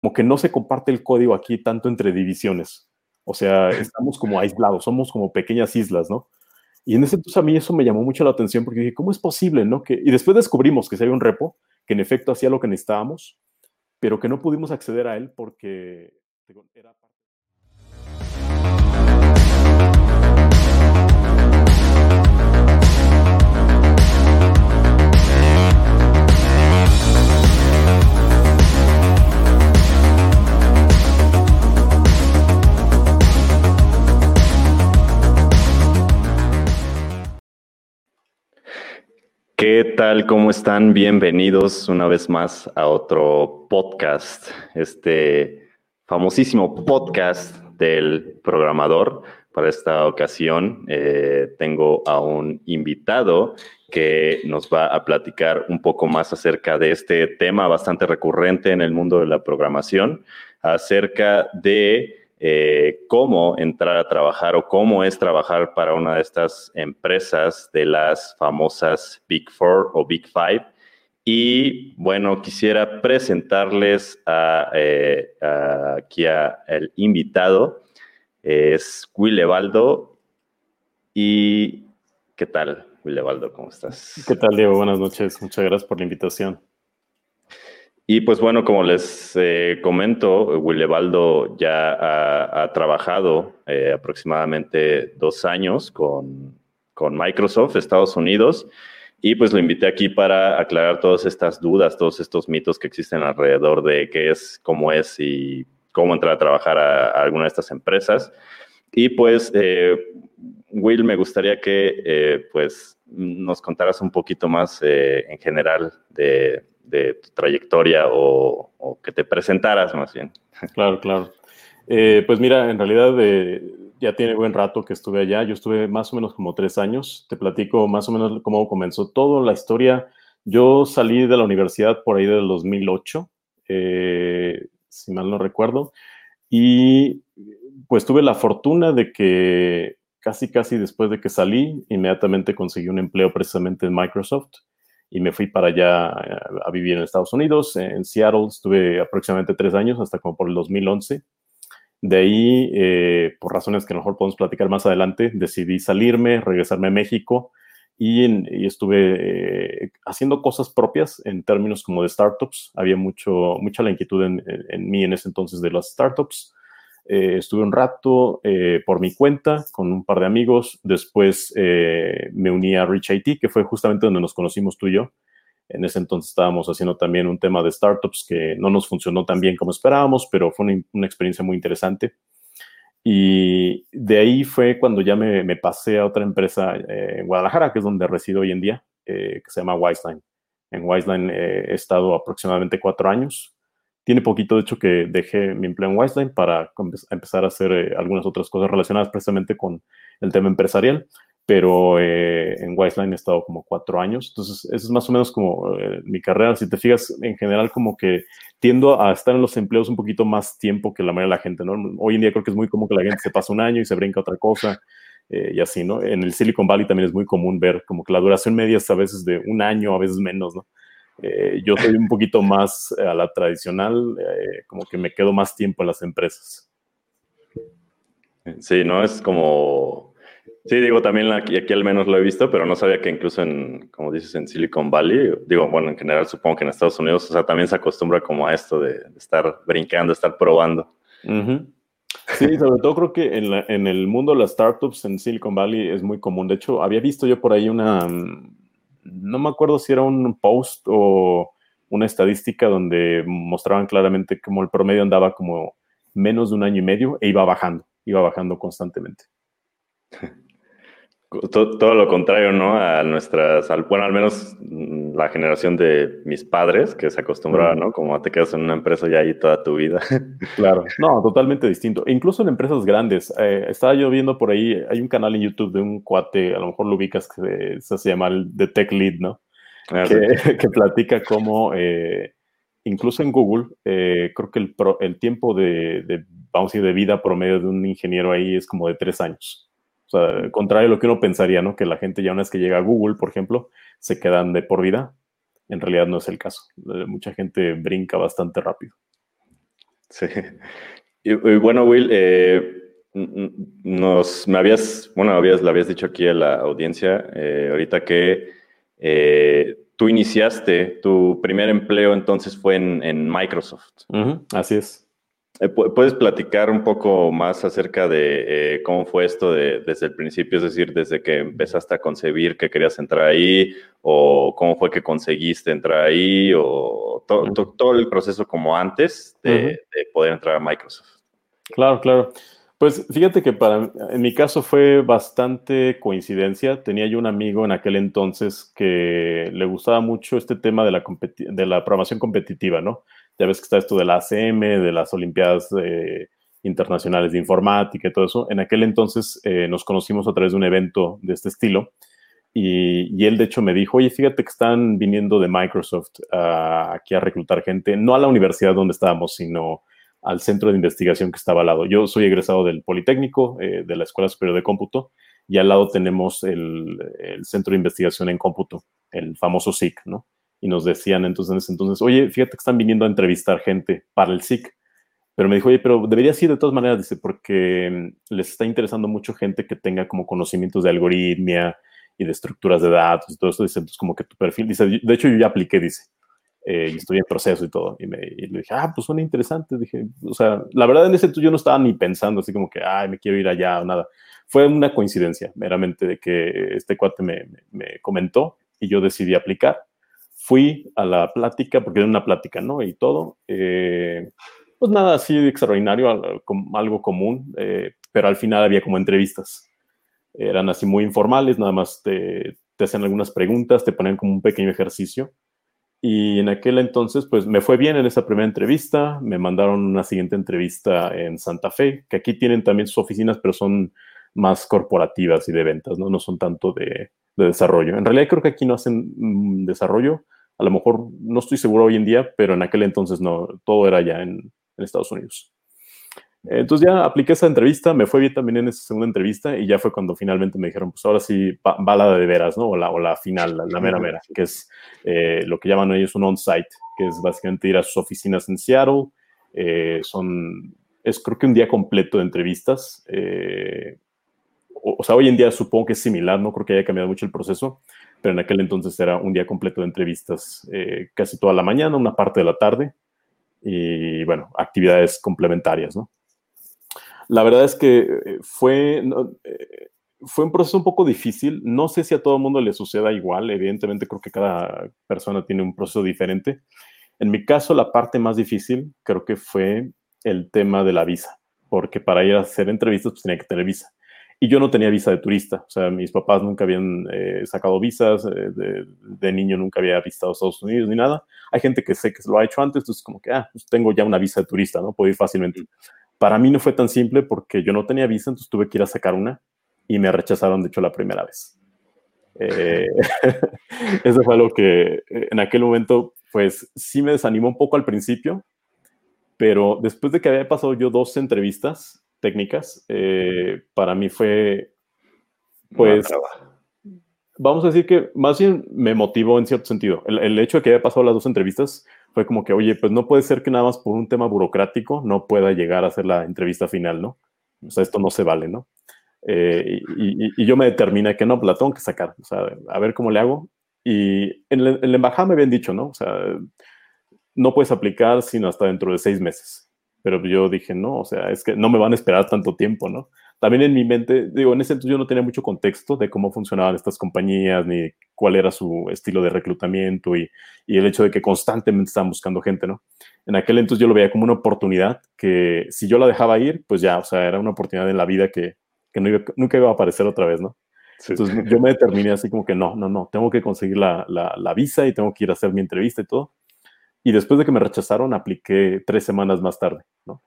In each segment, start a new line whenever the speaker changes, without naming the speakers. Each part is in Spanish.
como que no se comparte el código aquí tanto entre divisiones. O sea, estamos como aislados, somos como pequeñas islas, ¿no? Y en ese entonces a mí eso me llamó mucho la atención porque dije, ¿cómo es posible, no? Que, y después descubrimos que se había un repo que en efecto hacía lo que necesitábamos, pero que no pudimos acceder a él porque era
¿Qué tal? ¿Cómo están? Bienvenidos una vez más a otro podcast, este famosísimo podcast del programador. Para esta ocasión eh, tengo a un invitado que nos va a platicar un poco más acerca de este tema bastante recurrente en el mundo de la programación, acerca de eh, cómo entrar a trabajar o cómo es trabajar para una de estas empresas de las famosas Big Four o Big Five. Y bueno, quisiera presentarles a, eh, aquí al invitado, es Willebaldo. ¿Y qué tal, Willebaldo? ¿Cómo estás?
¿Qué tal, Diego? Buenas noches. Muchas gracias por la invitación.
Y pues bueno, como les eh, comento, Willebaldo ya ha, trabajado eh, aproximadamente dos años con, con, Microsoft, Estados Unidos, y pues lo invité aquí para aclarar todas estas dudas, todos estos mitos que existen alrededor de qué es, cómo es y cómo entrar a trabajar a, alguna de estas empresas. Y pues, eh, Will, me gustaría que pues nos contaras un poquito más en general de de tu trayectoria o, que te presentaras más bien.
Claro, claro. Eh, pues mira, en realidad eh, ya tiene buen rato que estuve allá. Yo estuve más o menos como tres años. Te platico más o menos cómo comenzó todo, la historia. Yo salí de la universidad por ahí del 2008, eh, si mal no recuerdo, y pues tuve la fortuna de que casi, casi después de que salí, inmediatamente conseguí un empleo precisamente en Microsoft y me fui para allá a, vivir en Estados Unidos. En Seattle estuve aproximadamente tres años, hasta como por el 2011. De ahí, eh, por razones que a lo mejor podemos platicar más adelante, decidí salirme, regresarme a México y, estuve eh, haciendo cosas propias en términos como de startups. Había mucho, mucha la inquietud en, en mí en ese entonces de las startups. Eh, estuve un rato eh, por mi cuenta con un par de amigos. Después eh, me uní a Rich IT, que fue justamente donde nos conocimos tú y yo. En ese entonces estábamos haciendo también un tema de startups que no nos funcionó tan bien como esperábamos, pero fue una, experiencia muy interesante. Y de ahí fue cuando ya me, me pasé a otra empresa en Guadalajara, que es donde resido hoy en día, que se llama Wiseline. En Wiseline he estado aproximadamente cuatro años tiene poquito, de hecho, que dejé mi empleo en Wiseline para empezar a hacer eh, algunas otras cosas relacionadas precisamente con el tema empresarial, pero eh, en Wiseline he estado como cuatro años, entonces eso es más o menos como eh, mi carrera. Si te fijas, en general como que tiendo a estar en los empleos un poquito más tiempo que la mayoría de la gente, ¿no? Hoy en día creo que es muy común que la gente se pasa un año y se brinca otra cosa. y así, ¿no? En el Silicon Valley también es muy común ver como que la duración media es a veces de un año, a veces menos, ¿no? Eh, yo soy un poquito más a la tradicional, eh, como que me quedo más tiempo en las empresas.
Sí, ¿no? Es como, sí, digo, también aquí, aquí, al menos lo he visto, pero no sabía que incluso en, como dices, en Silicon Valley, digo, bueno, en general supongo que en Estados Unidos, o sea, también se acostumbra como a esto de, estar brincando, estar probando.
Sí, sobre todo creo que en, en el mundo de las startups en Silicon Valley es muy común. De hecho, había visto yo por ahí una, no me acuerdo si era un post o una estadística donde mostraban claramente cómo el promedio andaba como menos de un año y medio e iba bajando, iba bajando constantemente.
Todo, lo contrario, ¿no? A nuestras, bueno, al menos la generación de mis padres, que se acostumbraban, ¿no? Como te quedas en una empresa ya ahí toda tu vida.
Claro, no, totalmente distinto. Incluso en empresas grandes. Eh, estaba yo viendo por ahí, hay un canal en YouTube de un cuate, a lo mejor lo ubicas, que se, llama el The Tech Lead, ¿no? Ah, que, platica cómo, eh, incluso en Google, eh, creo que el, el tiempo de, de, vamos a decir, de vida promedio de un ingeniero ahí es como de tres años. O sea, contrario a lo que uno pensaría, ¿no? Que la gente ya una vez que llega a Google, por ejemplo, se quedan de por vida. En realidad no es el caso. Eh, mucha gente brinca bastante rápido.
Sí. Y, bueno, Will, eh, nos, me habías, bueno, habías, le habías dicho aquí a la audiencia, eh, ahorita que eh, tú iniciaste, tu primer empleo entonces fue en, Microsoft.
así es.
Eh, ¿Puedes platicar un poco más acerca de cómo fue esto desde el principio? Es decir, desde que empezaste a concebir que querías entrar ahí, o cómo fue que conseguiste entrar ahí, o todo el proceso como antes de poder entrar a Microsoft.
Claro, claro. Pues fíjate que para, en mi caso fue bastante coincidencia. Tenía yo un amigo en aquel entonces que le gustaba mucho este tema de la, de la programación competitiva, ¿no? Ya ves que está esto de la ACM, de las Olimpiadas eh, Internacionales de Informática y todo eso. En aquel entonces eh, nos conocimos a través de un evento de este estilo y, y, él de hecho me dijo, oye, fíjate que están viniendo de Microsoft aquí a reclutar gente, no a la universidad donde estábamos, sino al centro de investigación que estaba al lado. Yo soy egresado del Politécnico, eh, de la Escuela Superior de Cómputo, y al lado tenemos el, centro de investigación en cómputo, el famoso SIC, ¿no? Y nos decían entonces, entonces, oye, fíjate que están viniendo a entrevistar gente para el SIC. Pero me dijo, oye, pero deberías ir de todas maneras, dice, porque mm, les está interesando mucho gente que tenga como conocimientos de algoritmia y de estructuras de datos y todo eso. Dice, entonces como que tu perfil, dice, de hecho yo ya apliqué, dice, eh, y estoy en proceso y todo. Y, me, le dije, ah, pues suena interesante. Dije, o sea, la verdad en ese entonces yo no estaba ni pensando así como que, ay, me quiero ir allá o nada. Fue una coincidencia, meramente, de que este cuate me, me comentó y yo decidí aplicar. Fui a la plática, porque era una plática, ¿no? Y todo. Eh, pues nada así extraordinario, algo común, eh, pero al final había como entrevistas. Eran así muy informales, nada más te, te hacían algunas preguntas, te ponían como un pequeño ejercicio y en aquel entonces, pues me fue bien en esa primera entrevista. Me mandaron una siguiente entrevista en Santa Fe, que aquí tienen también sus oficinas, pero son más corporativas y de ventas, ¿no? No son tanto de, desarrollo. En realidad creo que aquí no hacen mm, desarrollo. A lo mejor no estoy seguro hoy en día, pero en aquel entonces no, todo era ya en Estados Unidos. Entonces ya apliqué esa entrevista, me fue bien también en esa segunda entrevista y ya fue cuando finalmente me dijeron, pues ahora sí, va, la de veras, ¿no? O la, o la final, la, mera mera, que es eh, lo que llaman ellos un on-site, que es básicamente ir a sus oficinas en Seattle. Eh, son, es creo que un día completo de entrevistas. Eh, o, sea, hoy en día supongo que es similar, no creo que haya cambiado mucho el proceso, pero en aquel entonces era un día completo de entrevistas, casi toda la mañana, una parte de la tarde y bueno, actividades complementarias, ¿no? La verdad es que eh, fue, eh, fue un proceso un poco difícil. No sé si a todo el mundo le suceda igual. Evidentemente creo que cada persona tiene un proceso diferente. En mi caso, la parte más difícil creo que fue el tema de la visa, porque para ir a hacer entrevistas pues tenía que tener visa. Y yo no tenía visa de turista, o sea, mis papás nunca habían eh, sacado visas, de, niño nunca había visitado Estados Unidos ni nada. Hay gente que sé que lo ha hecho antes, entonces como que, ah, pues tengo ya una visa de turista, ¿no? Puedo ir fácilmente. Para mí no fue tan simple porque yo no tenía visa, entonces tuve que ir a sacar una y me rechazaron, de hecho, la primera vez. Eh, eso fue algo que eh, en aquel momento, pues sí me desanimó un poco al principio, pero después de que había pasado yo dos entrevistas técnicas, eh, para mí fue, pues, vamos a decir que más bien me motivó en cierto sentido. El, el, hecho de que haya pasado las dos entrevistas fue como que, oye, pues no puede ser que nada más por un tema burocrático no pueda llegar a hacer la entrevista final, ¿no? O sea, esto no se vale, ¿no? Eh, y, yo me determiné que no, pues la tengo que sacar, o sea, a ver cómo le hago. Y en la, en la embajada me habían dicho, ¿no? O sea, no puedes aplicar sino hasta dentro de seis meses. Pero yo dije, no, o sea, es que no me van a esperar tanto tiempo, ¿no? también en mi mente, digo, en ese entonces yo no tenía mucho contexto de cómo funcionaban estas compañías, ni cuál era su estilo de reclutamiento y, y el hecho de que constantemente estaban buscando gente, ¿no? En aquel entonces yo lo veía como una oportunidad que si yo la dejaba ir, pues ya, o sea, era una oportunidad en la vida que, que no nunca iba a aparecer otra vez, ¿no? Entonces yo me determiné así como que no, no, no, tengo que conseguir la, la, la visa y tengo que ir a hacer mi entrevista y todo. Y después de que me rechazaron, apliqué tres semanas más tarde, ¿no?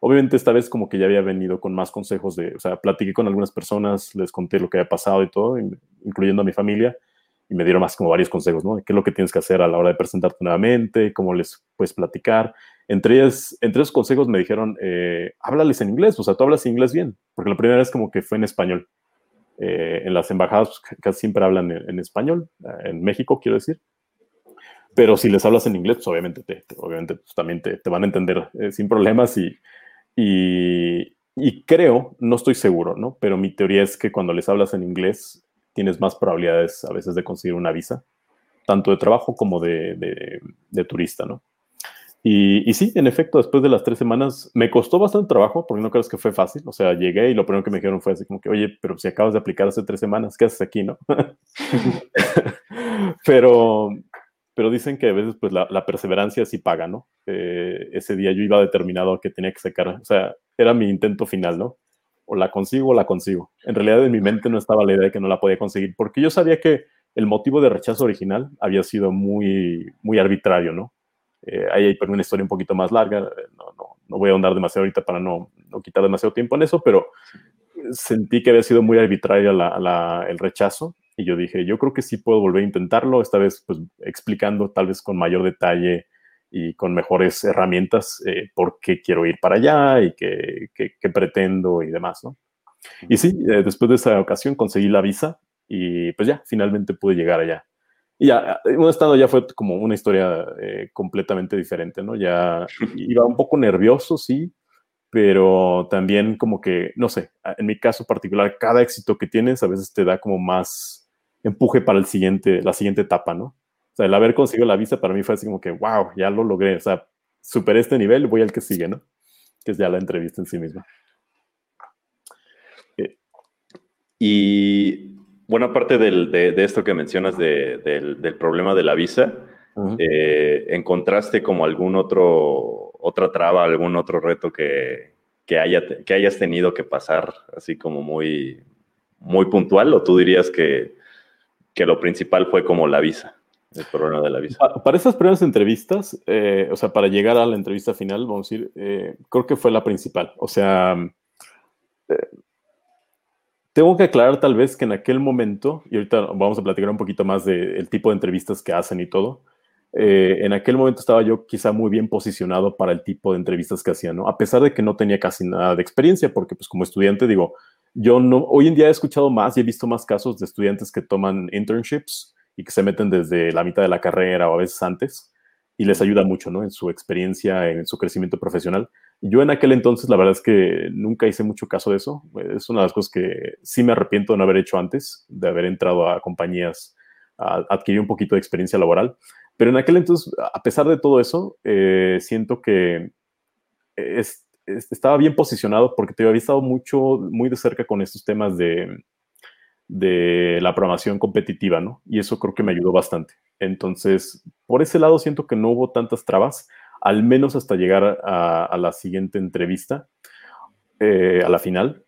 Obviamente esta vez como que ya había venido con más consejos de, o sea, platiqué con algunas personas, les conté lo que había pasado y todo, incluyendo a mi familia, y me dieron más como varios consejos, ¿no? ¿Qué es lo que tienes que hacer a la hora de presentarte nuevamente? ¿Cómo les puedes platicar? Entre, ellos, entre esos consejos me dijeron, eh, háblales en inglés, o sea, tú hablas inglés bien, porque la primera vez como que fue en español. Eh, en las embajadas pues, casi siempre hablan en, en, español, en México quiero decir. Pero si les hablas en inglés, pues obviamente, te, obviamente pues, también te, van a entender eh, sin problemas y, y, y, creo, no estoy seguro, ¿no? Pero mi teoría es que cuando les hablas en inglés tienes más probabilidades a veces de conseguir una visa, tanto de trabajo como de, de, de turista, ¿no? Y, sí, en efecto, después de las tres semanas me costó bastante trabajo, porque no creo que fue fácil. O sea, llegué y lo primero que me dijeron fue así como que, oye, pero si acabas de aplicar hace tres semanas, ¿qué haces aquí, no? pero, pero dicen que a veces pues la, perseverancia sí paga, ¿no? Eh, ese día yo iba determinado a que tenía que sacar, o sea, era mi intento final, ¿no? O la consigo o la consigo. En realidad en mi mente no estaba la idea de que no la podía conseguir, porque yo sabía que el motivo de rechazo original había sido muy, muy arbitrario, ¿no? Eh, ahí hay una historia un poquito más larga, no, no, no voy a ahondar demasiado ahorita para no, no, quitar demasiado tiempo en eso, pero sentí que había sido muy arbitraria la, el rechazo y yo dije, yo creo que sí puedo volver a intentarlo, esta vez pues explicando tal vez con mayor detalle y con mejores herramientas eh, por qué quiero ir para allá y qué, qué, pretendo y demás, ¿no? Y sí, eh, después de esa ocasión conseguí la visa y pues ya, finalmente pude llegar allá. Y ya, un estado ya fue como una historia eh, completamente diferente, ¿no? Ya iba un poco nervioso, sí, pero también como que, no sé, en mi caso particular, cada éxito que tienes a veces te da como más empuje para el siguiente, la siguiente etapa, ¿no? O sea, el haber conseguido la visa para mí fue así como que, wow, ya lo logré, o sea, superé este nivel, voy al que sigue, ¿no? Que es ya la entrevista en sí misma.
Y buena parte de, esto que mencionas del, problema de la visa, eh, ¿encontraste como algún otro, otra traba, algún otro reto que, haya, que hayas tenido que pasar así como muy, muy puntual? ¿O tú dirías que, que lo principal fue como la visa? El problema de la visa.
Para esas primeras entrevistas, eh, o sea, para llegar a la entrevista final, vamos a decir, eh, creo que fue la principal. O sea, tengo que aclarar tal vez que en aquel momento, y ahorita vamos a platicar un poquito más del tipo de entrevistas que hacen y todo, eh, en aquel momento estaba yo quizá muy bien posicionado para el tipo de entrevistas que hacía, ¿no? A pesar de que no tenía casi nada de experiencia, porque pues como estudiante digo, yo no, hoy en día he escuchado más y he visto más casos de estudiantes que toman internships y que se meten desde la mitad de la carrera o a veces antes y les ayuda mucho, ¿no? En su experiencia, en su crecimiento profesional. Yo en aquel entonces, la verdad es que nunca hice mucho caso de eso. Es una de las cosas que sí me arrepiento de no haber hecho antes, de haber entrado a compañías a adquirir un poquito de experiencia laboral. Pero en aquel entonces, a pesar de todo eso, eh, siento que estaba bien posicionado porque te había estado mucho, muy de cerca con estos temas de, de la programación competitiva, ¿no? Y eso creo que me ayudó bastante. Entonces, por ese lado siento que no hubo tantas trabas al menos hasta llegar a, la siguiente entrevista, eh, a la final.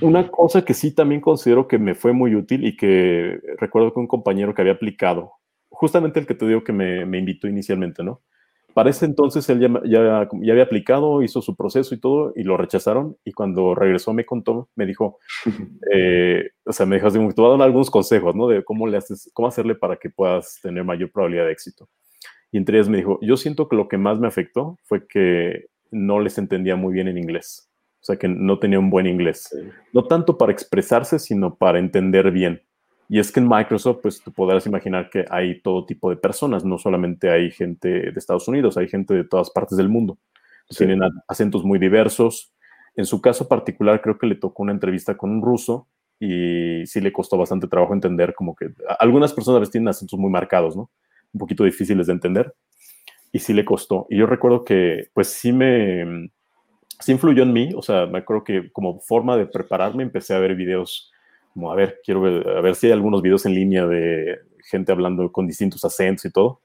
Una cosa que sí también considero que me fue muy útil y que recuerdo que un compañero que había aplicado, justamente el que te digo que me, me invitó inicialmente, ¿no? Para ese entonces él ya, ya, había aplicado, hizo su proceso y todo, y lo rechazaron. Y cuando regresó me contó, me dijo, eh, o sea, me dijo, te voy a dar algunos consejos, ¿no? De cómo le haces, cómo hacerle para que puedas tener mayor probabilidad de éxito. Y entre ellas me dijo, yo siento que lo que más me afectó fue que no les entendía muy bien en inglés. O sea, que no tenía un buen inglés. No tanto para expresarse, sino para entender bien. Y es que en Microsoft, pues tú podrás imaginar que hay todo tipo de personas, no solamente hay gente de Estados Unidos, hay gente de todas partes del mundo. Tienen acentos muy diversos. En su caso particular, creo que le tocó una entrevista con un ruso y sí le costó bastante trabajo entender como que algunas personas a veces tienen acentos muy marcados, ¿no? un poquito difíciles de entender y sí le costó. Y yo recuerdo que pues sí me, sí influyó en mí, o sea, me acuerdo que como forma de prepararme empecé a ver videos, como a ver, quiero ver, a ver si hay algunos videos en línea de gente hablando con distintos acentos y todo.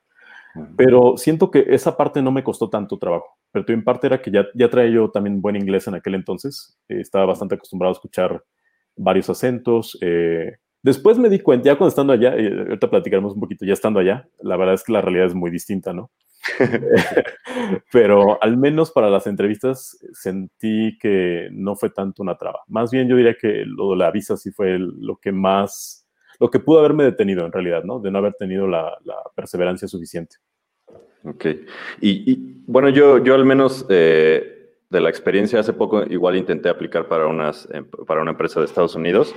Pero siento que esa parte no me costó tanto trabajo. Pero en parte era que ya, ya traía yo también buen inglés en aquel entonces. estaba bastante acostumbrado a escuchar varios acentos. Eh, Después me di cuenta, ya cuando estando allá, y ahorita platicaremos un poquito, ya estando allá, la verdad es que la realidad es muy distinta, ¿no? Pero al menos para las entrevistas sentí que no fue tanto una traba. Más bien yo diría que lo de la visa sí fue lo que más, lo que pudo haberme detenido en realidad, ¿no? De no haber tenido la, perseverancia suficiente.
Ok. Y, bueno, yo, yo al menos... Eh, de la experiencia, hace poco igual intenté aplicar para, unas, em, para una empresa de Estados Unidos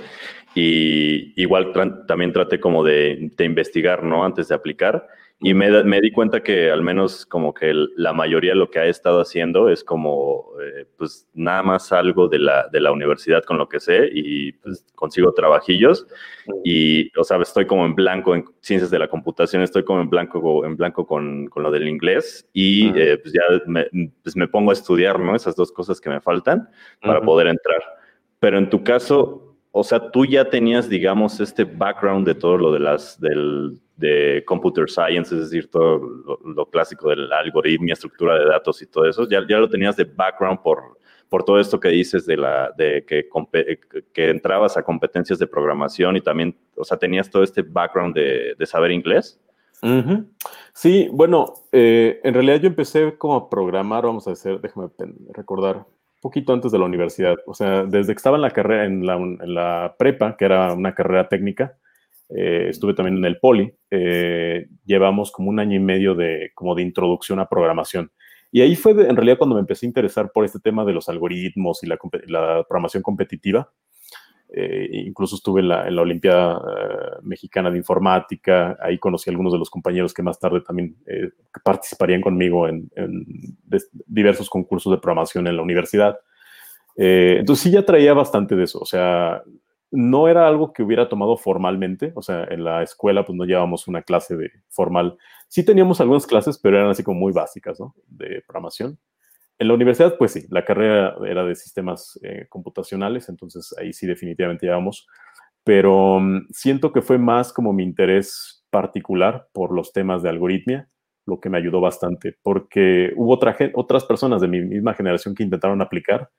y igual también traté como de, investigar, ¿no? Antes de aplicar Y me, me, di cuenta que al menos como que la mayoría de lo que ha estado haciendo es como, eh, pues nada más algo de la, de la universidad con lo que sé y pues consigo trabajillos y, o sea, estoy como en blanco en ciencias de la computación, estoy como en blanco, en blanco con, con lo del inglés y eh, pues ya me, pues me, pongo a estudiar, ¿no? Esas dos cosas que me faltan para poder entrar. Pero en tu caso, o sea, tú ya tenías, digamos, este background de todo lo de las, del, de computer science, es decir, todo lo, clásico del algoritmo, estructura de datos y todo eso, ya, ya lo tenías de background por, por todo esto que dices de, la, de que, que entrabas a competencias de programación y también, o sea, tenías todo este background de, de saber inglés.
Sí, bueno, eh, en realidad yo empecé como a programar, vamos a decir, déjame recordar, poquito antes de la universidad, o sea, desde que estaba en la carrera, en la, en la prepa, que era una carrera técnica, eh, estuve también en el Poli, eh, llevamos como un año y medio de, como de introducción a programación. Y ahí fue en realidad cuando me empecé a interesar por este tema de los algoritmos y la, programación competitiva. Eh, incluso estuve en la, en Olimpiada Mexicana de Informática, ahí conocí a algunos de los compañeros que más tarde también participarían conmigo en, en diversos concursos de programación en la universidad. entonces sí ya traía bastante de eso, o sea, no era algo que hubiera tomado formalmente, o sea, en la escuela pues no llevábamos una clase de formal. Sí teníamos algunas clases, pero eran así como muy básicas, ¿no? De programación. En la universidad, pues sí, la carrera era de sistemas eh, computacionales, entonces ahí sí definitivamente llevamos, pero mm, siento que fue más como mi interés particular por los temas de algoritmia, lo que me ayudó bastante, porque hubo otras personas de mi misma generación que intentaron aplicar,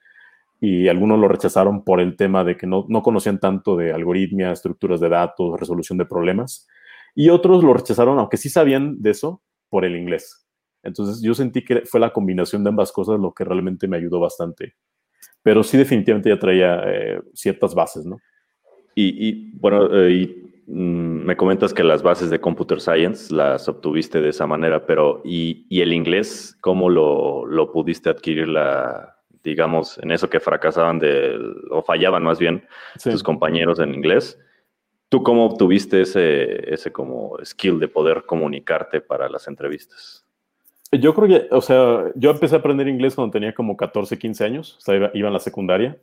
y algunos lo rechazaron por el tema de que no, no conocían tanto de algoritmia, estructuras de datos, resolución de problemas, y otros lo rechazaron, aunque sí sabían de eso, por el inglés. Entonces yo sentí que fue la combinación de ambas cosas lo que realmente me ayudó bastante. Pero sí definitivamente ya traía eh, ciertas bases, ¿no?
Y, bueno, eh, y, mm, me comentas que las bases de Computer Science las obtuviste de esa manera, pero ¿y, y el inglés cómo lo, lo pudiste adquirir la, digamos, en eso que fracasaban de, o fallaban más bien tus compañeros en inglés. ¿Tú cómo obtuviste ese, ese como skill de poder comunicarte para las entrevistas?
Yo creo que, o sea, yo empecé a aprender inglés cuando tenía como 14, 15 años, o sea, iba, iba, en la secundaria,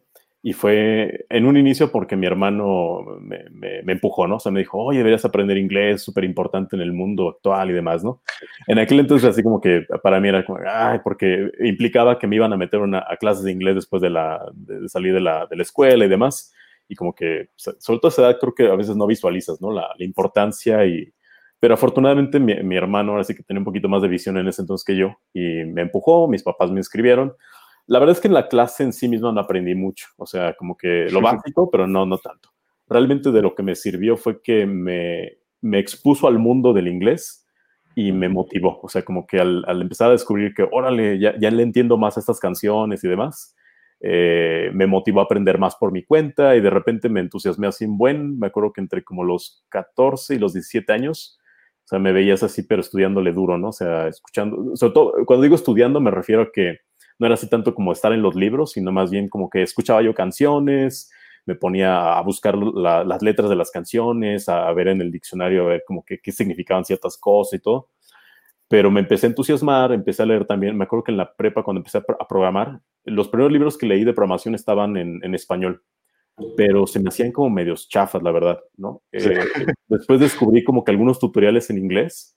y fue en un inicio porque mi hermano me, me, empujó, ¿no? O sea, me dijo, oye, deberías aprender inglés, súper importante en el mundo actual y demás, ¿no? En aquel entonces, así como que para mí era como, ay, porque implicaba que me iban a meter una, a clases de inglés después de, la, de salir de la, de la escuela y demás. Y como que, sobre todo a esa edad, creo que a veces no visualizas, ¿no? La, la importancia y... Pero afortunadamente mi, mi hermano ahora sí que tenía un poquito más de visión en ese entonces que yo y me empujó, mis papás me inscribieron la verdad es que en la clase en sí misma no aprendí mucho, o sea, como que lo básico, pero no, no tanto. Realmente de lo que me sirvió fue que me, me expuso al mundo del inglés y me motivó, o sea, como que al, al empezar a descubrir que, órale, ya, ya, le entiendo más a estas canciones y demás, eh, me motivó a aprender más por mi cuenta y de repente me entusiasmé así en buen, me acuerdo que entre como los 14 y los 17 años, o sea, me veías así, pero estudiándole duro, ¿no? O sea, escuchando, sobre todo, cuando digo estudiando me refiero a que no era así tanto como estar en los libros, sino más bien como que escuchaba yo canciones, me ponía a buscar las letras de las canciones, a, ver en el diccionario, a ver como que, qué significaban ciertas cosas y todo. Pero me empecé a entusiasmar, empecé a leer también, me acuerdo que en la prepa cuando empecé a, programar, los primeros libros que leí de programación estaban en, en español, pero se me hacían como medios chafas, la verdad, ¿no? Eh, después descubrí como que algunos tutoriales en inglés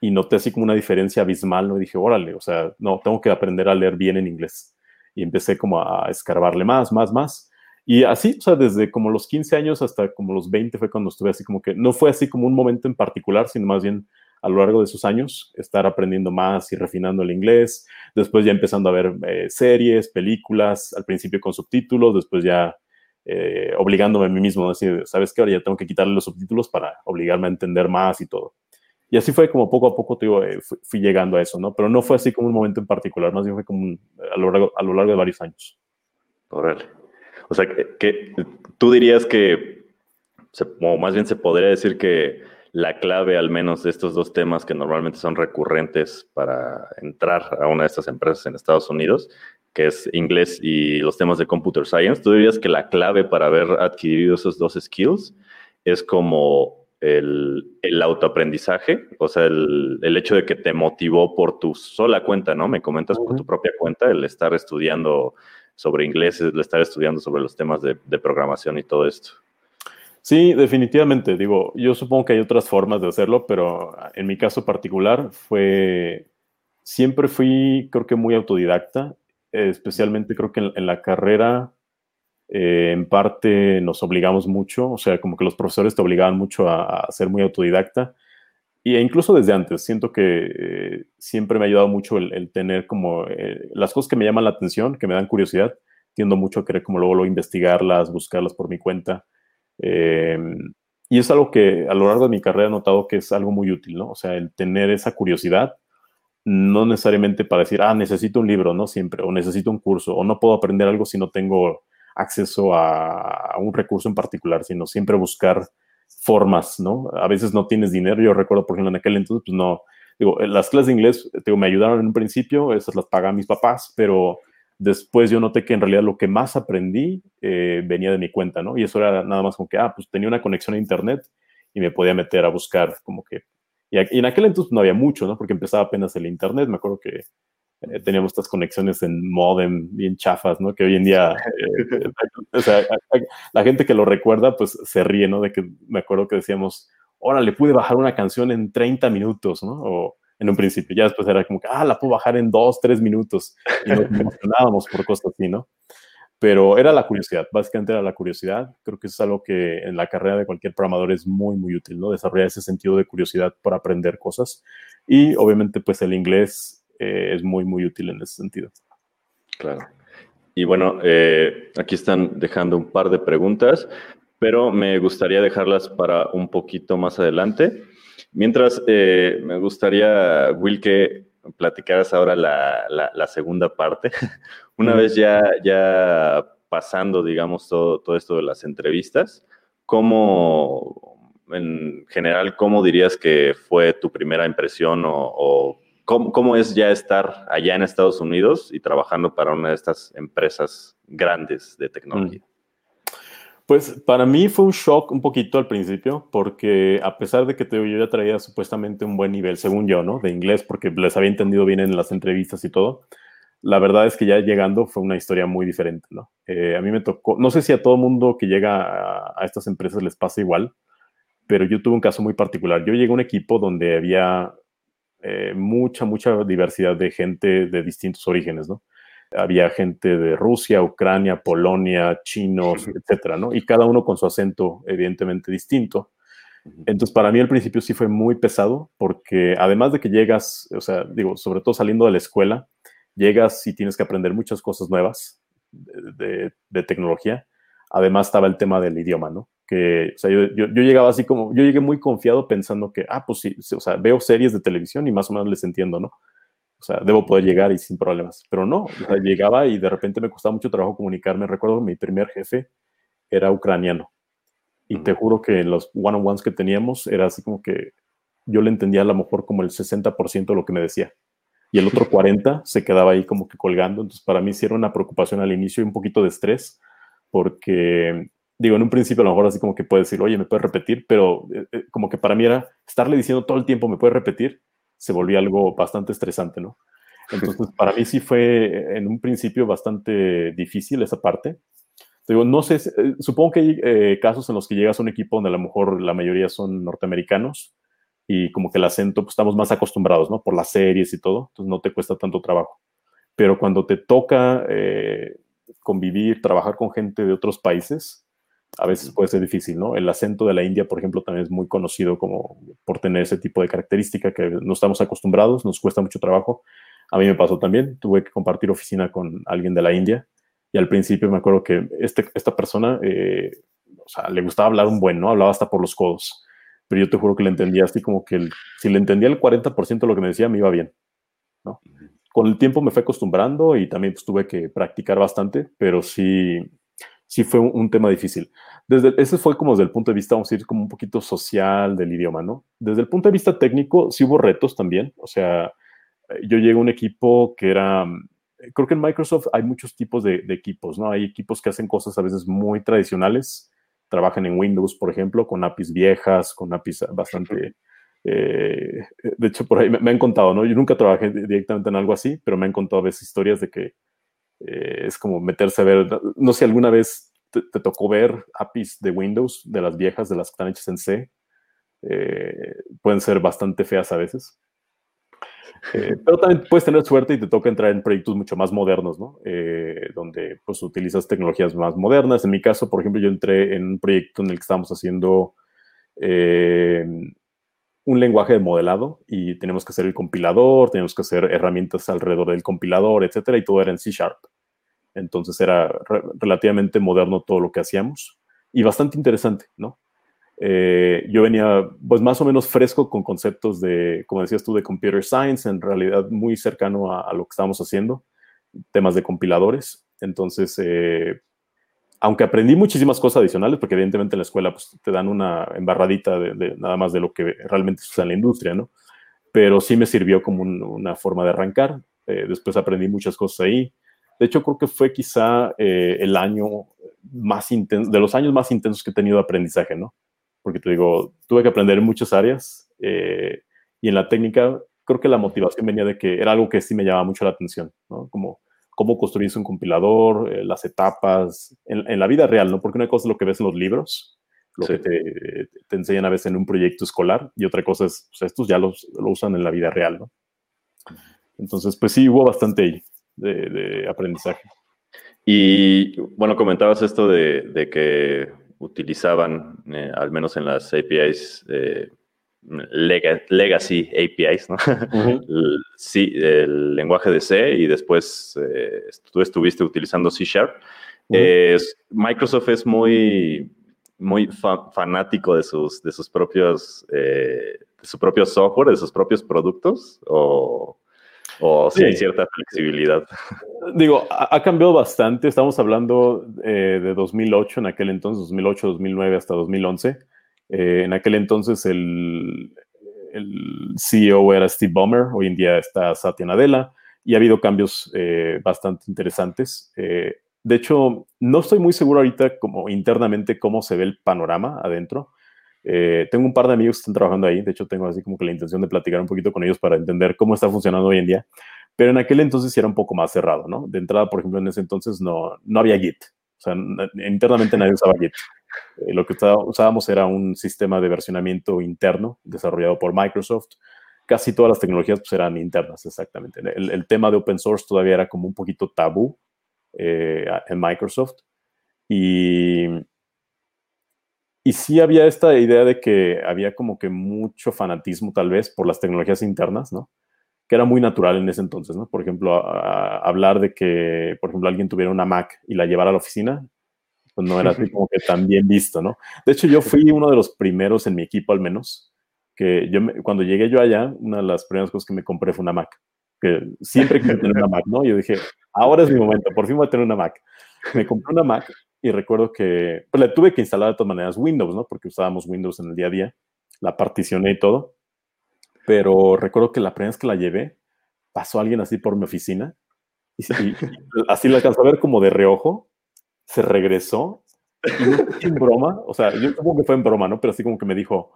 y noté así como una diferencia abismal, ¿no? Y dije, órale, o sea, no, tengo que aprender a leer bien en inglés. Y empecé como a escarbarle más, más, más. Y así, o sea, desde como los 15 años hasta como los 20 fue cuando estuve así como que, no fue así como un momento en particular, sino más bien a lo largo de esos años, estar aprendiendo más y refinando el inglés, después ya empezando a ver eh, series, películas, al principio con subtítulos, después ya eh, obligándome a mí mismo, decir, ¿sabes qué? Ahora ya tengo que quitarle los subtítulos para obligarme a entender más y todo. Y así fue como poco a poco, te digo, eh, fui, llegando a eso, ¿no? Pero no fue así como un momento en particular, más bien fue como a, lo largo, a lo largo de varios años.
Órale. O sea, que, tú dirías que, o más bien se podría decir que la clave al menos de estos dos temas que normalmente son recurrentes para entrar a una de estas empresas en Estados Unidos, que es inglés y los temas de computer science, tú dirías que la clave para haber adquirido esos dos skills es como el, autoaprendizaje, o sea, el, hecho de que te motivó por tu sola cuenta, ¿no? Me comentas por tu propia cuenta, el estar estudiando sobre inglés, el estar estudiando sobre los temas de, programación y todo esto.
Sí, definitivamente. Digo, yo supongo que hay otras formas de hacerlo, pero en mi caso particular fue, siempre fui, creo que muy autodidacta, especialmente creo que en la carrera eh, en parte nos obligamos mucho, o sea, como que los profesores te obligaban mucho a, ser muy autodidacta. E incluso desde antes, siento que eh, siempre me ha ayudado mucho el, tener como eh, las cosas que me llaman la atención, que me dan curiosidad, tiendo mucho a querer como luego, luego investigarlas, buscarlas por mi cuenta. y es algo que a lo largo de mi carrera he notado que es algo muy útil, ¿no? O sea, el tener esa curiosidad, no necesariamente para decir, ah, necesito un libro, ¿no? Siempre, o necesito un curso, o no puedo aprender algo si no tengo acceso a, un recurso en particular, sino siempre buscar formas, ¿no? A veces no tienes dinero. Yo recuerdo, por ejemplo, en aquel entonces, pues no, digo, las clases de inglés, digo, me ayudaron en un principio, esas las pagaban mis papás, pero después yo noté que en realidad lo que más aprendí eh, venía de mi cuenta, ¿no? Y eso era nada más como que, ah, pues tenía una conexión a internet y me podía meter a buscar como que... Y, en aquel entonces no había mucho, ¿no? Porque empezaba apenas el internet, me acuerdo que eh, teníamos estas conexiones en modem bien chafas, ¿no? Que hoy en día, eh, o sea, la gente que lo recuerda, pues se ríe, ¿no? De que me acuerdo que decíamos, ahora le pude bajar una canción en 30 minutos, ¿no? O en un principio, ya después era como que, ah, la puedo bajar en 2, 3 minutos. Y nos emocionábamos por cosas así, ¿no? Pero era la curiosidad, básicamente era la curiosidad. Creo que eso es algo que en la carrera de cualquier programador es muy, muy útil, ¿no? Desarrollar ese sentido de curiosidad por aprender cosas. Y obviamente, pues el inglés eh, es muy, muy útil en ese sentido.
Claro. Y bueno, eh, aquí están dejando un par de preguntas, pero me gustaría dejarlas para un poquito más adelante. Mientras, eh, me gustaría, Will, que platicaras ahora la, segunda parte. Una vez ya, ya pasando, digamos, todo, todo esto de las entrevistas, ¿cómo, en general, cómo dirías que fue tu primera impresión o ¿Cómo, es ya estar allá en Estados Unidos y trabajando para una de estas empresas grandes de tecnología? Mm.
Pues para mí fue un shock un poquito al principio, porque a pesar de que yo ya traía supuestamente un buen nivel, según yo, ¿no? De inglés, porque les había entendido bien en las entrevistas y todo, la verdad es que ya llegando fue una historia muy diferente, ¿no? Eh, a mí me tocó, no sé si a todo mundo que llega a, a, estas empresas les pasa igual, pero yo tuve un caso muy particular. Yo llegué a un equipo donde había eh, mucha, mucha diversidad de gente de distintos orígenes, ¿no? Había gente de Rusia, Ucrania, Polonia, chinos, etcétera, ¿no? Y cada uno con su acento evidentemente distinto. Entonces, para mí al principio sí fue muy pesado, porque además de que llegas, o sea, digo, sobre todo saliendo de la escuela, llegas y tienes que aprender muchas cosas nuevas de, de tecnología. Además estaba el tema del idioma, ¿no? que, o sea, yo, yo, llegaba así como, yo llegué muy confiado pensando que, ah, pues sí, o sea, veo series de televisión y más o menos les entiendo, ¿no? O sea, debo poder llegar y sin problemas. Pero no, o sea, llegaba y de repente me costaba mucho trabajo comunicarme. Recuerdo que mi primer jefe era ucraniano. Y te juro que en los one-on-ones que teníamos era así como que yo le entendía a lo mejor como el 60% de lo que me decía. Y el otro 40% se quedaba ahí como que colgando. Entonces, para mí sí era una preocupación al inicio y un poquito de estrés, porque digo, en un principio a lo mejor así como que puede decir, oye, me puedes repetir, pero eh, eh, como que para mí era estarle diciendo todo el tiempo, me puedes repetir, se volvía algo bastante estresante, ¿no? Entonces, para mí sí fue eh, en un principio bastante difícil esa parte. Digo, no sé, supongo que hay casos en los que llegas a un equipo donde a lo mejor la mayoría son norteamericanos y como que el acento, pues estamos más acostumbrados, ¿no? Por las series y todo, entonces no te cuesta tanto trabajo. Pero cuando te toca convivir, trabajar con gente de otros países, a veces puede ser difícil, ¿no? El acento de la India, por ejemplo, también es muy conocido como por tener ese tipo de característica que no estamos acostumbrados, nos cuesta mucho trabajo. A mí me pasó también, tuve que compartir oficina con alguien de la India y al principio me acuerdo que este, esta persona, eh, o sea, le gustaba hablar un buen, ¿no? Hablaba hasta por los codos, pero yo te juro que le entendía así como que si le entendía el 40% de lo que me decía, me iba bien, ¿no? Con el tiempo me fue acostumbrando y también pues, tuve que practicar bastante, pero sí, sí fue un, tema difícil. Desde, ese fue como desde el punto de vista, vamos a decir, como un poquito social del idioma, ¿no? Desde el punto de vista técnico, sí hubo retos también. O sea, eh, yo llegué a un equipo que era, creo que en Microsoft hay muchos tipos de, equipos, ¿no? Hay equipos que hacen cosas a veces muy tradicionales, trabajan en Windows, por ejemplo, con APIs viejas, con APIs bastante... Eh, de hecho, por ahí me, han contado, ¿no? Yo nunca trabajé directamente en algo así, pero me han contado a veces historias de que eh, es como meterse a ver, no sé, alguna vez te, tocó ver APIs de Windows, de las viejas, de las que están hechas en C. Eh, pueden ser bastante feas a veces. Eh, pero también puedes tener suerte y te toca entrar en proyectos mucho más modernos, ¿no? Donde pues utilizas tecnologías más modernas. En mi caso, por ejemplo, yo entré en un proyecto en el que estábamos haciendo un lenguaje de modelado y tenemos que hacer el compilador, tenemos que hacer herramientas alrededor del compilador, etcétera, y todo era en C Sharp. Entonces era relativamente moderno todo lo que hacíamos y bastante interesante, ¿no? Eh, yo venía pues más o menos fresco con conceptos de, como decías tú, de computer science, en realidad muy cercano a, lo que estábamos haciendo, temas de compiladores. Entonces, eh, aunque aprendí muchísimas cosas adicionales, porque evidentemente en la escuela pues, te dan una embarradita de, nada más de lo que realmente se usa en la industria, ¿no? Pero sí me sirvió como una forma de arrancar. Eh, después aprendí muchas cosas ahí. De hecho, creo que fue quizá el año más intenso, de los años más intensos que he tenido de aprendizaje, ¿no? porque te digo, tuve que aprender en muchas áreas eh, y en la técnica creo que la motivación venía de que era algo que sí me llamaba mucho la atención, ¿no? Como cómo construirse un compilador, eh, las etapas, en, la vida real, ¿no? Porque una cosa es lo que ves en los libros, lo que te, te, enseñan a veces en un proyecto escolar, y otra cosa es, pues estos ya los, lo usan en la vida real, ¿no? Entonces, pues sí, hubo bastante ahí de, de aprendizaje.
Y bueno, comentabas esto de, de que utilizaban, eh, al menos en las APIs, eh, legacy APIs, ¿no? el, sí, el lenguaje de C y después eh, tú estuviste utilizando C Sharp. Microsoft es muy, muy fanático de sus, de sus propios, de su propio software, de sus propios productos, o, o si hay cierta flexibilidad.
Digo, ha, cambiado bastante. Estamos hablando eh, de 2008 en aquel entonces, 2008, 2009 hasta 2011. Eh, en aquel entonces el, el, CEO era Steve Ballmer, hoy en día está Satya Nadella y ha habido cambios eh, bastante interesantes. de hecho, no estoy muy seguro ahorita como internamente cómo se ve el panorama adentro. Eh, tengo un par de amigos que están trabajando ahí, de hecho tengo así como que la intención de platicar un poquito con ellos para entender cómo está funcionando hoy en día, pero en aquel entonces era un poco más cerrado, ¿no? De entrada, por ejemplo, en ese entonces no, no había Git, o sea, internamente nadie usaba Git. Eh, lo que usábamos era un sistema de versionamiento interno desarrollado por Microsoft. Casi todas las tecnologías pues, eran internas, exactamente. El, tema de open source todavía era como un poquito tabú eh, en Microsoft. Y, y sí había esta idea de que había como que mucho fanatismo tal vez por las tecnologías internas, ¿no? Que era muy natural en ese entonces, ¿no? Por ejemplo, hablar de que, por ejemplo, alguien tuviera una Mac y la llevara a la oficina, pues no era así como que tan bien visto, ¿no? De hecho, yo fui uno de los primeros en mi equipo al menos, que yo cuando llegué yo allá, una de las primeras cosas que me compré fue una Mac, que siempre quería tener una Mac, ¿no? Yo dije, ahora es mi momento, por fin voy a tener una Mac. Me compré una Mac y recuerdo que pues, le tuve que instalar de todas maneras Windows, ¿no? Porque usábamos Windows en el día a día. La particioné y todo. Pero recuerdo que la primera vez que la llevé, pasó alguien así por mi oficina y, así la alcanzó a ver como de reojo, se regresó y en broma, o sea, yo supongo que fue en broma, ¿no? Pero así como que me dijo,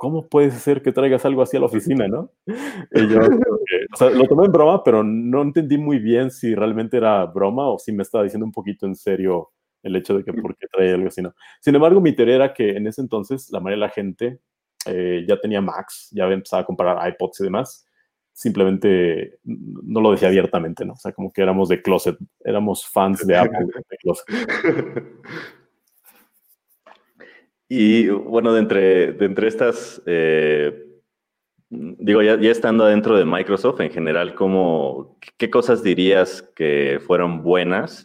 ¿cómo puede ser que traigas algo así a la oficina, no? Y yo, o sea, lo tomé en broma, pero no entendí muy bien si realmente era broma o si me estaba diciendo un poquito en serio el hecho de que por qué traía algo así, ¿no? Sin embargo, mi teoría era que en ese entonces la mayoría de la gente eh, ya tenía Macs, ya empezaba a comprar iPods y demás, simplemente no lo decía abiertamente, ¿no? O sea, como que éramos de closet, éramos fans de Apple de closet.
Y bueno, de entre, de entre estas, eh, digo, ya, ya, estando dentro de Microsoft en general, ¿cómo, ¿qué cosas dirías que fueron buenas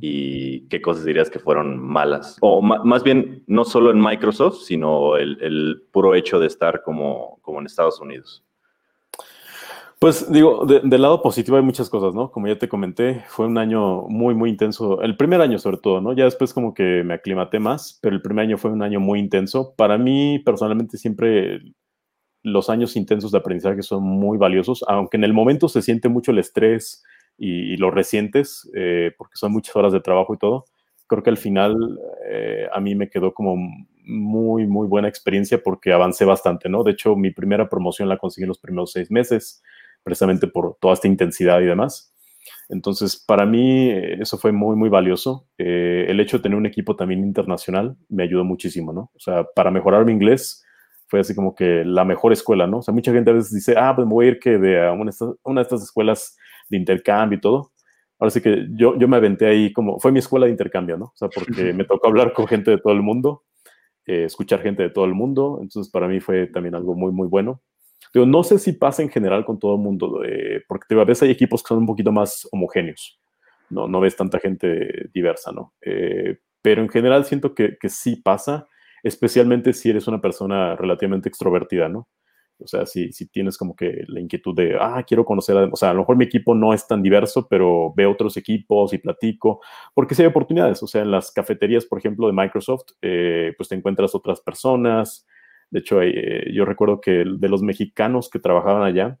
y qué cosas dirías que fueron malas. O más bien, no solo en Microsoft, sino el, puro hecho de estar como, como en Estados Unidos.
Pues digo, del lado positivo hay muchas cosas, ¿no? Como ya te comenté, fue un año muy, muy intenso. El primer año sobre todo, ¿no? Ya después como que me aclimaté más, pero el primer año fue un año muy intenso. Para mí, personalmente, siempre los años intensos de aprendizaje son muy valiosos, aunque en el momento se siente mucho el estrés, y, los recientes, eh, porque son muchas horas de trabajo y todo, creo que al final eh, a mí me quedó como muy, muy buena experiencia porque avancé bastante, ¿no? De hecho, mi primera promoción la conseguí en los primeros seis meses, precisamente por toda esta intensidad y demás. Entonces, para mí eh, eso fue muy, muy valioso. Eh, el hecho de tener un equipo también internacional me ayudó muchísimo, ¿no? O sea, para mejorar mi inglés fue así como que la mejor escuela, ¿no? O sea, mucha gente a veces dice, ah, pues me voy a ir que de a una, de estas escuelas de intercambio y todo. Ahora sí que yo, yo me aventé ahí como, fue mi escuela de intercambio, ¿no? O sea, porque me tocó hablar con gente de todo el mundo, eh, escuchar gente de todo el mundo. Entonces, para mí fue también algo muy, muy bueno no sé si pasa en general con todo el mundo, eh, porque a veces hay equipos que son un poquito más homogéneos, no, no ves tanta gente diversa, ¿no? Eh, pero en general siento que, que, sí pasa, especialmente si eres una persona relativamente extrovertida, ¿no? O sea, si, si tienes como que la inquietud de, ah, quiero conocer, a, o sea, a lo mejor mi equipo no es tan diverso, pero veo otros equipos y platico, porque sí hay oportunidades, o sea, en las cafeterías, por ejemplo, de Microsoft, eh, pues te encuentras otras personas, de hecho, eh, yo recuerdo que de los mexicanos que trabajaban allá,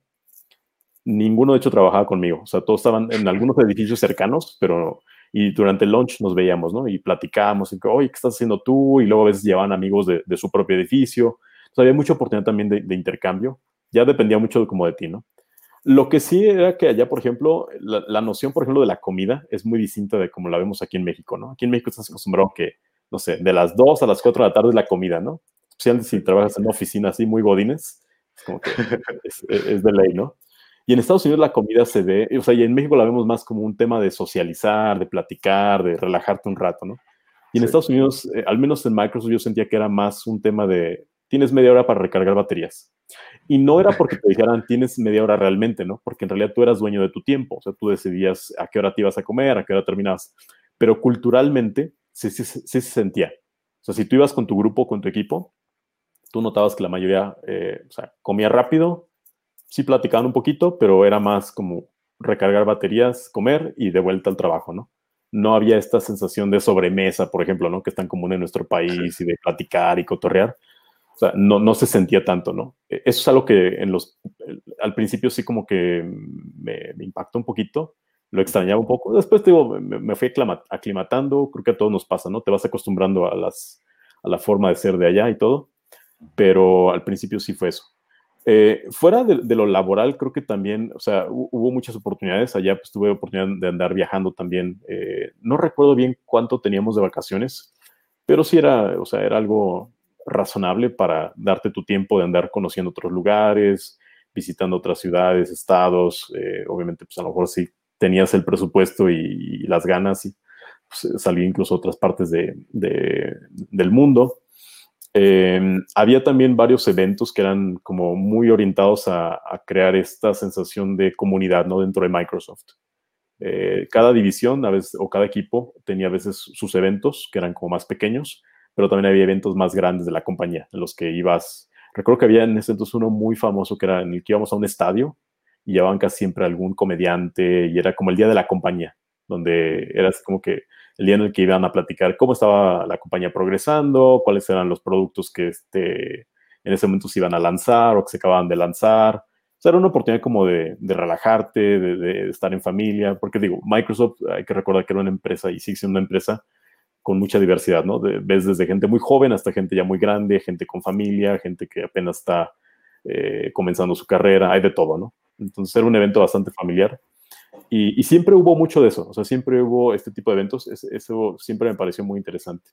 ninguno de hecho trabajaba conmigo. O sea, todos estaban en algunos edificios cercanos, pero y durante el lunch nos veíamos, ¿no? Y platicábamos, y, oye, ¿qué estás haciendo tú? Y luego a veces llevaban amigos de, su propio edificio. Sea, había mucha oportunidad también de, intercambio. Ya dependía mucho como de ti, ¿no? Lo que sí era que allá, por ejemplo, la, la, noción, por ejemplo, de la comida es muy distinta de como la vemos aquí en México, ¿no? Aquí en México estás acostumbrado que, no sé, de las 2 a las 4 de la tarde es la comida, ¿no? Especialmente si trabajas en una oficina así muy godines, es como que es, de ley, ¿no? Y en Estados Unidos la comida se ve, o sea, y en México la vemos más como un tema de socializar, de platicar, de relajarte un rato, ¿no? Y en Estados Unidos, eh, al menos en Microsoft, yo sentía que era más un tema de, tienes media hora para recargar baterías. Y no era porque te dijeran, tienes media hora realmente, ¿no? Porque en realidad tú eras dueño de tu tiempo, o sea, tú decidías a qué hora te ibas a comer, a qué hora terminabas. Pero culturalmente sí, sí, sí, sí se sentía. O sea, si tú ibas con tu grupo, con tu equipo, tú notabas que la mayoría, eh, o sea, comía rápido, sí platicaban un poquito, pero era más como recargar baterías, comer y de vuelta al trabajo, ¿no? No había esta sensación de sobremesa, por ejemplo, ¿no? Que es tan común en nuestro país y de platicar y cotorrear. O sea, no, no se sentía tanto, ¿no? E, eso es algo que en los, al principio sí como que me, me impactó un poquito, lo extrañaba un poco. Después, digo, me, me fui aclimatando, creo que a todos nos pasa, ¿no? Te vas acostumbrando a, las, a la forma de ser de allá y todo pero al principio sí fue eso. Eh, fuera de, lo laboral, creo que también, o sea, hubo muchas oportunidades. Allá pues tuve oportunidad de andar viajando también. Eh, no recuerdo bien cuánto teníamos de vacaciones, pero sí era, o sea, era algo razonable para darte tu tiempo de andar conociendo otros lugares, visitando otras ciudades, estados. Eh, obviamente, pues a lo mejor sí tenías el presupuesto y, las ganas y pues, salí incluso a otras partes de, del mundo. Em, había también varios eventos que eran como muy orientados a, crear esta sensación de comunidad ¿no? dentro de Microsoft. Eh, cada división a veces, o cada equipo tenía a veces sus eventos que eran como más pequeños, pero también había eventos más grandes de la compañía en los que ibas. Recuerdo que había en ese entonces uno muy famoso que era en el que íbamos a un estadio y llevaban casi siempre algún comediante y era como el día de la compañía, donde era como que el día en el que iban a platicar cómo estaba la compañía progresando, cuáles eran los productos que este, en ese momento se iban a lanzar o que se acababan de lanzar. O sea, era una oportunidad como de, relajarte, de, estar en familia, porque digo, Microsoft, hay que recordar que era una empresa y sigue siendo una empresa con mucha diversidad, ¿no? ves desde gente muy joven hasta gente ya muy grande, gente con familia, gente que apenas está eh, comenzando su carrera, hay de todo, ¿no? Entonces era un evento bastante familiar. Y, siempre hubo mucho de eso, o sea, siempre hubo este tipo de eventos, eso siempre me pareció muy interesante.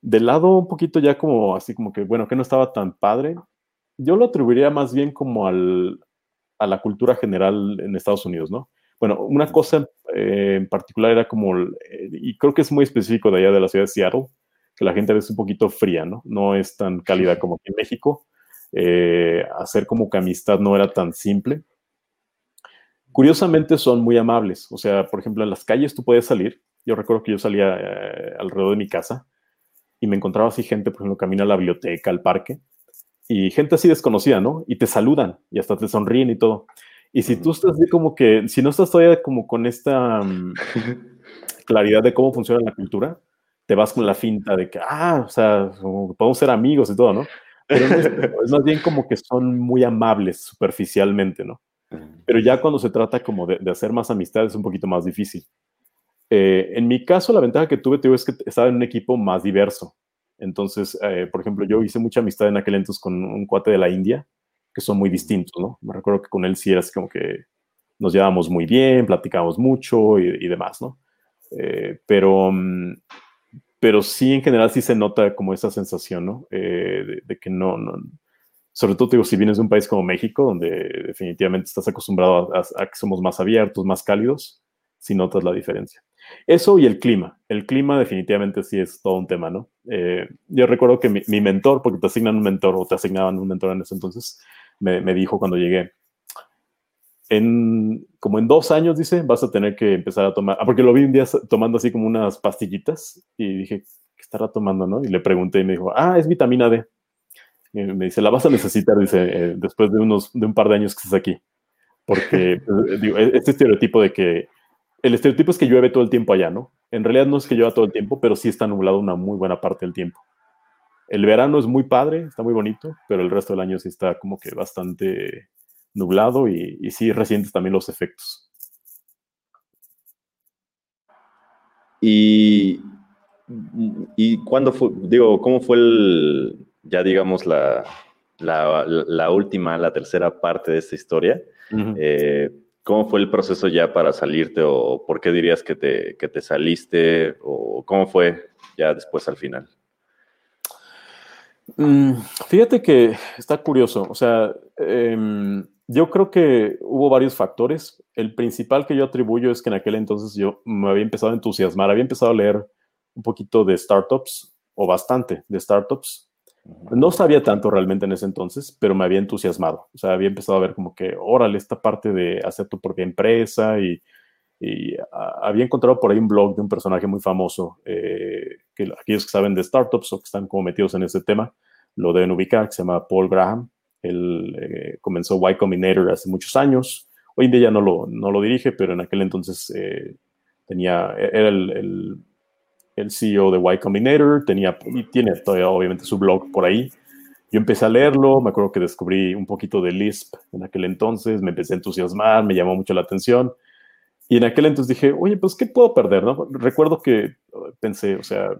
Del lado un poquito ya como así como que, bueno, que no estaba tan padre, yo lo atribuiría más bien como al, a la cultura general en Estados Unidos, ¿no? Bueno, una cosa eh, en particular era como, eh, y creo que es muy específico de allá de la ciudad de Seattle, que la gente es un poquito fría, ¿no? No es tan cálida como aquí en México. Eh, hacer como que amistad no era tan simple. Curiosamente son muy amables. O sea, por ejemplo, en las calles tú puedes salir. Yo recuerdo que yo salía eh, alrededor de mi casa y me encontraba así gente, por ejemplo, camino a la biblioteca, al parque, y gente así desconocida, ¿no? Y te saludan y hasta te sonríen y todo. Y si tú estás así como que, si no estás todavía como con esta mm, claridad de cómo funciona la cultura, te vas con la finta de que, ah, o sea, podemos ser amigos y todo, ¿no? Pero es, es más bien como que son muy amables superficialmente, ¿no? Pero ya cuando se trata como de, hacer más amistades es un poquito más difícil. Eh, en mi caso, la ventaja que tuve, es que estaba en un equipo más diverso. Entonces, eh, por ejemplo, yo hice mucha amistad en aquel entonces con un cuate de la India, que son muy distintos, ¿no? Me recuerdo que con él sí era así como que nos llevábamos muy bien, platicábamos mucho y, demás, ¿no? Eh, pero, mm, pero sí, en general, sí se nota como esa sensación, ¿no? de, que no, no, sobre todo, digo, si vienes de un país como México, donde definitivamente estás acostumbrado a, a que somos más abiertos, más cálidos, sí notas la diferencia. Eso y el clima. El clima definitivamente sí es todo un tema, ¿no? Eh, yo recuerdo que mi, mentor, porque te asignan un mentor o te asignaban un mentor en ese entonces, me, dijo cuando llegué, en, como en dos años, dice, vas a tener que empezar a tomar, ah, porque lo vi un día tomando así como unas pastillitas y dije, ¿qué estará tomando, no? Y le pregunté y me dijo, ah, es vitamina D. Me dice, la vas a necesitar, dice, eh, después de, unos, de un par de años que estás aquí. Porque, pues, digo, e-, este estereotipo de que el estereotipo es que llueve todo el tiempo allá, ¿no? En realidad no es que llueva todo el tiempo, pero sí está nublado una muy buena parte del tiempo. El verano es muy padre, está muy bonito, pero el resto del año sí está como que bastante nublado y, y sí resientes también los efectos.
Y, y cuándo fue, digo, ¿cómo fue el, ya digamos, la, la, última, la tercera parte de esta historia? ¿Cómo fue el proceso ya para salirte o por qué dirías que te, te saliste o cómo fue ya después al final?
Mm, fíjate que está curioso, o sea, em, yo creo que hubo varios factores. El principal que yo atribuyo es que en aquel entonces yo me había empezado a entusiasmar, había empezado a leer un poquito de startups o bastante de startups no sabía tanto realmente en ese entonces, pero me había entusiasmado. O sea, había empezado a ver como que, órale, esta parte de hacer tu propia empresa y, había encontrado por ahí un blog de un personaje muy famoso, eh, que aquellos que saben de startups o que están como metidos en ese tema, lo deben ubicar, que se llama Paul Graham. Él eh, comenzó Y Combinator hace muchos años. Hoy en día ya no lo, no lo dirige, pero en aquel entonces eh, tenía, era el el CEO de Y Combinator, tenía, y tiene todavía obviamente su blog por ahí. Yo empecé a leerlo, me acuerdo que descubrí un poquito de Lisp en aquel entonces, me empecé a entusiasmar, me llamó mucho la atención. Y en aquel entonces dije, oye, pues, ¿qué puedo perder? No? Recuerdo que uh, pensé, o sea,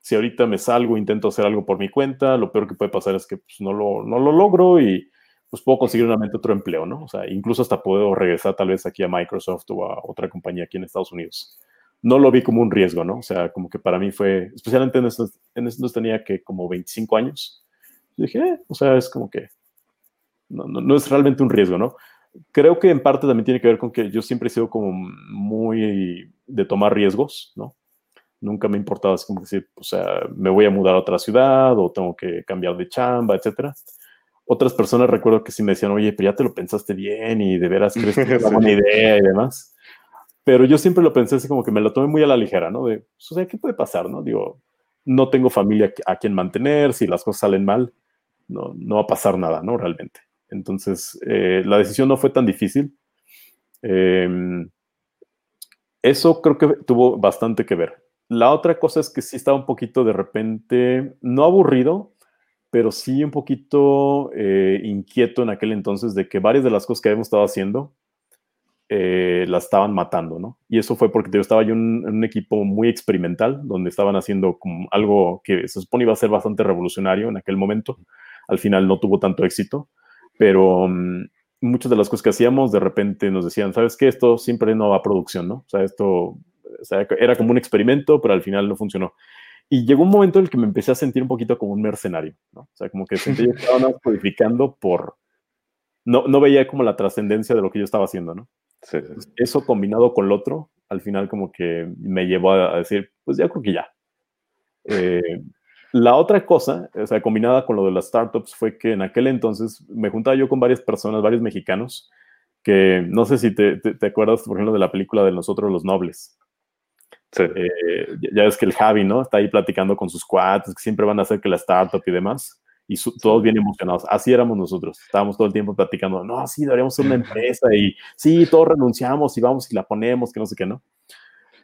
si ahorita me salgo, intento hacer algo por mi cuenta, lo peor que puede pasar es que pues, no, lo, no lo logro y pues puedo conseguir nuevamente otro empleo, ¿no? O sea, incluso hasta puedo regresar tal vez aquí a Microsoft o a otra compañía aquí en Estados Unidos no lo vi como un riesgo, ¿no? O sea, como que para mí fue, especialmente en estos, en estos tenía que como 25 años. dije, eh, o sea, es como que no, no, es realmente un riesgo, ¿no? Creo que en parte también tiene que ver con que yo siempre he sido como muy de tomar riesgos, ¿no? Nunca me importaba, es como decir, o sea, me voy a mudar a otra ciudad o tengo que cambiar de chamba, etcétera. Otras personas recuerdo que sí me decían, oye, pero ya te lo pensaste bien y de veras crees que es una buena idea y demás. Pero yo siempre lo pensé así como que me lo tomé muy a la ligera, ¿no? De, pues, o sea, ¿qué puede pasar, no? Digo, no tengo familia a quien mantener, si las cosas salen mal, no, no va a pasar nada, ¿no? Realmente. Entonces, eh, la decisión no fue tan difícil. Em, eso creo que tuvo bastante que ver. La otra cosa es que sí estaba un poquito de repente, no aburrido, pero sí un poquito eh, inquieto en aquel entonces de que varias de las cosas que habíamos estado haciendo eh, la estaban matando, ¿no? Y eso fue porque yo estaba yo en, un equipo muy experimental, donde estaban haciendo como algo que se supone iba a ser bastante revolucionario en aquel momento. Al final no tuvo tanto éxito, pero mm, muchas de las cosas que hacíamos de repente nos decían, ¿sabes qué? Esto siempre no va a producción, ¿no? O sea, esto era como un experimento, pero al final no funcionó. Y llegó un momento en el que me empecé a sentir un poquito como un mercenario, ¿no? O sea, como que sentía que estaba codificando por... No, no veía como la trascendencia de lo que yo estaba haciendo, ¿no? Eso combinado con lo otro, al final como que me llevó a decir, pues ya creo que ya. Eh, la otra cosa, o sea, combinada con lo de las startups, fue que en aquel entonces me juntaba yo con varias personas, varios mexicanos, que no sé si te, te, acuerdas, por ejemplo, de la película de Nosotros los Nobles. Eh, ya ves que el Javi, ¿no? Está ahí platicando con sus cuates, que siempre van a hacer que la startup y demás y todos bien emocionados. Así éramos nosotros. Estábamos todo el tiempo platicando, no, sí, deberíamos ser una empresa y sí, todos renunciamos y vamos y la ponemos, que no sé qué, ¿no?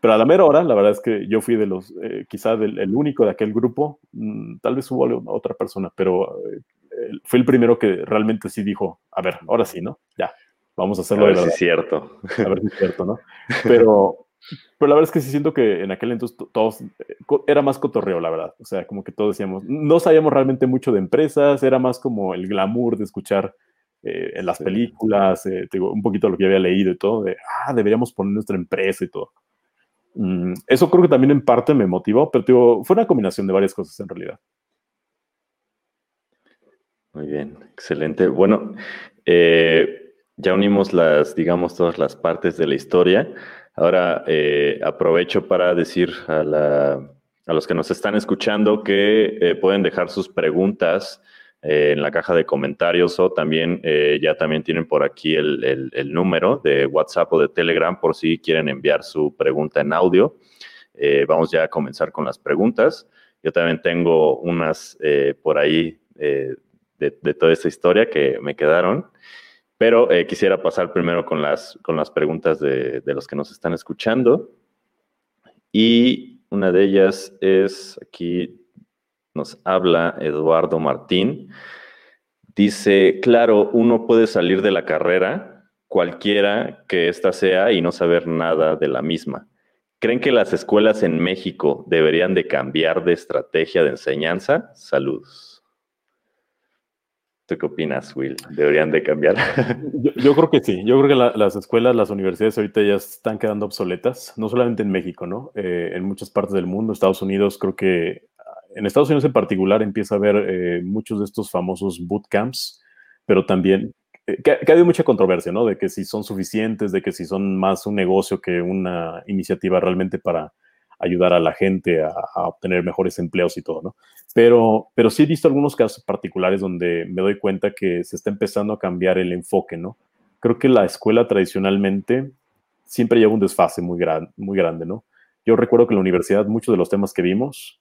Pero a la mera hora, la verdad es que yo fui de los, eh, quizá el único de aquel grupo, mm, tal vez hubo otra persona, pero eh, fue el primero que realmente sí dijo, a ver, ahora sí, ¿no? Ya, vamos a hacerlo
a ver Si es cierto.
A ver si es cierto, ¿no? Pero pero la verdad es que sí siento que en aquel entonces todos, eh, era más cotorreo, la verdad. O sea, como que todos decíamos, no sabíamos realmente mucho de empresas, era más como el glamour de escuchar eh, en las películas, eh, digo, un poquito lo que había leído y todo, de, ah, deberíamos poner nuestra empresa y todo. Mm, eso creo que también en parte me motivó, pero digo, fue una combinación de varias cosas en realidad.
Muy bien, excelente. Bueno, eh, ya unimos las, digamos, todas las partes de la historia. Ahora eh, aprovecho para decir a, los que nos están escuchando que eh, pueden dejar sus preguntas en la caja de comentarios o también ya también tienen por aquí el, número de WhatsApp o de Telegram por si quieren enviar su pregunta en audio. vamos ya a comenzar con las preguntas. Yo también tengo unas por ahí de, toda esta historia que me quedaron. Pero eh, quisiera pasar primero con las, con las preguntas de, los que nos están escuchando. Y una de ellas es, aquí nos habla Eduardo Martín. Dice, claro, uno puede salir de la carrera, cualquiera que ésta sea, y no saber nada de la misma. ¿Creen que las escuelas en México deberían de cambiar de estrategia de enseñanza? Saludos. ¿Tú qué opinas, Will? ¿Deberían de cambiar?
Yo, creo que sí. Yo creo que las escuelas, las universidades ahorita ya están quedando obsoletas, no solamente en México, ¿no? Eh, en muchas partes del mundo, Estados Unidos, creo que en Estados Unidos en particular empieza a haber eh, muchos de estos famosos bootcamps, pero también eh, que, que, ha habido mucha controversia, ¿no? De que si son suficientes, de que si son más un negocio que una iniciativa realmente para ayudar a la gente a, obtener mejores empleos y todo, ¿no? Pero, pero sí he visto algunos casos particulares donde me doy cuenta que se está empezando a cambiar el enfoque, ¿no? Creo que la escuela tradicionalmente siempre lleva un desfase muy, gran, muy grande, ¿no? Yo recuerdo que en la universidad muchos de los temas que vimos,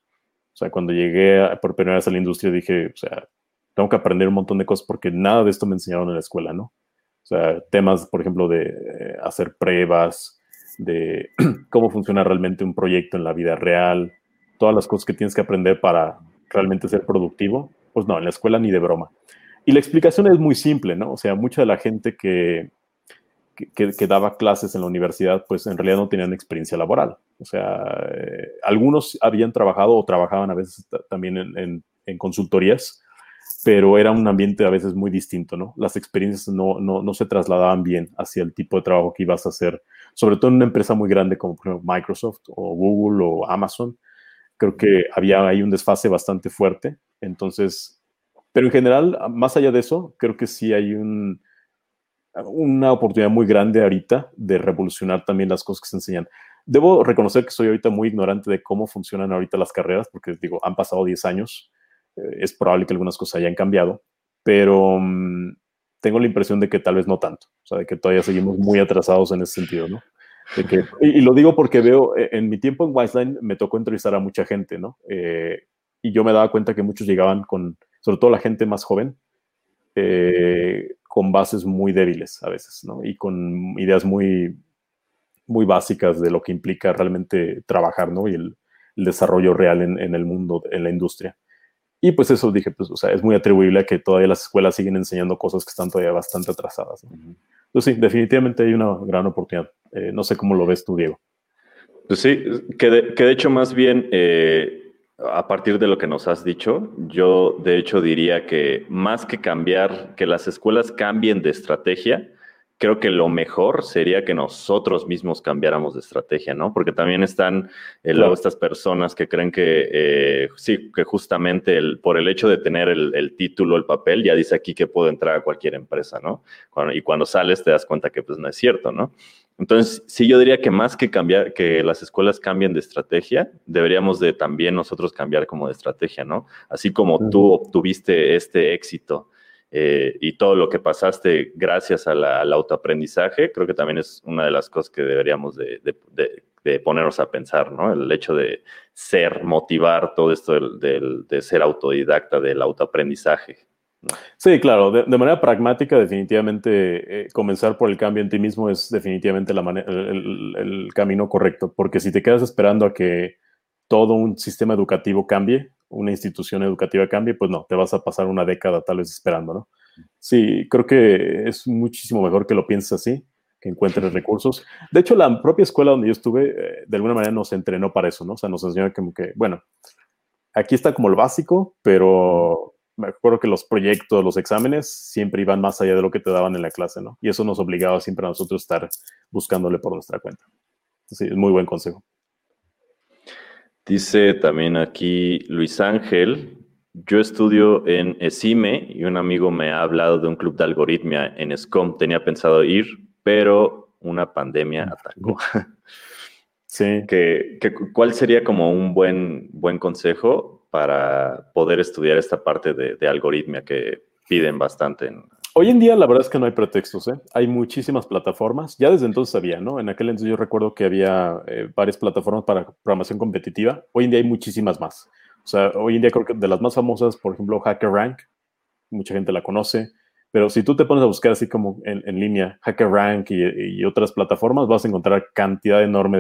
o sea, cuando llegué por primera vez a la industria dije, o sea, tengo que aprender un montón de cosas porque nada de esto me enseñaron en la escuela, ¿no? O sea, temas, por ejemplo, de eh, hacer pruebas, de cómo funciona realmente un proyecto en la vida real, todas las cosas que tienes que aprender para realmente ser productivo, pues no, en la escuela ni de broma. Y la explicación es muy simple, ¿no? O sea, mucha de la gente que, que, daba clases en la universidad, pues en realidad no tenían experiencia laboral. O sea, eh, algunos habían trabajado o trabajaban a veces también en, en, consultorías, pero era un ambiente a veces muy distinto, ¿no? Las experiencias no, no, no se trasladaban bien hacia el tipo de trabajo que ibas a hacer sobre todo en una empresa muy grande como Microsoft o Google o Amazon, creo que había ahí un desfase bastante fuerte. Entonces, pero en general, más allá de eso, creo que sí hay un, una oportunidad muy grande ahorita de revolucionar también las cosas que se enseñan. Debo reconocer que soy ahorita muy ignorante de cómo funcionan ahorita las carreras, porque digo, han pasado 10 años, es probable que algunas cosas hayan cambiado, pero mm, tengo la impresión de que tal vez no tanto, o sea, de que todavía seguimos muy atrasados en ese sentido, ¿no? y, lo digo porque veo, eh, en mi tiempo en Wiseline me tocó entrevistar a mucha gente, ¿no? Eh, y yo me daba cuenta que muchos llegaban con, sobre todo la gente más joven, eh, con bases muy débiles a veces, ¿no? Y con ideas muy, muy básicas de lo que implica realmente trabajar, ¿no? Y el, desarrollo real en, el mundo, en la industria. Y pues eso dije, pues, o sea, es muy atribuible a que todavía las escuelas siguen enseñando cosas que están todavía bastante atrasadas. Entonces, sí, definitivamente hay una gran oportunidad. Eh, no sé cómo lo ves tú, Diego.
Pues sí, que de, que de hecho más bien, eh, a partir de lo que nos has dicho, yo de hecho diría que más que cambiar, que las escuelas cambien de estrategia, creo que lo mejor sería que nosotros mismos cambiáramos de estrategia, ¿no? Porque también están eh, luego estas personas que creen que eh, sí, que justamente el, por el hecho de tener el, título, el papel, ya dice aquí que puedo entrar a cualquier empresa, ¿no? y cuando sales te das cuenta que pues no es cierto, ¿no? Entonces, sí, yo diría que más que cambiar, que las escuelas cambien de estrategia, deberíamos de también nosotros cambiar como de estrategia, ¿no? Así como tú obtuviste este éxito eh, y todo lo que pasaste gracias al autoaprendizaje, creo que también es una de las cosas que deberíamos de, ponernos a pensar, ¿no? El hecho de ser, motivar todo esto de ser autodidacta, del autoaprendizaje.
Sí, claro, de, manera pragmática, definitivamente eh, comenzar por el cambio en ti mismo es definitivamente la el, el, camino correcto, porque si te quedas esperando a que todo un sistema educativo cambie, una institución educativa cambie, pues no, te vas a pasar una década tal vez esperando, ¿no? Sí, creo que es muchísimo mejor que lo pienses así, que encuentres recursos. De hecho, la propia escuela donde yo estuve, eh, de alguna manera nos entrenó para eso, ¿no? O sea, nos enseñó como que, bueno, aquí está como el básico, pero me acuerdo que los proyectos, los exámenes siempre iban más allá de lo que te daban en la clase, ¿no? Y eso nos obligaba siempre a nosotros estar buscándole por nuestra cuenta. Sí, es muy buen consejo.
Dice también aquí Luis Ángel, yo estudio en ESIME y un amigo me ha hablado de un club de algoritmia en SCOM. Tenía pensado ir, pero una pandemia atacó. Sí. ¿Cuál sería como un buen, buen consejo para poder estudiar esta parte de, algoritmia que piden bastante?
Hoy en día la verdad es que no hay pretextos, ¿eh? Hay muchísimas plataformas. Ya desde entonces había, ¿no? En aquel entonces yo recuerdo que había eh, varias plataformas para programación competitiva. Hoy en día hay muchísimas más. O sea, hoy en día creo que de las más famosas, por ejemplo, HackerRank, mucha gente la conoce. Pero si tú te pones a buscar así como en, línea, HackerRank y, y, otras plataformas, vas a encontrar cantidad enorme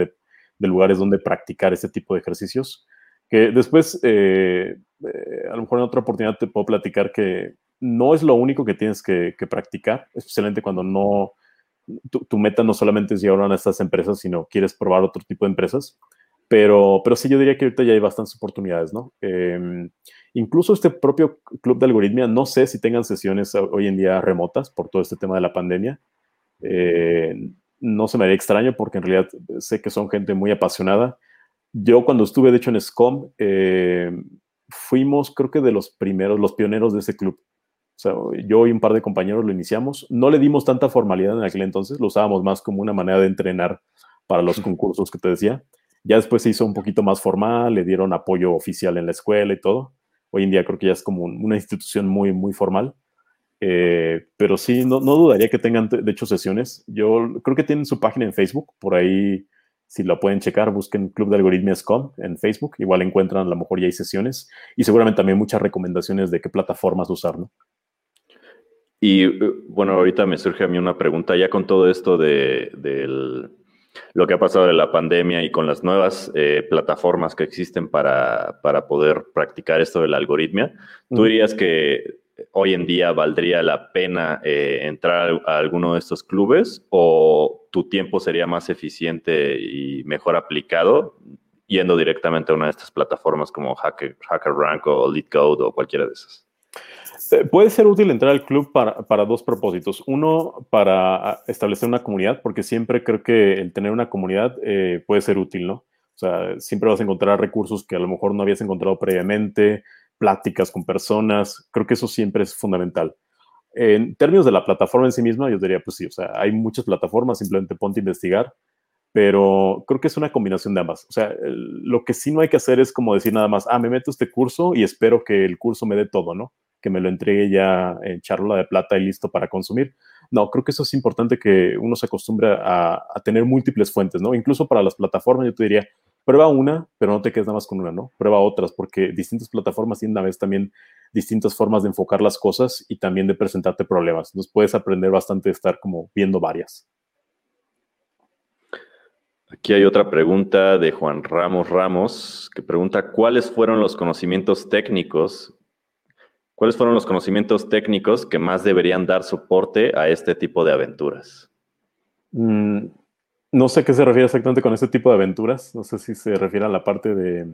de, lugares donde practicar ese tipo de ejercicios. Que después, eh, eh, a lo mejor en otra oportunidad te puedo platicar que no es lo único que tienes que, practicar, especialmente cuando no, tu, meta no solamente es llegar a estas empresas, sino quieres probar otro tipo de empresas. Pero, pero sí, yo diría que ahorita ya hay bastantes oportunidades, ¿no? Em, incluso este propio club de algoritmia, no sé si tengan sesiones hoy en día remotas por todo este tema de la pandemia. Eh, no se me haría extraño porque en realidad sé que son gente muy apasionada. Yo cuando estuve, de hecho, en SCOM, eh, fuimos, creo que de los primeros, los pioneros de ese club. O sea, yo y un par de compañeros lo iniciamos. No le dimos tanta formalidad en aquel entonces, lo usábamos más como una manera de entrenar para los concursos que te decía. Ya después se hizo un poquito más formal, le dieron apoyo oficial en la escuela y todo. Hoy en día creo que ya es como una institución muy, muy formal. Eh, pero sí, no, no, dudaría que tengan, de hecho, sesiones. Yo creo que tienen su página en Facebook, por ahí, si la pueden checar, busquen Club de Algoritmias.com en Facebook, igual encuentran, a lo mejor ya hay sesiones y seguramente también muchas recomendaciones de qué plataformas usar, ¿no?
Y eh, bueno, ahorita me surge a mí una pregunta, ya con todo esto de, lo que ha pasado de la pandemia y con las nuevas eh, plataformas que existen para, para, poder practicar esto de la algoritmia, ¿tú dirías que hoy en día valdría la pena eh, entrar a alguno de estos clubes o tu tiempo sería más eficiente y mejor aplicado yendo directamente a una de estas plataformas como Hacker, HackerRank o LeetCode o cualquiera de esas?
Eh, puede ser útil entrar al club para, dos propósitos. Uno, para establecer una comunidad, porque siempre creo que el tener una comunidad eh, puede ser útil, ¿no? O sea, siempre vas a encontrar recursos que a lo mejor no habías encontrado previamente, pláticas con personas, creo que eso siempre es fundamental. En términos de la plataforma en sí misma, yo diría, pues sí, o sea, hay muchas plataformas, simplemente ponte a investigar, pero creo que es una combinación de ambas. O sea, lo que sí no hay que hacer es como decir nada más, ah, me meto este curso y espero que el curso me dé todo, ¿no? Que me lo entregue ya en charla de plata y listo para consumir. No, creo que eso es importante que uno se acostumbre a, a tener múltiples fuentes, ¿no? Incluso para las plataformas, yo te diría, prueba una, pero no te quedes nada más con una, ¿no? Prueba otras, porque distintas plataformas tienen a veces también distintas formas de enfocar las cosas y también de presentarte problemas. Entonces puedes aprender bastante de estar como viendo varias.
Aquí hay otra pregunta de Juan Ramos Ramos, que pregunta, ¿cuáles fueron los conocimientos técnicos? ¿Cuáles fueron los conocimientos técnicos que más deberían dar soporte a este tipo de aventuras?
Mm, no sé qué se refiere exactamente con este tipo de aventuras. No sé si se refiere a la parte de.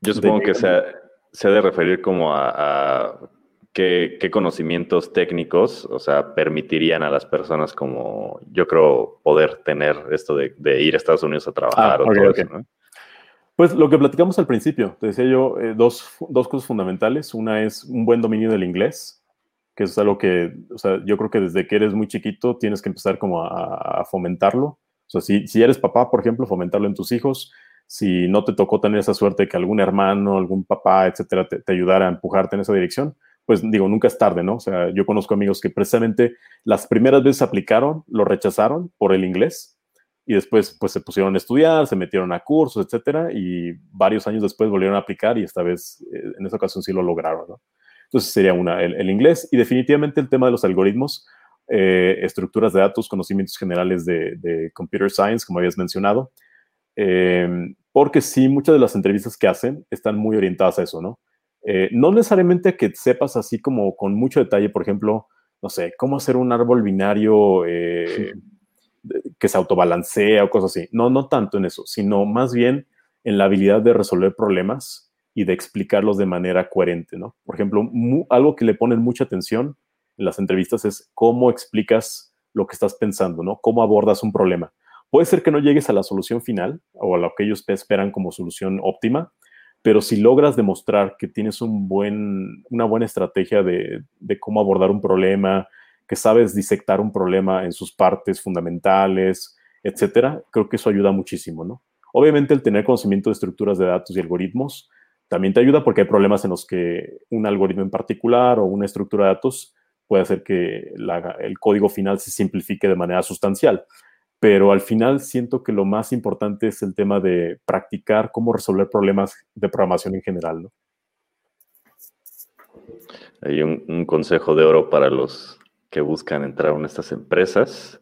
Yo supongo que se ha, de referir como a, qué, conocimientos técnicos, o sea, permitirían a las personas como, yo creo, poder tener esto de, ir a Estados Unidos a trabajar ah, o todo eso,
Pues lo que platicamos al principio, te decía yo, eh, dos, dos cosas fundamentales. Una es un buen dominio del inglés que es algo que, o sea, yo creo que desde que eres muy chiquito tienes que empezar como a, fomentarlo. O sea, si, si, eres papá, por ejemplo, fomentarlo en tus hijos. Si no te tocó tener esa suerte de que algún hermano, algún papá, etcétera, te, ayudara a empujarte en esa dirección, pues digo, nunca es tarde, ¿no? O sea, yo conozco amigos que precisamente las primeras veces aplicaron, lo rechazaron por el inglés y después pues se pusieron a estudiar, se metieron a cursos, etcétera, y varios años después volvieron a aplicar y esta vez, eh, en esa ocasión sí lo lograron, ¿no? Entonces sería una, el, inglés y definitivamente el tema de los algoritmos, eh, estructuras de datos, conocimientos generales de, computer science, como habías mencionado, eh, porque sí, muchas de las entrevistas que hacen están muy orientadas a eso, ¿no? Eh, no necesariamente que sepas así como con mucho detalle, por ejemplo, no sé, cómo hacer un árbol binario eh, que se autobalancea o cosas así. No, no tanto en eso, sino más bien en la habilidad de resolver problemas y de explicarlos de manera coherente, ¿no? Por ejemplo, algo que le ponen mucha atención en las entrevistas es cómo explicas lo que estás pensando, ¿no? Cómo abordas un problema. Puede ser que no llegues a la solución final o a lo que ellos esperan como solución óptima, pero si logras demostrar que tienes un buen, una buena estrategia de, cómo abordar un problema, que sabes disectar un problema en sus partes fundamentales, etcétera, creo que eso ayuda muchísimo, ¿no? Obviamente el tener conocimiento de estructuras de datos y algoritmos también te ayuda porque hay problemas en los que un algoritmo en particular o una estructura de datos puede hacer que el código final se simplifique de manera sustancial pero al final siento que lo más importante es el tema de practicar cómo resolver problemas de programación en general. ¿no?
Hay un, consejo de oro para los que buscan entrar en estas empresas.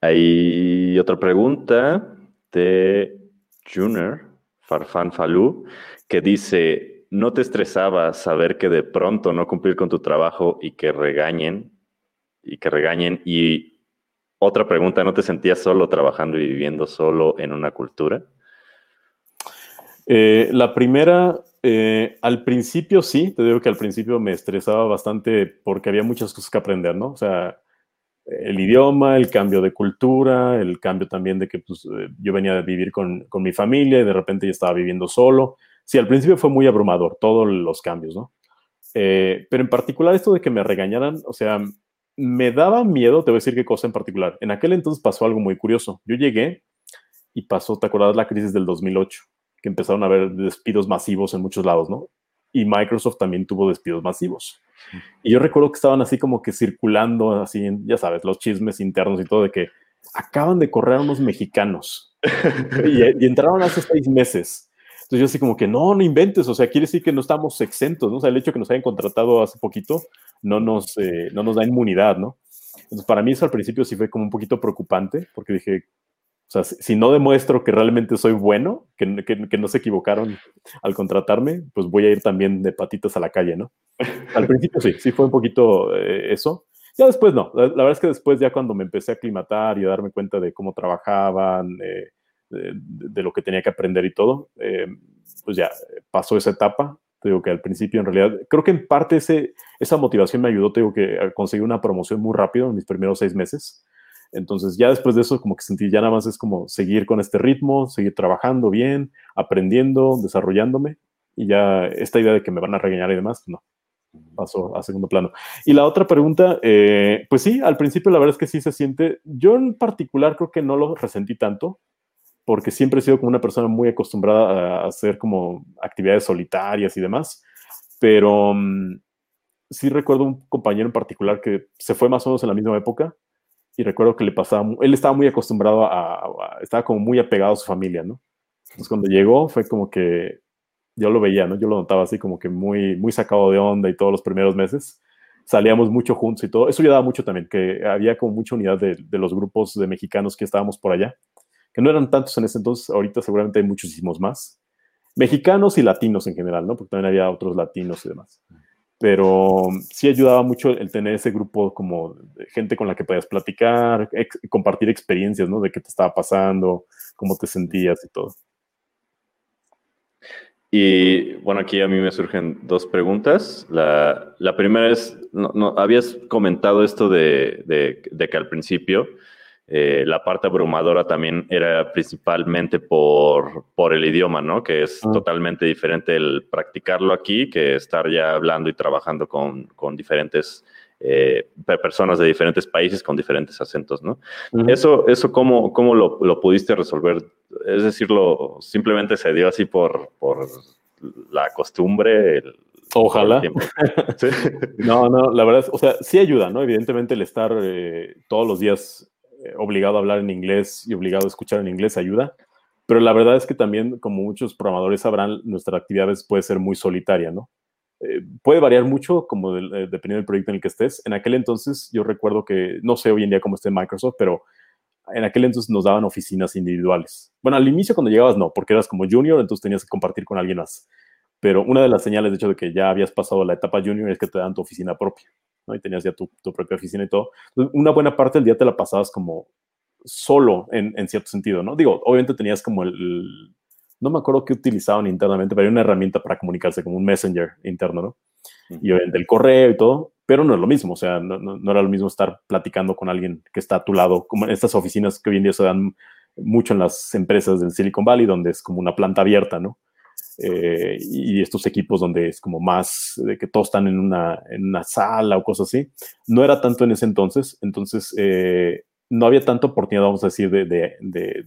Hay otra pregunta de Junior Farfan Falú que dice, ¿no te estresaba saber que de pronto no cumplir con tu trabajo y que regañen y que regañen y otra pregunta, ¿no te sentías solo trabajando y viviendo solo en una cultura?
Eh, la primera, eh, al principio sí, te digo que al principio me estresaba bastante porque había muchas cosas que aprender, ¿no? O sea, el idioma, el cambio de cultura, el cambio también de que pues, eh, yo venía a vivir con, con, mi familia y de repente ya estaba viviendo solo. Sí, al principio fue muy abrumador, todos los cambios, ¿no? pero en particular esto de que me regañaran, o sea, me daba miedo, te voy a decir qué cosa en particular. En aquel entonces pasó algo muy curioso. Yo llegué y pasó, ¿te acuerdas la crisis del 2008? Que empezaron a haber despidos masivos en muchos lados, ¿no? Y Microsoft también tuvo despidos masivos. Y yo recuerdo que estaban así como que circulando, así, ya sabes, los chismes internos y todo de que acaban de correr unos mexicanos y, y entraron hace seis meses. Entonces yo así como que no, no inventes, o sea, quiere decir que no estamos exentos, ¿no? O sea, el hecho de que nos hayan contratado hace poquito no nos, eh, no nos da inmunidad, ¿no? Entonces para mí eso al principio sí fue como un poquito preocupante, porque dije, sea, si, no demuestro que realmente soy bueno, que, que, no se equivocaron al contratarme, pues voy a ir también de patitas a la calle, ¿no? Al principio sí, sí fue un poquito eh, eso. Ya después no, la, verdad es que después ya cuando me empecé a aclimatar y a darme cuenta de cómo trabajaban, eh, de, lo que tenía que aprender y todo, eh, pues ya pasó esa etapa. Te digo que al principio en realidad, creo que en parte ese, esa motivación me ayudó, te digo que a conseguir una promoción muy rápido en mis primeros seis meses. Entonces ya después de eso como que sentí ya nada más es como seguir con este ritmo, seguir trabajando bien, aprendiendo, desarrollándome y ya esta idea de que me van a regañar y demás, no, pasó a segundo plano. Y la otra pregunta, eh, pues sí, al principio la verdad es que sí se siente, yo en particular creo que no lo resentí tanto, porque siempre he sido como una persona muy acostumbrada a hacer como actividades solitarias y demás, pero mm, sí recuerdo un compañero en particular que se fue más o menos en la misma época y recuerdo que le pasaba, él estaba muy acostumbrado a, estaba como muy apegado a su familia, ¿no? Entonces cuando llegó fue como que yo lo veía, ¿no? Yo lo notaba así como que muy, muy sacado de onda y todos los primeros meses. Salíamos mucho juntos y todo. Eso ayudaba mucho también, que había como mucha unidad de, de los grupos de mexicanos que estábamos por allá que no eran tantos en ese entonces, ahorita seguramente hay muchísimos más. Mexicanos y latinos en general, ¿no? Porque también había otros latinos y demás. Pero sí ayudaba mucho el tener ese grupo como de gente con la que podías platicar, compartir experiencias, ¿no? De qué te estaba pasando, cómo te sentías y todo.
Y bueno, aquí a mí me surgen dos preguntas. La, la primera es, no, habías comentado esto de, de, de que al principio eh, la parte abrumadora también era principalmente por, por el idioma, ¿no? Que es ah. totalmente diferente el practicarlo aquí que estar ya hablando y trabajando con, con diferentes eh, personas de diferentes países con diferentes acentos, ¿no? Eso, eso ¿cómo, cómo lo, lo, pudiste resolver? Es decir, simplemente se dio así por, por la costumbre.
Ojalá. no, no, la verdad, es, o sea, sí ayuda, ¿no? Evidentemente el estar eh, todos los días obligado a hablar en inglés y obligado a escuchar en inglés ayuda. Pero la verdad es que también, como muchos programadores sabrán, nuestra actividad puede ser muy solitaria, ¿no? Eh, puede variar mucho, como eh, dependiendo del proyecto en el que estés. En aquel entonces, yo recuerdo que, no sé hoy en día cómo esté Microsoft, pero en aquel entonces nos daban oficinas individuales. Bueno, al inicio cuando llegabas no, porque eras como junior, entonces tenías que compartir con alguien más. Pero una de las señales, de hecho, de que ya habías pasado la etapa junior es que te dan tu oficina propia. ¿No? Y tenías ya tu, propia oficina y todo. una buena parte del día te la pasabas como solo en, en cierto sentido, ¿no? Digo, obviamente tenías como el, no me acuerdo qué utilizaban internamente, pero hay una herramienta para comunicarse como un messenger interno, ¿no? Y obviamente el correo y todo, pero no es lo mismo, o sea, no, no, era lo mismo estar platicando con alguien que está a tu lado, como en estas oficinas que hoy en día se dan mucho en las empresas del Silicon Valley, donde es como una planta abierta, ¿no? Eh, y estos equipos donde es como más de que todos están en una, en una sala o cosas así. No era tanto en ese entonces, entonces eh, no había tanta oportunidad, vamos a decir, de, de,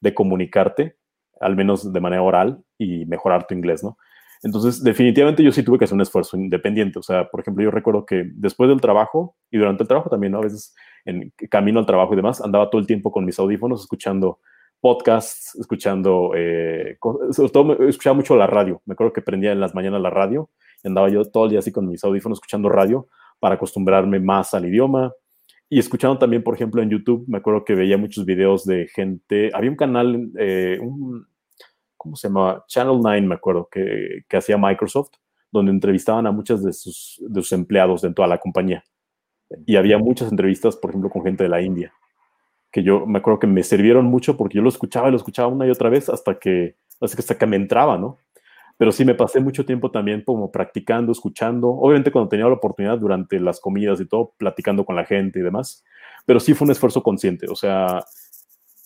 de, comunicarte, al menos de manera oral y mejorar tu inglés, ¿no? Entonces, definitivamente yo sí tuve que hacer un esfuerzo independiente. O sea, por ejemplo, yo recuerdo que después del trabajo y durante el trabajo también, ¿no? A veces en camino al trabajo y demás, andaba todo el tiempo con mis audífonos escuchando podcasts, escuchando, eh, sobre todo escuchaba mucho la radio. Me acuerdo que prendía en las mañanas la radio y andaba yo todo el día así con mis audífonos escuchando radio para acostumbrarme más al idioma. Y escuchando también, por ejemplo, en YouTube, me acuerdo que veía muchos videos de gente, había un canal, eh, ¿cómo se llama? Channel 9, me acuerdo, que, hacía Microsoft, donde entrevistaban a muchos de sus, de sus empleados de toda la compañía. Y había muchas entrevistas, por ejemplo, con gente de la India que yo me acuerdo que me sirvieron mucho porque yo lo escuchaba y lo escuchaba una y otra vez hasta que, hasta que me entraba, ¿no? Pero sí me pasé mucho tiempo también como practicando, escuchando, obviamente cuando tenía la oportunidad durante las comidas y todo, platicando con la gente y demás, pero sí fue un esfuerzo consciente, o sea,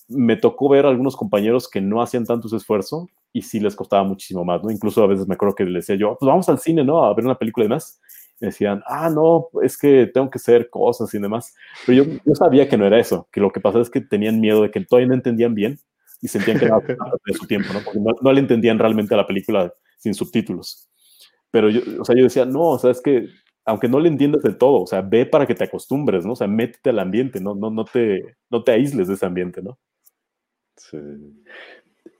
me tocó ver a algunos compañeros que no hacían tanto ese esfuerzo y sí les costaba muchísimo más, ¿no? Incluso a veces me acuerdo que les decía yo, pues vamos al cine, ¿no? A ver una película y demás decían, ah, no, es que tengo que hacer cosas y demás. Pero yo, yo sabía que no era eso, que lo que pasaba es que tenían miedo de que todavía no entendían bien y sentían que era de su tiempo, ¿no? Porque no, le entendían realmente a la película sin subtítulos. Pero yo, o sea, yo decía, no, o sea, es que aunque no le entiendas de todo, o sea, ve para que te acostumbres, ¿no? O sea, métete al ambiente, no, no, no, te, no te aísles de ese ambiente, ¿no?
Sí.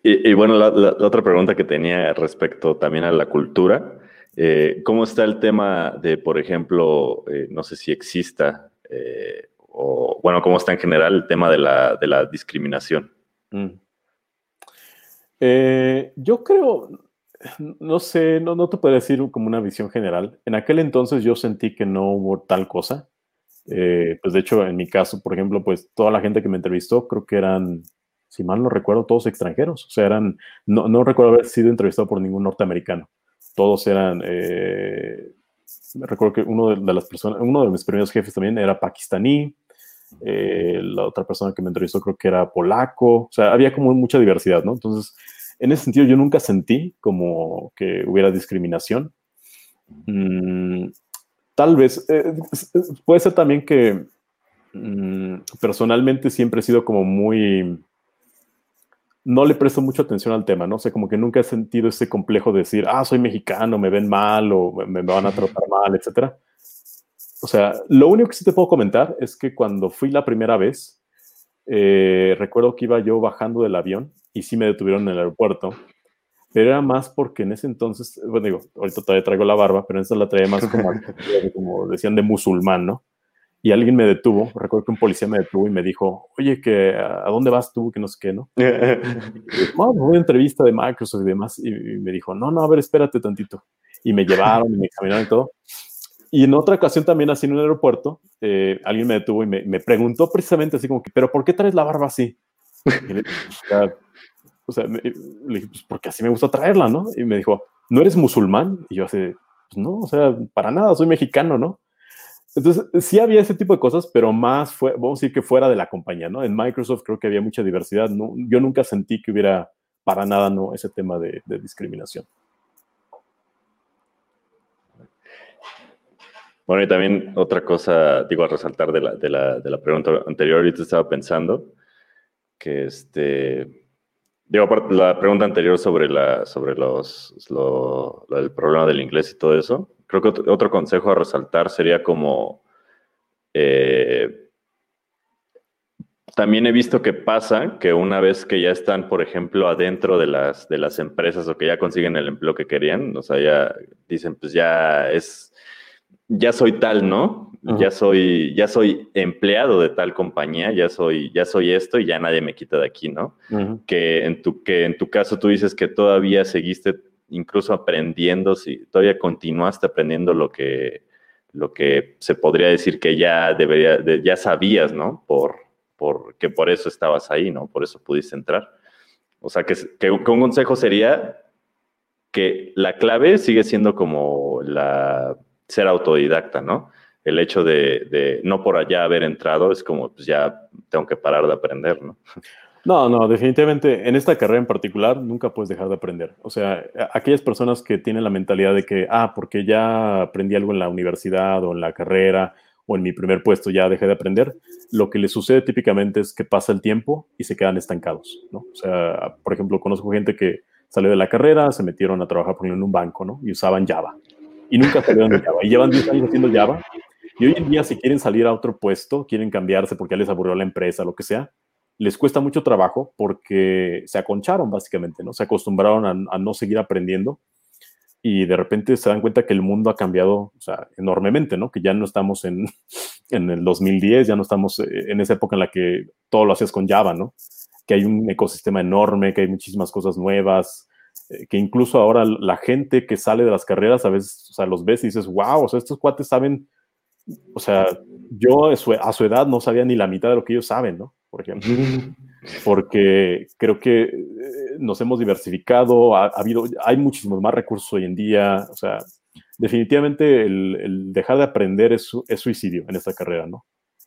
Y, bueno, la, la, otra pregunta que tenía respecto también a la cultura, eh, ¿Cómo está el tema de, por ejemplo, eh, no sé si exista, eh, o bueno, cómo está en general el tema de la, discriminación? Mm.
yo creo, no sé, no, no te puedo decir como una visión general. En aquel entonces yo sentí que no hubo tal cosa. pues de hecho, en mi caso, por ejemplo, pues toda la gente que me entrevistó, creo que eran, si mal no recuerdo, todos extranjeros. O sea, eran, no, no recuerdo haber sido entrevistado por ningún norteamericano todos eran, eh, recuerdo que uno de, las personas, uno de mis primeros jefes también era pakistaní, eh, la otra persona que me entrevistó creo que era polaco, o sea, había como mucha diversidad, ¿no? Entonces, en ese sentido yo nunca sentí como que hubiera discriminación. Mm, tal vez, eh, puede ser también que mm, personalmente siempre he sido como muy no le presto mucha atención al tema, ¿no? O sea, como que nunca he sentido ese complejo de decir, ah, soy mexicano, me ven mal o me, van a tratar mal, etcétera. O sea, lo único que sí te puedo comentar es que cuando fui la primera vez, eh, recuerdo que iba yo bajando del avión y sí me detuvieron en el aeropuerto, pero era más porque en ese entonces, bueno, digo, ahorita todavía traigo la barba, pero en esa la traía más como, como decían de musulmán, ¿no? Y alguien me detuvo, recuerdo que un policía me detuvo y me dijo, oye, que ¿a dónde vas tú? Que no sé qué, ¿no? no, voy a entrevista de Microsoft y demás, y, me dijo, no, no, a ver, espérate tantito. Y me llevaron y me examinaron y todo. Y en otra ocasión también, así en un aeropuerto, eh, alguien me detuvo y me, me, preguntó precisamente así como que, ¿pero por qué traes la barba así? le, o sea, le dije, pues porque así me gusta traerla, ¿no? Y me dijo, ¿no eres musulmán? Y yo así, pues no, o sea, para nada, soy mexicano, ¿no? Entonces, sí había ese tipo de cosas, pero más fue, vamos a decir que fuera de la compañía, ¿no? En Microsoft creo que había mucha diversidad. Yo nunca sentí que hubiera para nada, ¿no? Ese tema de, discriminación.
Bueno, y también otra cosa, digo, a resaltar de la, de la, de la pregunta anterior, ahorita estaba pensando que este, digo, la pregunta anterior sobre, la, sobre los, lo, el problema del inglés y todo eso, creo que otro, consejo a resaltar sería como... Eh, también he visto que pasa que una vez que ya están, por ejemplo, adentro de las, de las empresas o que ya consiguen el empleo que querían, o sea, ya dicen, pues ya es, ya soy tal, ¿no? Ya soy, ya soy empleado de tal compañía, ya soy, ya soy esto y ya nadie me quita de aquí, ¿no? que, en tu, que en tu caso tú dices que todavía seguiste incluso aprendiendo, si todavía continuaste aprendiendo lo que, lo que se podría decir que ya debería, ya sabías, ¿no? Por, por, que por eso estabas ahí, ¿no? Por eso pudiste entrar. O sea, que, que, un consejo sería que la clave sigue siendo como la ser autodidacta, ¿no? El hecho de, de no por allá haber entrado es como, pues ya tengo que parar de aprender, ¿no?
No, no, definitivamente en esta carrera en particular nunca puedes dejar de aprender. O sea, aquellas personas que tienen la mentalidad de que, ah, porque ya aprendí algo en la universidad o en la carrera o en mi primer puesto ya dejé de aprender, lo que les sucede típicamente es que pasa el tiempo y se quedan estancados, ¿no? O sea, por ejemplo, conozco gente que salió de la carrera, se metieron a trabajar, por en un banco, ¿no? Y usaban Java. Y nunca salieron de Java. Y llevan 10 años haciendo Java. Y hoy en día, si quieren salir a otro puesto, quieren cambiarse porque ya les aburrió la empresa, lo que sea, les cuesta mucho trabajo porque se aconcharon básicamente, ¿no? Se acostumbraron a, no seguir aprendiendo y de repente se dan cuenta que el mundo ha cambiado, o sea, enormemente, ¿no? Que ya no estamos en, en el 2010, ya no estamos eh, en esa época en la que todo lo hacías con Java, ¿no? Que hay un ecosistema enorme, que hay muchísimas cosas nuevas, eh, que incluso ahora la gente que sale de las carreras a veces, o sea, los ves y dices, wow, o sea, estos cuates saben, o sea, yo a su edad no sabía ni la mitad de lo que ellos saben, ¿no? Por ejemplo, porque creo que eh, nos hemos diversificado, ha, habido, hay muchísimos más recursos hoy en día, o sea, definitivamente el, dejar de aprender es, es, suicidio en esta carrera, ¿no?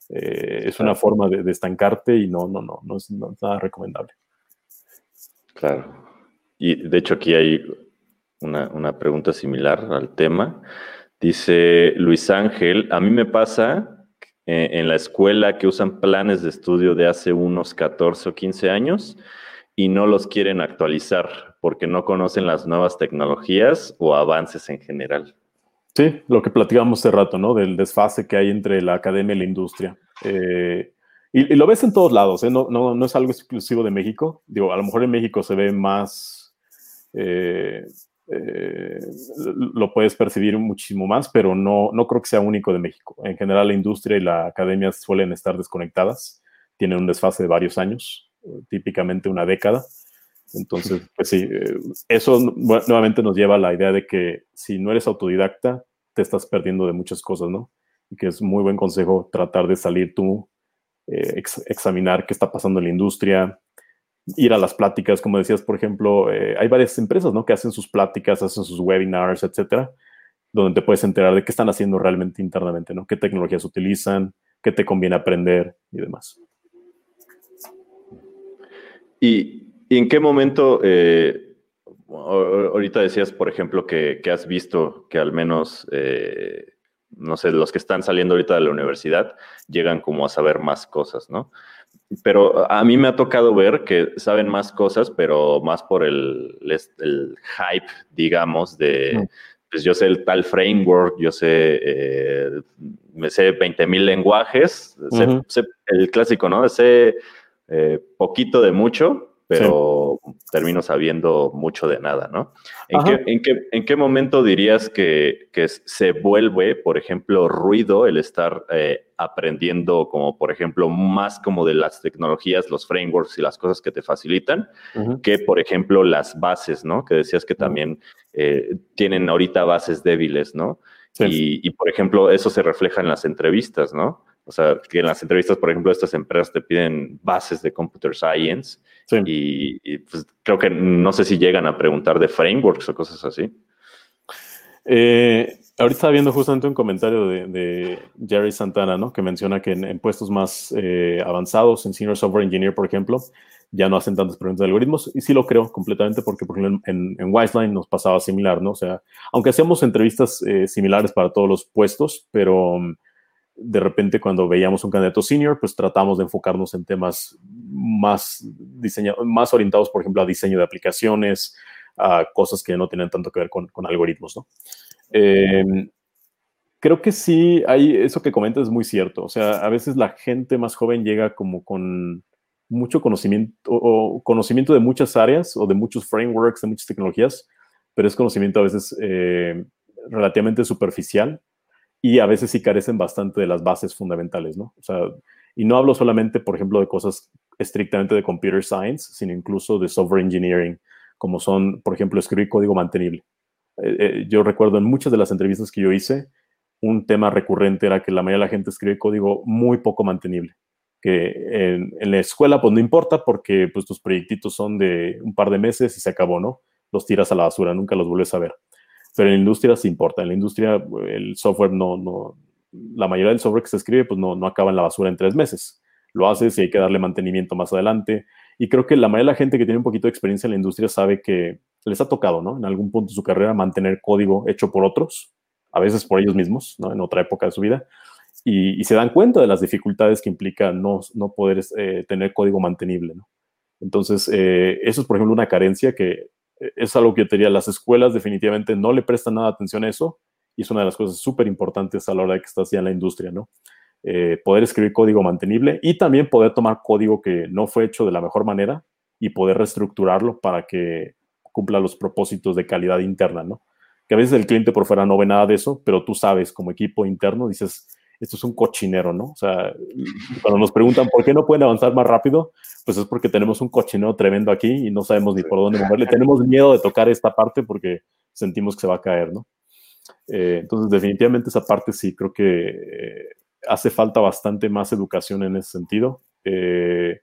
Eh, es una forma de, estancarte y no, no, no, no es, nada recomendable.
Claro. Y de hecho aquí hay una, una pregunta similar al tema. Dice Luis Ángel, a mí me pasa eh, en la escuela que usan planes de estudio de hace unos 14 o 15 años y no los quieren actualizar porque no conocen las nuevas tecnologías o avances en general.
Sí, lo que platicamos hace rato, ¿no? Del desfase que hay entre la academia y la industria. Eh, y, lo ves en todos lados, ¿eh? no, no, no, es algo exclusivo de México. Digo, a lo mejor en México se ve más, eh, lo puedes percibir muchísimo más, pero no, no creo que sea único de México. En general, la industria y la academia suelen estar desconectadas, tienen un desfase de varios años, típicamente una década. Entonces, pues sí, eh, eso nuevamente nos lleva a la idea de que si no eres autodidacta, te estás perdiendo de muchas cosas, ¿no? Y que es muy buen consejo tratar de salir tú, eh, examinar qué está pasando en la industria, ir a las pláticas, como decías, por ejemplo, eh, hay varias empresas, ¿no? Que hacen sus pláticas, hacen sus webinars, etcétera, donde te puedes enterar de qué están haciendo realmente internamente, ¿no? Qué tecnologías utilizan, qué te conviene aprender y demás.
¿Y, en qué momento, eh, ahorita decías, por ejemplo, que, has visto que al menos, eh, no sé, los que están saliendo ahorita de la universidad llegan como a saber más cosas, ¿no? Pero a mí me ha tocado ver que saben más cosas, pero más por el, el hype, digamos, de, pues yo sé el tal framework, yo sé, eh, me sé 20 mil lenguajes, sé, el clásico, ¿no? Sé eh, poquito de mucho, pero termino sabiendo mucho de nada, ¿no? ¿En, qué, momento dirías que, se vuelve, por ejemplo, ruido el estar eh, aprendiendo como, por ejemplo, más como de las tecnologías, los frameworks y las cosas que te facilitan, que, por ejemplo, las bases, ¿no? Que decías que también eh, tienen ahorita bases débiles, ¿no? Y, y, por ejemplo, eso se refleja en las entrevistas, ¿no? O sea, que en las entrevistas, por ejemplo, estas empresas te piden bases de computer science y, pues, creo que no sé si llegan a preguntar de frameworks o cosas así.
Eh, ahorita estaba viendo justamente un comentario de, Jerry Santana, ¿no? Que menciona que en, puestos más eh, avanzados, en Senior Software Engineer, por ejemplo, ya no hacen tantas preguntas de algoritmos. Y sí lo creo completamente porque, por ejemplo, en, en Wiseline nos pasaba similar, ¿no? O sea, aunque hacíamos entrevistas eh, similares para todos los puestos, pero de repente cuando veíamos un candidato senior, pues tratamos de enfocarnos en temas más, más orientados, por ejemplo, a diseño de aplicaciones, a cosas que no tienen tanto que ver con, algoritmos, ¿no? Em, creo que sí, hay, eso que comentas es muy cierto. O sea, a veces la gente más joven llega como con mucho conocimiento o conocimiento de muchas áreas o de muchos frameworks, de muchas tecnologías, pero es conocimiento a veces eh, relativamente superficial y a veces sí carecen bastante de las bases fundamentales, ¿no? O sea, y no hablo solamente, por ejemplo, de cosas estrictamente de computer science, sino incluso de software engineering, como son, por ejemplo, escribir código mantenible. Eh, eh, yo recuerdo en muchas de las entrevistas que yo hice, un tema recurrente era que la mayoría de la gente escribe código muy poco mantenible. Que en, la escuela, pues no importa porque pues tus proyectitos son de un par de meses y se acabó, ¿no? Los tiras a la basura, nunca los vuelves a ver. Pero en la industria sí importa. En la industria el software no, no, la mayoría del software que se escribe pues no, no acaba en la basura en tres meses. Lo haces y hay que darle mantenimiento más adelante. Y creo que la mayoría de la gente que tiene un poquito de experiencia en la industria sabe que les ha tocado, ¿no? En algún punto de su carrera mantener código hecho por otros, a veces por ellos mismos, ¿no? En otra época de su vida. Y, se dan cuenta de las dificultades que implica no, no poder eh, tener código mantenible, ¿no? Entonces, eh, eso es, por ejemplo, una carencia que eh, es algo que yo diría, las escuelas definitivamente no le prestan nada atención a eso y es una de las cosas súper importantes a la hora de que estás ya en la industria, ¿no? Poder escribir código mantenible y también poder tomar código que no fue hecho de la mejor manera y poder reestructurarlo para que cumpla los propósitos de calidad interna, ¿no? Que a veces el cliente por fuera no ve nada de eso, pero tú sabes como equipo interno, dices, esto es un cochinero, ¿no? O sea, cuando nos preguntan por qué no pueden avanzar más rápido, pues es porque tenemos un cochinero tremendo aquí y no sabemos ni por dónde moverle. Tenemos miedo de tocar esta parte porque sentimos que se va a caer, ¿no? Eh, entonces, definitivamente esa parte sí creo que eh, hace falta bastante más educación en ese sentido. Eh,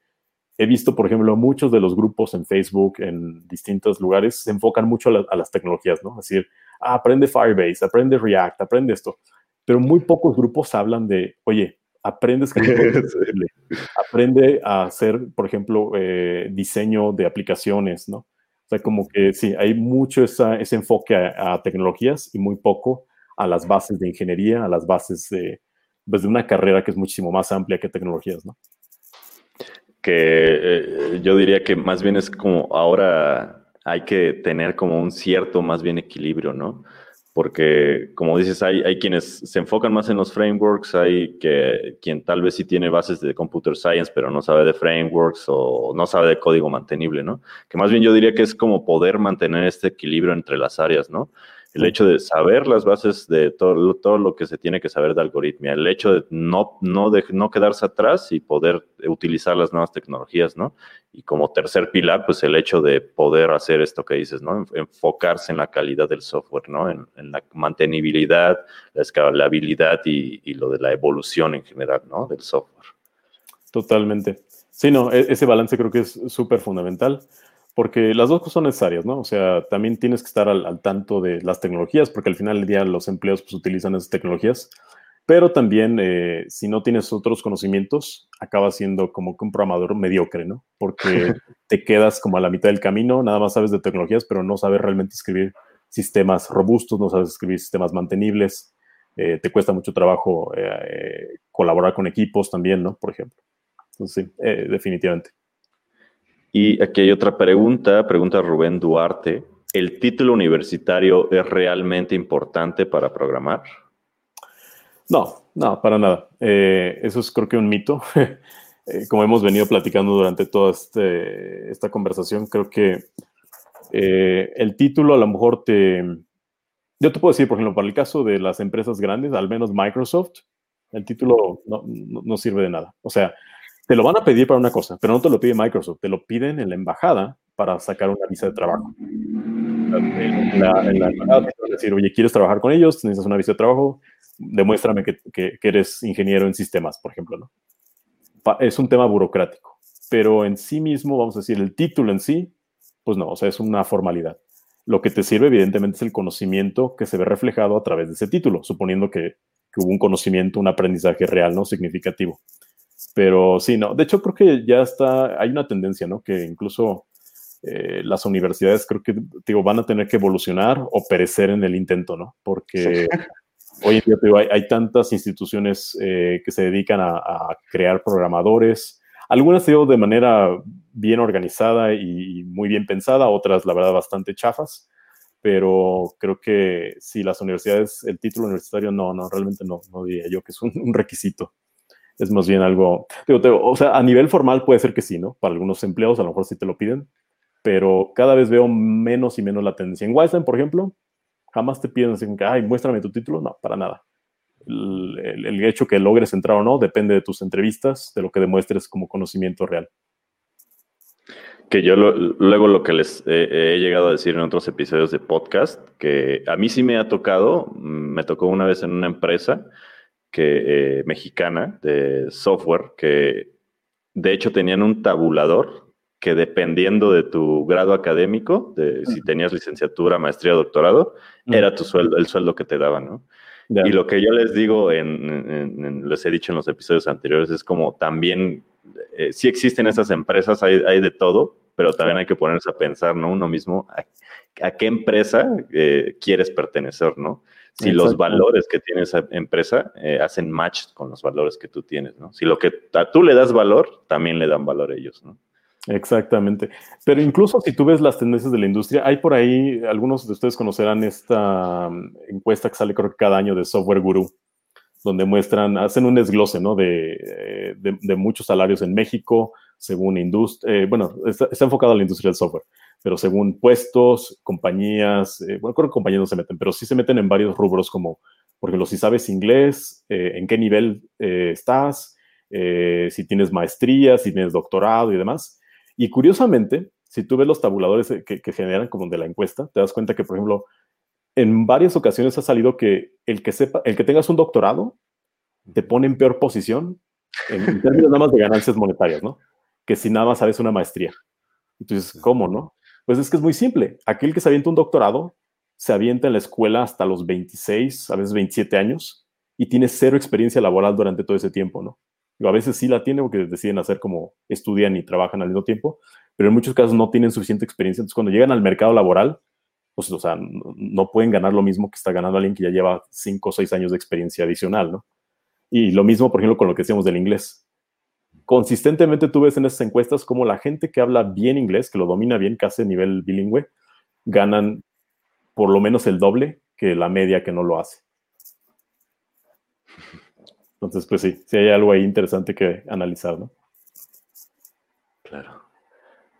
he visto, por ejemplo, muchos de los grupos en Facebook, en distintos lugares, se enfocan mucho a, las tecnologías, ¿no? Es decir, ah, aprende Firebase, aprende React, aprende esto. Pero muy pocos grupos hablan de, oye, aprende a aprende a hacer, por ejemplo, eh, diseño de aplicaciones, ¿no? O sea, como que sí, hay mucho ese enfoque a, tecnologías y muy poco a las bases de ingeniería, a las bases de, pues, de una carrera que es muchísimo más amplia que tecnologías, ¿no?
que eh, yo diría que más bien es como ahora hay que tener como un cierto más bien equilibrio, ¿no? Porque, como dices, hay, hay quienes se enfocan más en los frameworks, hay que, quien tal vez sí tiene bases de computer science, pero no sabe de frameworks o no sabe de código mantenible, ¿no? Que más bien yo diría que es como poder mantener este equilibrio entre las áreas, ¿no? El hecho de saber las bases de todo, todo lo que se tiene que saber de algoritmia, el hecho de no, no, de no quedarse atrás y poder utilizar las nuevas tecnologías, ¿no? Y como tercer pilar, pues el hecho de poder hacer esto que dices, ¿no? Enfocarse en la calidad del software, ¿no? En, la mantenibilidad, la escalabilidad y, y, lo de la evolución en general, ¿no? Del software.
Totalmente. Sí, no, e-, ese balance creo que es súper fundamental porque las dos cosas son necesarias, ¿no? O sea, también tienes que estar al, tanto de las tecnologías, porque al final del día los empleos pues, utilizan esas tecnologías, pero también eh, si no tienes otros conocimientos, acabas siendo como que un programador mediocre, ¿no? Porque te quedas como a la mitad del camino, nada más sabes de tecnologías, pero no sabes realmente escribir sistemas robustos, no sabes escribir sistemas mantenibles, eh, te cuesta mucho trabajo eh, colaborar con equipos también, ¿no? Por ejemplo. Entonces, sí, definitivamente.
Y aquí hay otra pregunta, pregunta Rubén Duarte. ¿El título universitario es realmente importante para programar?
No, no, para nada. Eh, eso es creo que un mito. Eh, como hemos venido platicando durante toda este, esta conversación, creo que eh, el título a lo mejor te... Yo te puedo decir, por ejemplo, para el caso de las empresas grandes, al menos Microsoft, el título no, no sirve de nada. O sea, te lo van a pedir para una cosa, pero no te lo pide Microsoft, te lo piden en la embajada para sacar una visa de trabajo. En la, embajada te van a decir, oye, ¿quieres trabajar con ellos? Necesitas una visa de trabajo, demuéstrame que, que, eres ingeniero en sistemas, por ejemplo. ¿no? Es un tema burocrático, pero en sí mismo, vamos a decir, el título en sí, pues no, o sea, es una formalidad. Lo que te sirve, evidentemente, es el conocimiento que se ve reflejado a través de ese título, suponiendo que, que hubo un conocimiento, un aprendizaje real, ¿no? Significativo. Pero sí, no. De hecho, creo que ya está, hay una tendencia, ¿no? Que incluso eh, las universidades creo que, digo, van a tener que evolucionar o perecer en el intento, ¿no? Porque hoy en día, digo, hay, tantas instituciones eh, que se dedican a, crear programadores. Algunas, digo, de manera bien organizada y muy bien pensada, otras, la verdad, bastante chafas. Pero creo que si las universidades, el título universitario, no, no, realmente no, no diría yo que es un requisito es más bien algo, o sea, a nivel formal puede ser que sí, ¿no? Para algunos empleados a lo mejor sí te lo piden, pero cada vez veo menos y menos la tendencia. En Wiseline, por ejemplo, jamás te piden así, ay, muéstrame tu título, no, para nada. El, hecho que logres entrar o no depende de tus entrevistas, de lo que demuestres como conocimiento real.
que yo luego lo que les he llegado a decir en otros episodios de podcast, que a mí sí me ha tocado, mm, me tocó una vez en una empresa que, eh, mexicana de software que de hecho tenían un tabulador que dependiendo de tu grado académico, de si tenías licenciatura, maestría, doctorado, era tu sueldo, el sueldo que te daban, ¿no? Y lo que yo les digo, en, les he dicho en los episodios anteriores, es como también, eh, si existen esas empresas, hay, hay, de todo, pero también hay que ponerse a pensar, ¿no? Uno mismo, ¿a, qué empresa eh, quieres pertenecer, ¿no? Si los valores que tiene esa empresa eh, hacen match con los valores que tú tienes, ¿no? Si lo que tú le das valor, también le dan valor a ellos, ¿no?
Exactamente. Pero incluso si tú ves las tendencias de la industria, hay por ahí, algunos de ustedes conocerán esta mm, encuesta que sale creo que cada año de Software Guru, donde muestran, hacen un desglose, ¿no? De, eh, de, muchos salarios en México, según industria, eh, bueno, está, enfocado a la industria del software, pero según puestos, compañías, eh, bueno, creo que compañías no se meten, pero sí se meten en varios rubros como, por ejemplo, si sabes inglés, en qué nivel estás, si tienes maestría, si tienes doctorado y demás. Y curiosamente, si tú ves los tabuladores que, generan como de la encuesta, te das cuenta que, por ejemplo, en varias ocasiones ha salido que el que sepa, el que tengas un doctorado, te pone en peor posición en, términos nada más de ganancias monetarias, ¿no? Que si nada más sabes una maestría. Entonces, ¿cómo, no? Pues es que es muy simple. Aquel que se avienta un doctorado se avienta en la escuela hasta los 26, a veces 27 años, y tiene cero experiencia laboral durante todo ese tiempo, ¿no? a veces sí la tienen porque deciden hacer como estudian y trabajan al mismo tiempo, pero en muchos casos no tienen suficiente experiencia. Entonces, cuando llegan al mercado laboral, pues, o sea, no, pueden ganar lo mismo que está ganando alguien que ya lleva cinco o seis años de experiencia adicional, ¿no? Y lo mismo, por ejemplo, con lo que decíamos del inglés. Consistentemente tú ves en esas encuestas como la gente que habla bien inglés, que lo domina bien, que hace nivel bilingüe, ganan por lo menos el doble que la media que no lo hace. Entonces, pues sí, sí hay algo ahí interesante que analizar, ¿no?
Claro.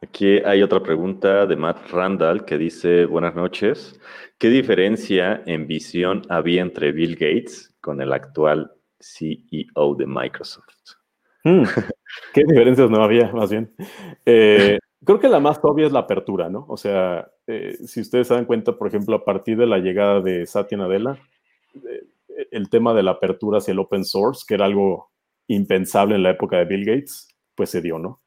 Aquí hay otra pregunta de Matt Randall que dice, buenas noches, ¿qué diferencia en visión había entre Bill Gates con el actual CEO de Microsoft?
Hmm, ¿Qué diferencias no había, más bien? Eh, creo que la más obvia es la apertura, ¿no? O sea, eh, si ustedes se dan cuenta, por ejemplo, a partir de la llegada de Satya Nadella, eh, el tema de la apertura hacia el open source, que era algo impensable en la época de Bill Gates, pues se dio, ¿no?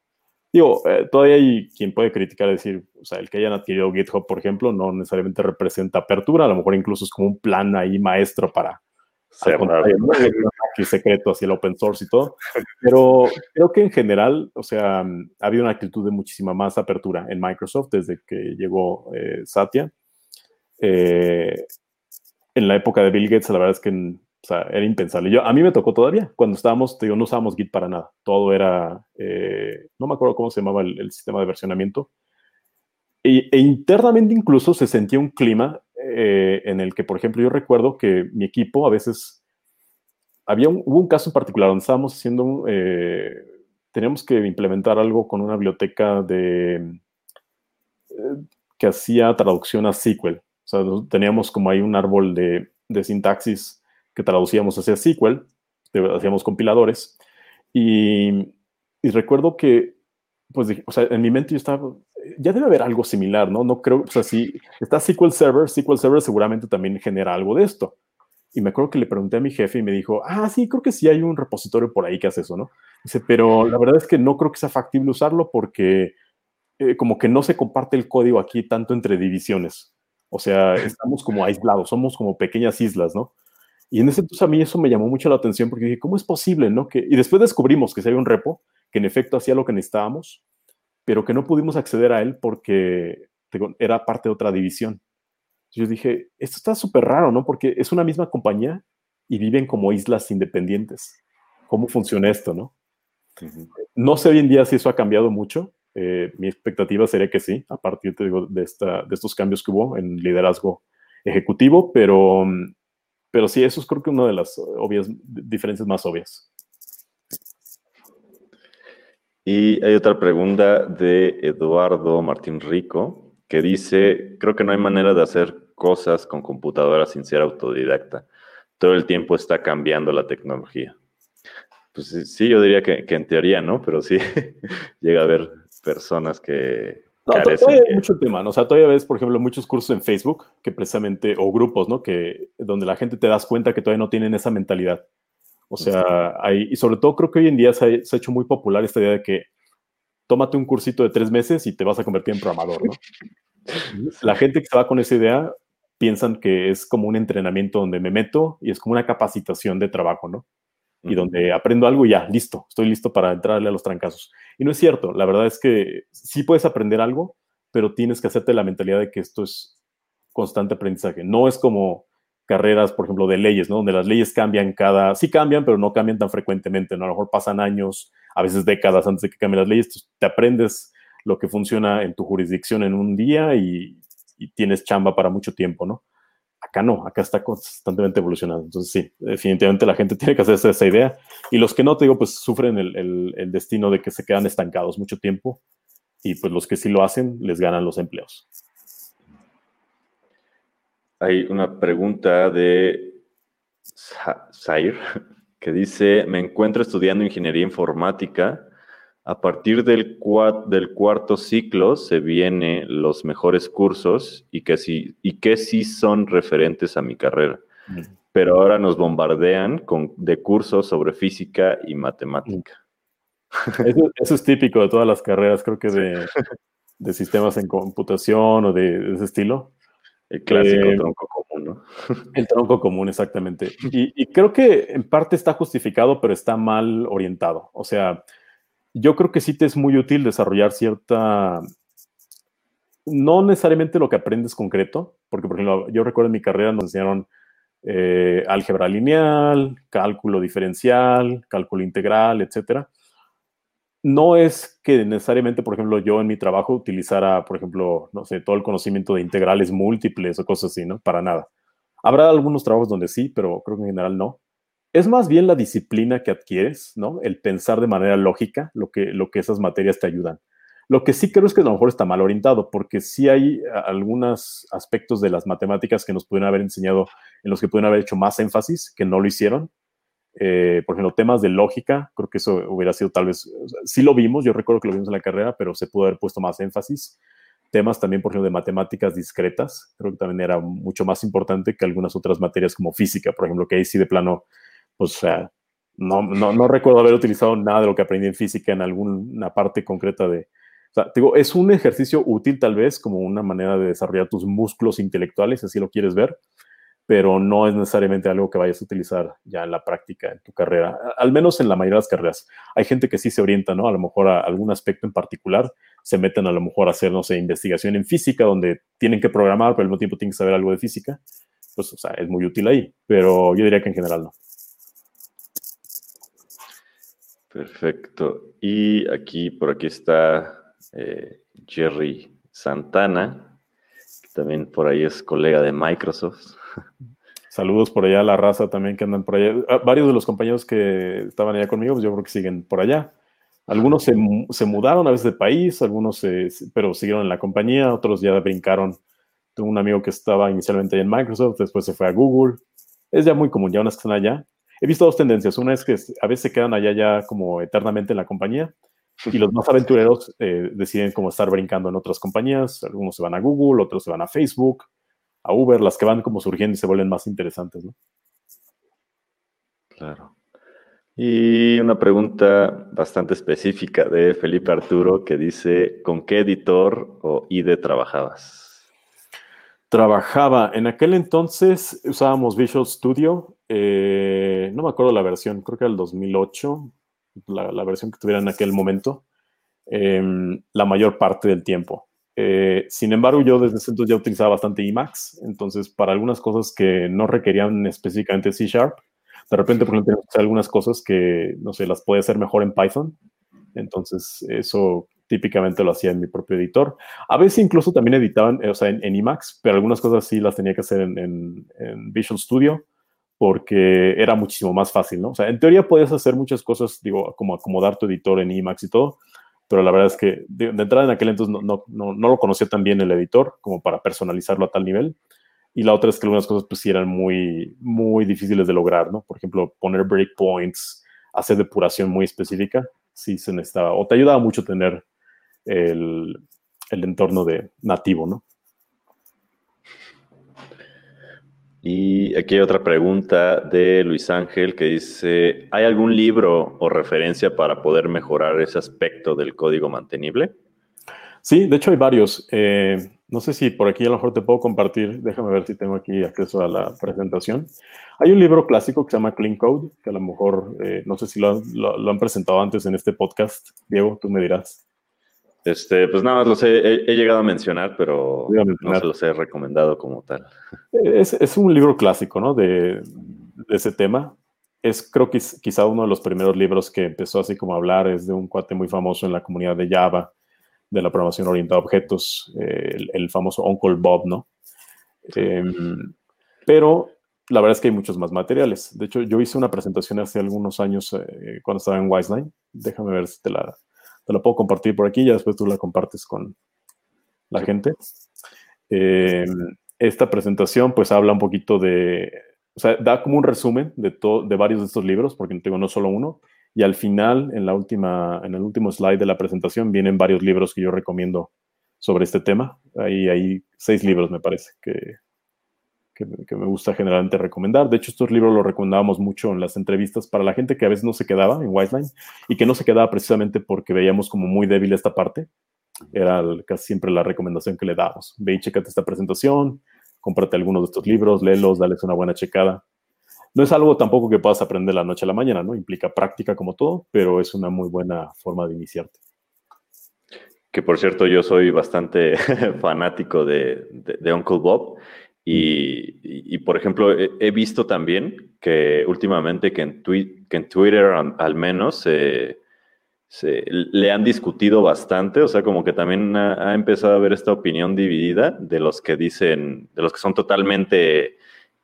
Digo, eh, todavía hay quien puede criticar, decir, o sea, el que hayan adquirido GitHub, por ejemplo, no necesariamente representa apertura, a lo mejor incluso es como un plan ahí maestro para cerrar y secreto hacia el open source y todo, pero creo que en general, o sea, ha una actitud de muchísima más apertura en Microsoft desde que llegó eh, Satya. Eh, en la época de Bill Gates, la verdad es que o era impensable. Yo, a mí me tocó todavía, cuando estábamos, digo, no usábamos Git para nada. Todo era, eh, no me acuerdo cómo se llamaba el, sistema de versionamiento. E, internamente incluso se sentía un clima en el que, por ejemplo, yo recuerdo que mi equipo a veces, había un, hubo un caso en particular donde estábamos haciendo, eh, teníamos que implementar algo con una biblioteca de, que hacía traducción a SQL sea, teníamos como ahí un árbol de, sintaxis que traducíamos hacia SQL, hacíamos compiladores, y, recuerdo que, pues, o sea, en mi mente yo estaba, ya debe haber algo similar, ¿no? No creo, o sea, si está SQL Server, SQL Server seguramente también genera algo de esto. Y me acuerdo que le pregunté a mi jefe y me dijo, ah, sí, creo que sí hay un repositorio por ahí que hace eso, ¿no? Dice, pero la verdad es que no creo que sea factible usarlo porque eh, como que no se comparte el código aquí tanto entre divisiones. O sea, estamos como aislados, somos como pequeñas islas, ¿no? Y en ese entonces a mí eso me llamó mucho la atención porque dije, ¿cómo es posible, no? Que, y después descubrimos que se había un repo que en efecto hacía lo que necesitábamos, pero que no pudimos acceder a él porque era parte de otra división. Yo dije, esto está súper raro, ¿no? Porque es una misma compañía y viven como islas independientes. ¿Cómo funciona esto, no? No sé hoy en día si eso ha cambiado mucho, eh, mi expectativa sería que sí, a partir de, esta, de, estos cambios que hubo en liderazgo ejecutivo, pero, pero sí, eso es creo que una de las obvias diferencias más obvias.
Y hay otra pregunta de Eduardo Martín Rico que dice, creo que no hay manera de hacer cosas con computadoras sin ser autodidacta. Todo el tiempo está cambiando la tecnología. Pues sí, yo diría que, que en teoría no, pero sí llega a haber personas que...
No, todavía hay mucho tema, ¿no? O sea, todavía ves, por ejemplo, muchos cursos en Facebook que precisamente, o grupos, ¿no? Que donde la gente te das cuenta que todavía no tienen esa mentalidad. O sea, hay, y sobre todo creo que hoy en día se ha, hecho muy popular esta idea de que tómate un cursito de tres meses y te vas a convertir en programador, ¿no? La gente que se va con esa idea piensan que es como un entrenamiento donde me meto y es como una capacitación de trabajo, ¿no? Y donde aprendo algo y ya, listo, estoy listo para entrarle a los trancazos. Y no es cierto, la verdad es que sí puedes aprender algo, pero tienes que hacerte la mentalidad de que esto es constante aprendizaje. No es como carreras, por ejemplo, de leyes, ¿no? Donde las leyes cambian cada, sí cambian, pero no cambian tan frecuentemente, ¿no? A lo mejor pasan años, a veces décadas antes de que cambien las leyes, te aprendes lo que funciona en tu jurisdicción en un día y tienes chamba para mucho tiempo, ¿no? Acá no, acá está constantemente evolucionando. Entonces, sí, definitivamente la gente tiene que hacerse esa idea. Y los que no, te digo, pues sufren el, destino de que se quedan estancados mucho tiempo. Y pues los que sí lo hacen, les ganan los empleos.
Hay una pregunta de Zaire que dice, me encuentro estudiando ingeniería informática a partir del, del cuarto ciclo se vienen los mejores cursos y que, sí, y que sí son referentes a mi carrera. Pero ahora nos bombardean con, de cursos sobre física y matemática.
Eso, es típico de todas las carreras, creo que de, de sistemas en computación o de, ese estilo.
El clásico eh, tronco común, ¿no?
El tronco común, exactamente. Y, y, creo que en parte está justificado, pero está mal orientado. O sea, yo creo que sí te es muy útil desarrollar cierta, no necesariamente lo que aprendes concreto, porque por ejemplo, yo recuerdo en mi carrera nos enseñaron eh, álgebra lineal, cálculo diferencial, cálculo integral, etcétera. No es que necesariamente, por ejemplo, yo en mi trabajo utilizara, por ejemplo, no sé, todo el conocimiento de integrales múltiples o cosas así, ¿no? Para nada. Habrá algunos trabajos donde sí, pero creo que en general no es más bien la disciplina que adquieres, ¿no? El pensar de manera lógica, lo que, lo que esas materias te ayudan. Lo que sí creo es que a lo mejor está mal orientado, porque sí hay algunos aspectos de las matemáticas que nos pudieron haber enseñado, en los que pudieron haber hecho más énfasis, que no lo hicieron. Eh, por ejemplo, temas de lógica, creo que eso hubiera sido tal vez, sí lo vimos, yo recuerdo que lo vimos en la carrera, pero se pudo haber puesto más énfasis. Temas también, por ejemplo, de matemáticas discretas, creo que también era mucho más importante que algunas otras materias como física, por ejemplo, que ahí sí de plano o sea, no, no, no, recuerdo haber utilizado nada de lo que aprendí en física en alguna parte concreta de... O sea, digo, es un ejercicio útil tal vez como una manera de desarrollar tus músculos intelectuales, así lo quieres ver, pero no es necesariamente algo que vayas a utilizar ya en la práctica, en tu carrera, al menos en la mayoría de las carreras. Hay gente que sí se orienta, ¿no? A lo mejor a algún aspecto en particular, se meten a lo mejor a hacer, no sé, investigación en física, donde tienen que programar, pero al mismo tiempo tienen que saber algo de física. Pues, o sea, es muy útil ahí, pero yo diría que en general no.
Perfecto. Y aquí, por aquí está eh, Jerry Santana, que también por ahí es colega de Microsoft.
Saludos por allá la raza también que andan por allá. Ah, varios de los compañeros que estaban allá conmigo, pues yo creo que siguen por allá. Algunos se, mudaron a veces de país, algunos pero siguieron en la compañía, otros ya brincaron. Tengo un amigo que estaba inicialmente en Microsoft, después se fue a Google. Es ya muy común, ya unas que están allá he visto dos tendencias. Una es que a veces se quedan allá ya como eternamente en la compañía y los más aventureros eh, deciden como estar brincando en otras compañías. Algunos se van a Google, otros se van a Facebook, a Uber, las que van como surgiendo y se vuelven más interesantes, ¿no?
Claro. Y una pregunta bastante específica de Felipe Arturo que dice, ¿con qué editor o IDE trabajabas?
Trabajaba, en aquel entonces usábamos Visual Studio, eh, no me acuerdo la versión, creo que era el 2008, la, versión que tuviera en aquel momento, em, la mayor parte del tiempo. Eh, sin embargo, yo desde ese entonces ya utilizaba bastante Emacs, entonces para algunas cosas que no requerían específicamente C Sharp, de repente, por ejemplo, algunas cosas que, no sé, las puede hacer mejor en Python. Entonces, eso típicamente lo hacía en mi propio editor. A veces incluso también editaban, eh, o sea, en, Emacs, pero algunas cosas sí las tenía que hacer en, Visual Studio porque era muchísimo más fácil, ¿no? O sea, en teoría podías hacer muchas cosas, digo, como acomodar tu editor en Emacs y todo, pero la verdad es que de, entrada en aquel entonces no, no, no, lo conocía tan bien el editor como para personalizarlo a tal nivel. Y la otra es que algunas cosas pues sí eran muy, muy difíciles de lograr, ¿no? Por ejemplo, poner breakpoints, hacer depuración muy específica, sí se necesitaba, o te ayudaba mucho tener el, el entorno de nativo, ¿no?
Y aquí hay otra pregunta de Luis Ángel que dice, ¿hay algún libro o referencia para poder mejorar ese aspecto del código mantenible?
Sí, de hecho hay varios. Eh, no sé si por aquí a lo mejor te puedo compartir, déjame ver si tengo aquí acceso a la presentación. Hay un libro clásico que se llama Clean Code, que a lo mejor, eh, no sé si lo, han presentado antes en este podcast. Diego, tú me dirás.
Este, pues nada más los he, llegado a mencionar, pero no se los he recomendado como tal.
Es, un libro clásico, ¿no? De, ese tema. Es, creo que quizá uno de los primeros libros que empezó así como a hablar, es de un cuate muy famoso en la comunidad de Java, de la programación orientada a objetos, eh, el, famoso Uncle Bob, ¿no? Em, pero la verdad es que hay muchos más materiales. De hecho, yo hice una presentación hace algunos años eh, cuando estaba en Wiseline. Déjame ver si te la, te la puedo compartir por aquí, ya después tú la compartes con la gente. Eh, esta presentación pues habla un poquito de, o sea, da como un resumen de, de varios de estos libros, porque tengo no solo uno, y al final, en, la última, en el último slide de la presentación, vienen varios libros que yo recomiendo sobre este tema. Ahí hay seis libros, me parece, que, que, me gusta generalmente recomendar. De hecho, estos libros los recomendábamos mucho en las entrevistas para la gente que a veces no se quedaba en Wiseline y que no se quedaba precisamente porque veíamos como muy débil esta parte. Era casi siempre la recomendación que le dábamos. Ve y checate esta presentación, cómprate algunos de estos libros, léelos, dales una buena checada. No es algo tampoco que puedas aprender la noche a la mañana, ¿no? Implica práctica como todo, pero es una muy buena forma de iniciarte.
Que por cierto, yo soy bastante fanático de, de Uncle Bob y, por ejemplo, he, visto también que últimamente que en, que en Twitter al, menos se, le han discutido bastante, o sea, como que también ha, empezado a haber esta opinión dividida de los que dicen, de los que son totalmente,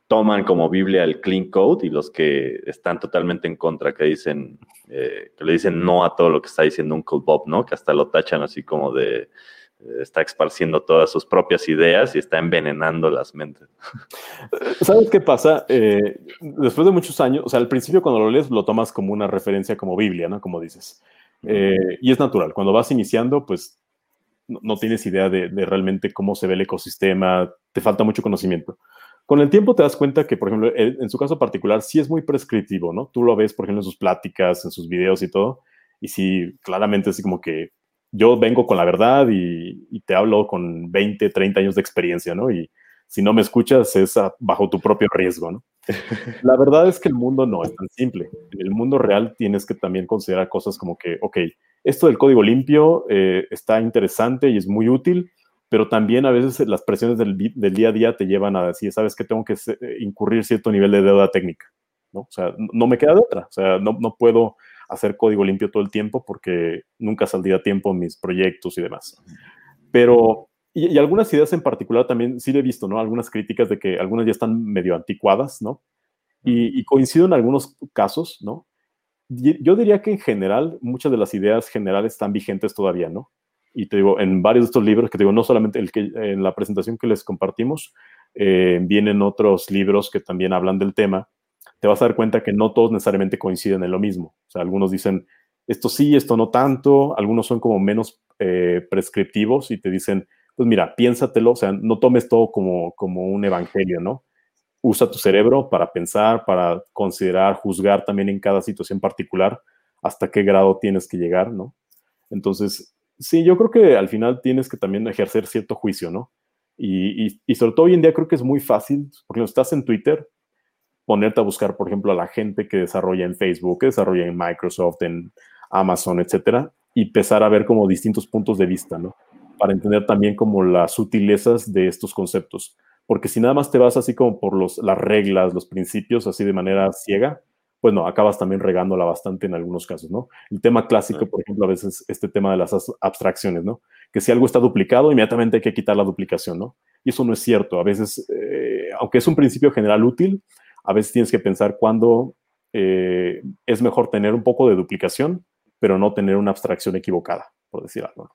toman como Biblia el clean code y los que están totalmente en contra, que dicen, eh, que le dicen no a todo lo que está diciendo Uncle Bob, ¿no? Que hasta lo tachan así como de está esparciendo todas sus propias ideas y está envenenando las mentes.
¿Sabes qué pasa? Eh, después de muchos años, o sea, al principio cuando lo lees lo tomas como una referencia como Biblia, ¿no? Como dices. Eh, y es natural, cuando vas iniciando, pues no, tienes idea de, realmente cómo se ve el ecosistema, te falta mucho conocimiento. Con el tiempo te das cuenta que, por ejemplo, en su caso particular, sí es muy prescriptivo, ¿no? Tú lo ves, por ejemplo, en sus pláticas, en sus videos y todo, y sí, claramente así como que yo vengo con la verdad y, te hablo con 20, 30 años de experiencia, ¿no? Y si no me escuchas es bajo tu propio riesgo, ¿no? La verdad es que el mundo no es tan simple. En el mundo real tienes que también considerar cosas como que, ok, esto del código limpio eh, está interesante y es muy útil, pero también a veces las presiones del, día a día te llevan a decir, sabes que tengo que incurrir cierto nivel de deuda técnica, ¿no? O sea, no me queda de otra, o sea, no, no puedo hacer código limpio todo el tiempo porque nunca saldría a tiempo mis proyectos y demás. Pero, y, algunas ideas en particular también sí le he visto, ¿no? Algunas críticas de que algunas ya están medio anticuadas, ¿no? Y, coincido en algunos casos, ¿no? Yo diría que en general muchas de las ideas generales están vigentes todavía, ¿no? Y te digo, en varios de estos libros, que te digo, no solamente el que, en la presentación que les compartimos, eh, vienen otros libros que también hablan del tema te vas a dar cuenta que no todos necesariamente coinciden en lo mismo. O sea, algunos dicen, esto sí, esto no tanto, algunos son como menos eh, prescriptivos y te dicen, pues mira, piénsatelo, o sea, no tomes todo como, como un evangelio, ¿no? Usa tu cerebro para pensar, para considerar, juzgar también en cada situación particular hasta qué grado tienes que llegar, ¿no? Entonces, sí, yo creo que al final tienes que también ejercer cierto juicio, ¿no? Y, y, sobre todo hoy en día creo que es muy fácil, porque estás en Twitter, ponerte a buscar, por ejemplo, a la gente que desarrolla en Facebook, que desarrolla en Microsoft, en Amazon, etcétera, y empezar a ver como distintos puntos de vista, ¿no? Para entender también como las sutilezas de estos conceptos. Porque si nada más te vas así como por los, las reglas, los principios, así de manera ciega, pues no, acabas también regándola bastante en algunos casos, ¿no? El tema clásico, por ejemplo, a veces este tema de las abstracciones, ¿no? Que si algo está duplicado, inmediatamente hay que quitar la duplicación, ¿no? Y eso no es cierto. A veces, eh, aunque es un principio general útil, a veces tienes que pensar cuándo eh, es mejor tener un poco de duplicación, pero no tener una abstracción equivocada, por decir algo.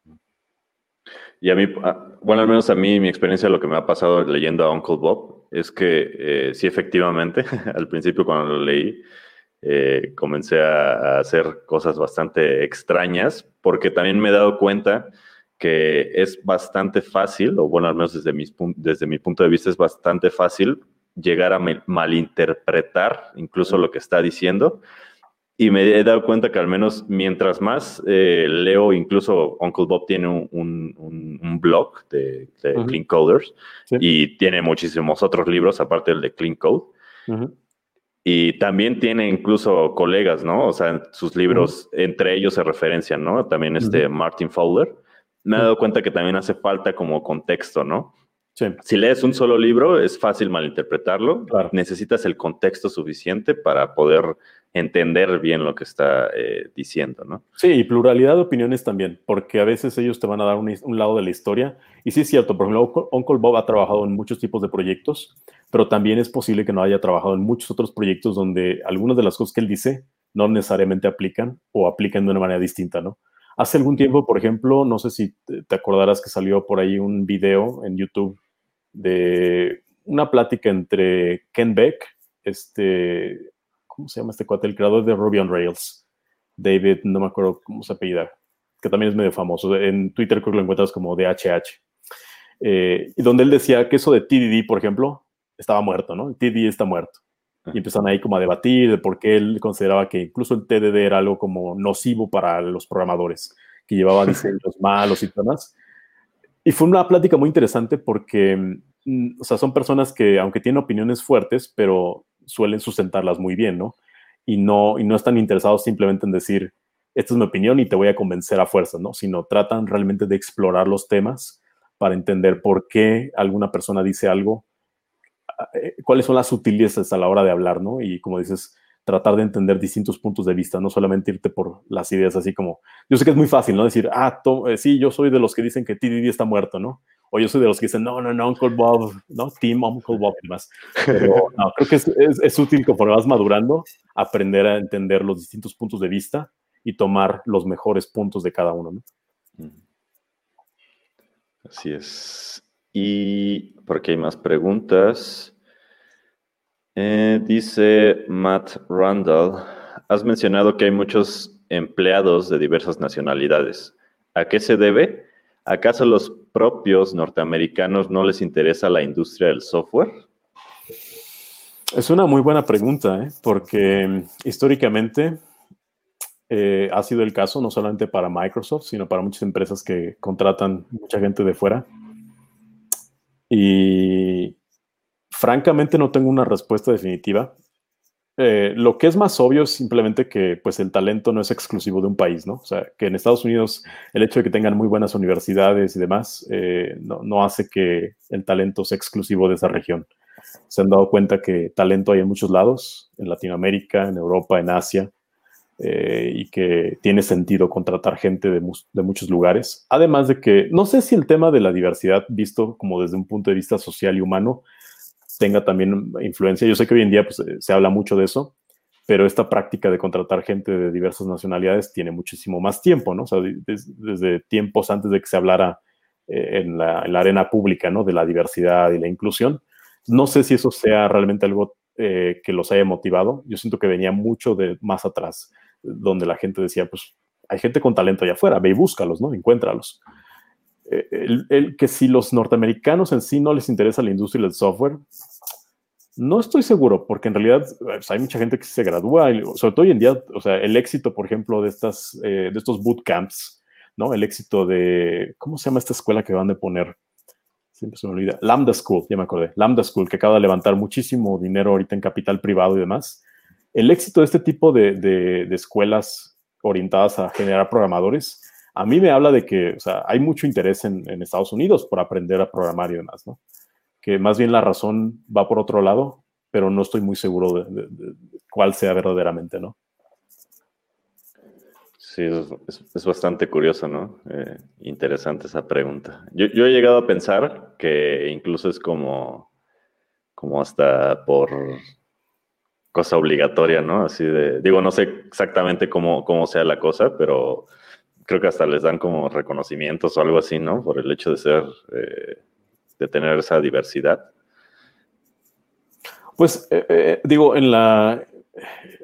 Y a mí, ah, bueno, al menos a mí, mi experiencia, lo que me ha pasado leyendo a Uncle Bob, es que eh, sí, efectivamente, al principio cuando lo leí, eh, comencé a, hacer cosas bastante extrañas, porque también me he dado cuenta que es bastante fácil, o bueno, al menos desde, desde mi punto de vista es bastante fácil llegar a malinterpretar incluso lo que está diciendo. Y me he dado cuenta que al menos mientras más eh, leo, incluso Uncle Bob tiene un, blog de, Clean Coders y tiene muchísimos otros libros aparte del de Clean Code. Y también tiene incluso colegas, ¿no? O sea, sus libros, entre ellos se referencian, ¿no? También este Martin Fowler. Me he dado cuenta que también hace falta como contexto, ¿no? Si lees un solo libro, es fácil malinterpretarlo. Necesitas el contexto suficiente para poder entender bien lo que está eh, diciendo, ¿no?
Sí, y pluralidad de opiniones también, porque a veces ellos te van a dar un, un, lado de la historia. Y sí es cierto, por ejemplo, Uncle Bob ha trabajado en muchos tipos de proyectos, pero también es posible que no haya trabajado en muchos otros proyectos donde algunas de las cosas que él dice no necesariamente aplican o aplican de una manera distinta, ¿no? Hace algún tiempo, por ejemplo, no sé si te acordarás que salió por ahí un video en YouTube de una plática entre Ken Beck, este, ¿cómo se llama este cuate? El creador de Ruby on Rails, David, no me acuerdo cómo se apellida, que también es medio famoso. En Twitter creo que lo encuentras como DHH. Eh, y donde él decía que eso de TDD, por ejemplo, estaba muerto, ¿no? El TDD está muerto. Y empezaron ahí como a debatir de por qué él consideraba que incluso el TDD era algo como nocivo para los programadores, que llevaba diseños malos y demás. Y fue una plática muy interesante porque, mm, o sea, son personas que, aunque tienen opiniones fuertes, pero suelen sustentarlas muy bien, ¿no? Y no, y no están interesados simplemente en decir, esta es mi opinión y te voy a convencer a fuerza, ¿no? Sino tratan realmente de explorar los temas para entender por qué alguna persona dice algo, eh, cuáles son las sutilezas a la hora de hablar, ¿no? Y como dices, tratar de entender distintos puntos de vista, no solamente irte por las ideas así como, yo sé que es muy fácil, ¿no? Decir, ah, eh, sí, yo soy de los que dicen que TDD está muerto, ¿no? O yo soy de los que dicen, no, no, no, Uncle Bob, ¿no? Team Uncle Bob y demás. Pero no, creo que es, es, útil conforme vas madurando aprender a entender los distintos puntos de vista y tomar los mejores puntos de cada uno, ¿no?
Así es. Y porque hay más preguntas. Eh, dice Matt Randall, has mencionado que hay muchos empleados de diversas nacionalidades. ¿A qué se debe? ¿Acaso los propios norteamericanos no les interesa la industria del software?
Es una muy buena pregunta, ¿eh? porque mm, históricamente eh, ha sido el caso no solamente para Microsoft, sino para muchas empresas que contratan mucha gente de fuera. Y francamente no tengo una respuesta definitiva. Eh, lo que es más obvio es simplemente que pues el talento no es exclusivo de un país, ¿no? O sea, que en Estados Unidos el hecho de que tengan muy buenas universidades y demás eh, no, hace que el talento sea exclusivo de esa región. Se han dado cuenta que talento hay en muchos lados, en Latinoamérica, en Europa, en Asia, eh, y que tiene sentido contratar gente de, de, muchos lugares. Además de que no sé si el tema de la diversidad, visto como desde un punto de vista social y humano, tenga también influencia. Yo sé que hoy en día pues, eh, se habla mucho de eso, pero esta práctica de contratar gente de diversas nacionalidades tiene muchísimo más tiempo, ¿no? O sea, desde tiempos antes de que se hablara eh, en, la, arena pública, ¿no? De la diversidad y la inclusión. No sé si eso sea realmente algo eh, que los haya motivado. Yo siento que venía mucho de más atrás, donde la gente decía, pues, hay gente con talento allá afuera, ve y búscalos, ¿no? Encuéntralos. El, que si los norteamericanos en sí no les interesa la industria del software, no estoy seguro, porque en realidad pues, hay mucha gente que se gradúa, sobre todo hoy en día, o sea, el éxito, por ejemplo, de, estas, eh, de estos bootcamps, ¿no? El éxito de, ¿cómo se llama esta escuela que van a poner? Siempre se me olvida. Lambda School, ya me acordé. Lambda School, que acaba de levantar muchísimo dinero ahorita en capital privado y demás. El éxito de este tipo de, de, escuelas orientadas a generar programadores, a mí me habla de que o sea, hay mucho interés en, Estados Unidos por aprender a programar y demás, ¿no? que más bien la razón va por otro lado, pero no estoy muy seguro de, cuál sea verdaderamente, ¿no?
Sí, es, bastante curioso, ¿no? Eh, interesante esa pregunta. Yo, he llegado a pensar que incluso es como, como hasta por cosa obligatoria, ¿no? Así de, digo, no sé exactamente cómo sea la cosa, pero creo que hasta les dan como reconocimientos o algo así, ¿no? Por el hecho de ser eh, de tener esa diversidad?
Pues eh, eh, digo, en la,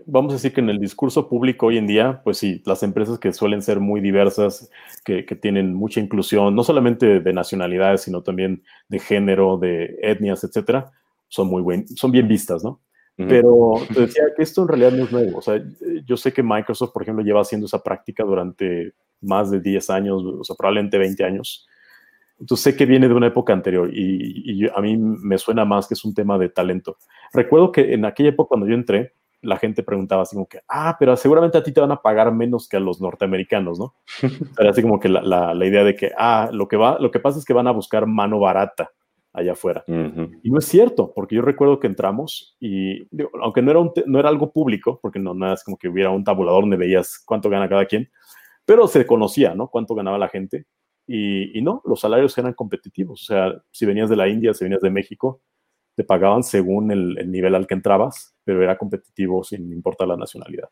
vamos a decir que en el discurso público hoy en día, pues sí, las empresas que suelen ser muy diversas, que, tienen mucha inclusión, no solamente de nacionalidades, sino también de género, de etnias, etcétera, son muy buen, son bien vistas, ¿no? Pero te decía que esto en realidad no es nuevo. O sea, yo sé que Microsoft, por ejemplo, lleva haciendo esa práctica durante más de 10 años, o sea, probablemente 20 años. Entonces sé que viene de una época anterior y, a mí me suena más que es un tema de talento. Recuerdo que en aquella época cuando yo entré, la gente preguntaba así como que, ah, pero seguramente a ti te van a pagar menos que a los norteamericanos, ¿no? Era así como que la, la, idea de que, ah, lo que, va, lo que pasa es que van a buscar mano barata allá afuera. Y no es cierto, porque yo recuerdo que entramos y, aunque no era, no era algo público, porque no, nada es como que hubiera un tabulador donde veías cuánto gana cada quien, pero se conocía, ¿no? Cuánto ganaba la gente. Y, no, los salarios eran competitivos. O sea, si venías de la India, si venías de México, te pagaban según el, nivel al que entrabas, pero era competitivo sin importar la nacionalidad.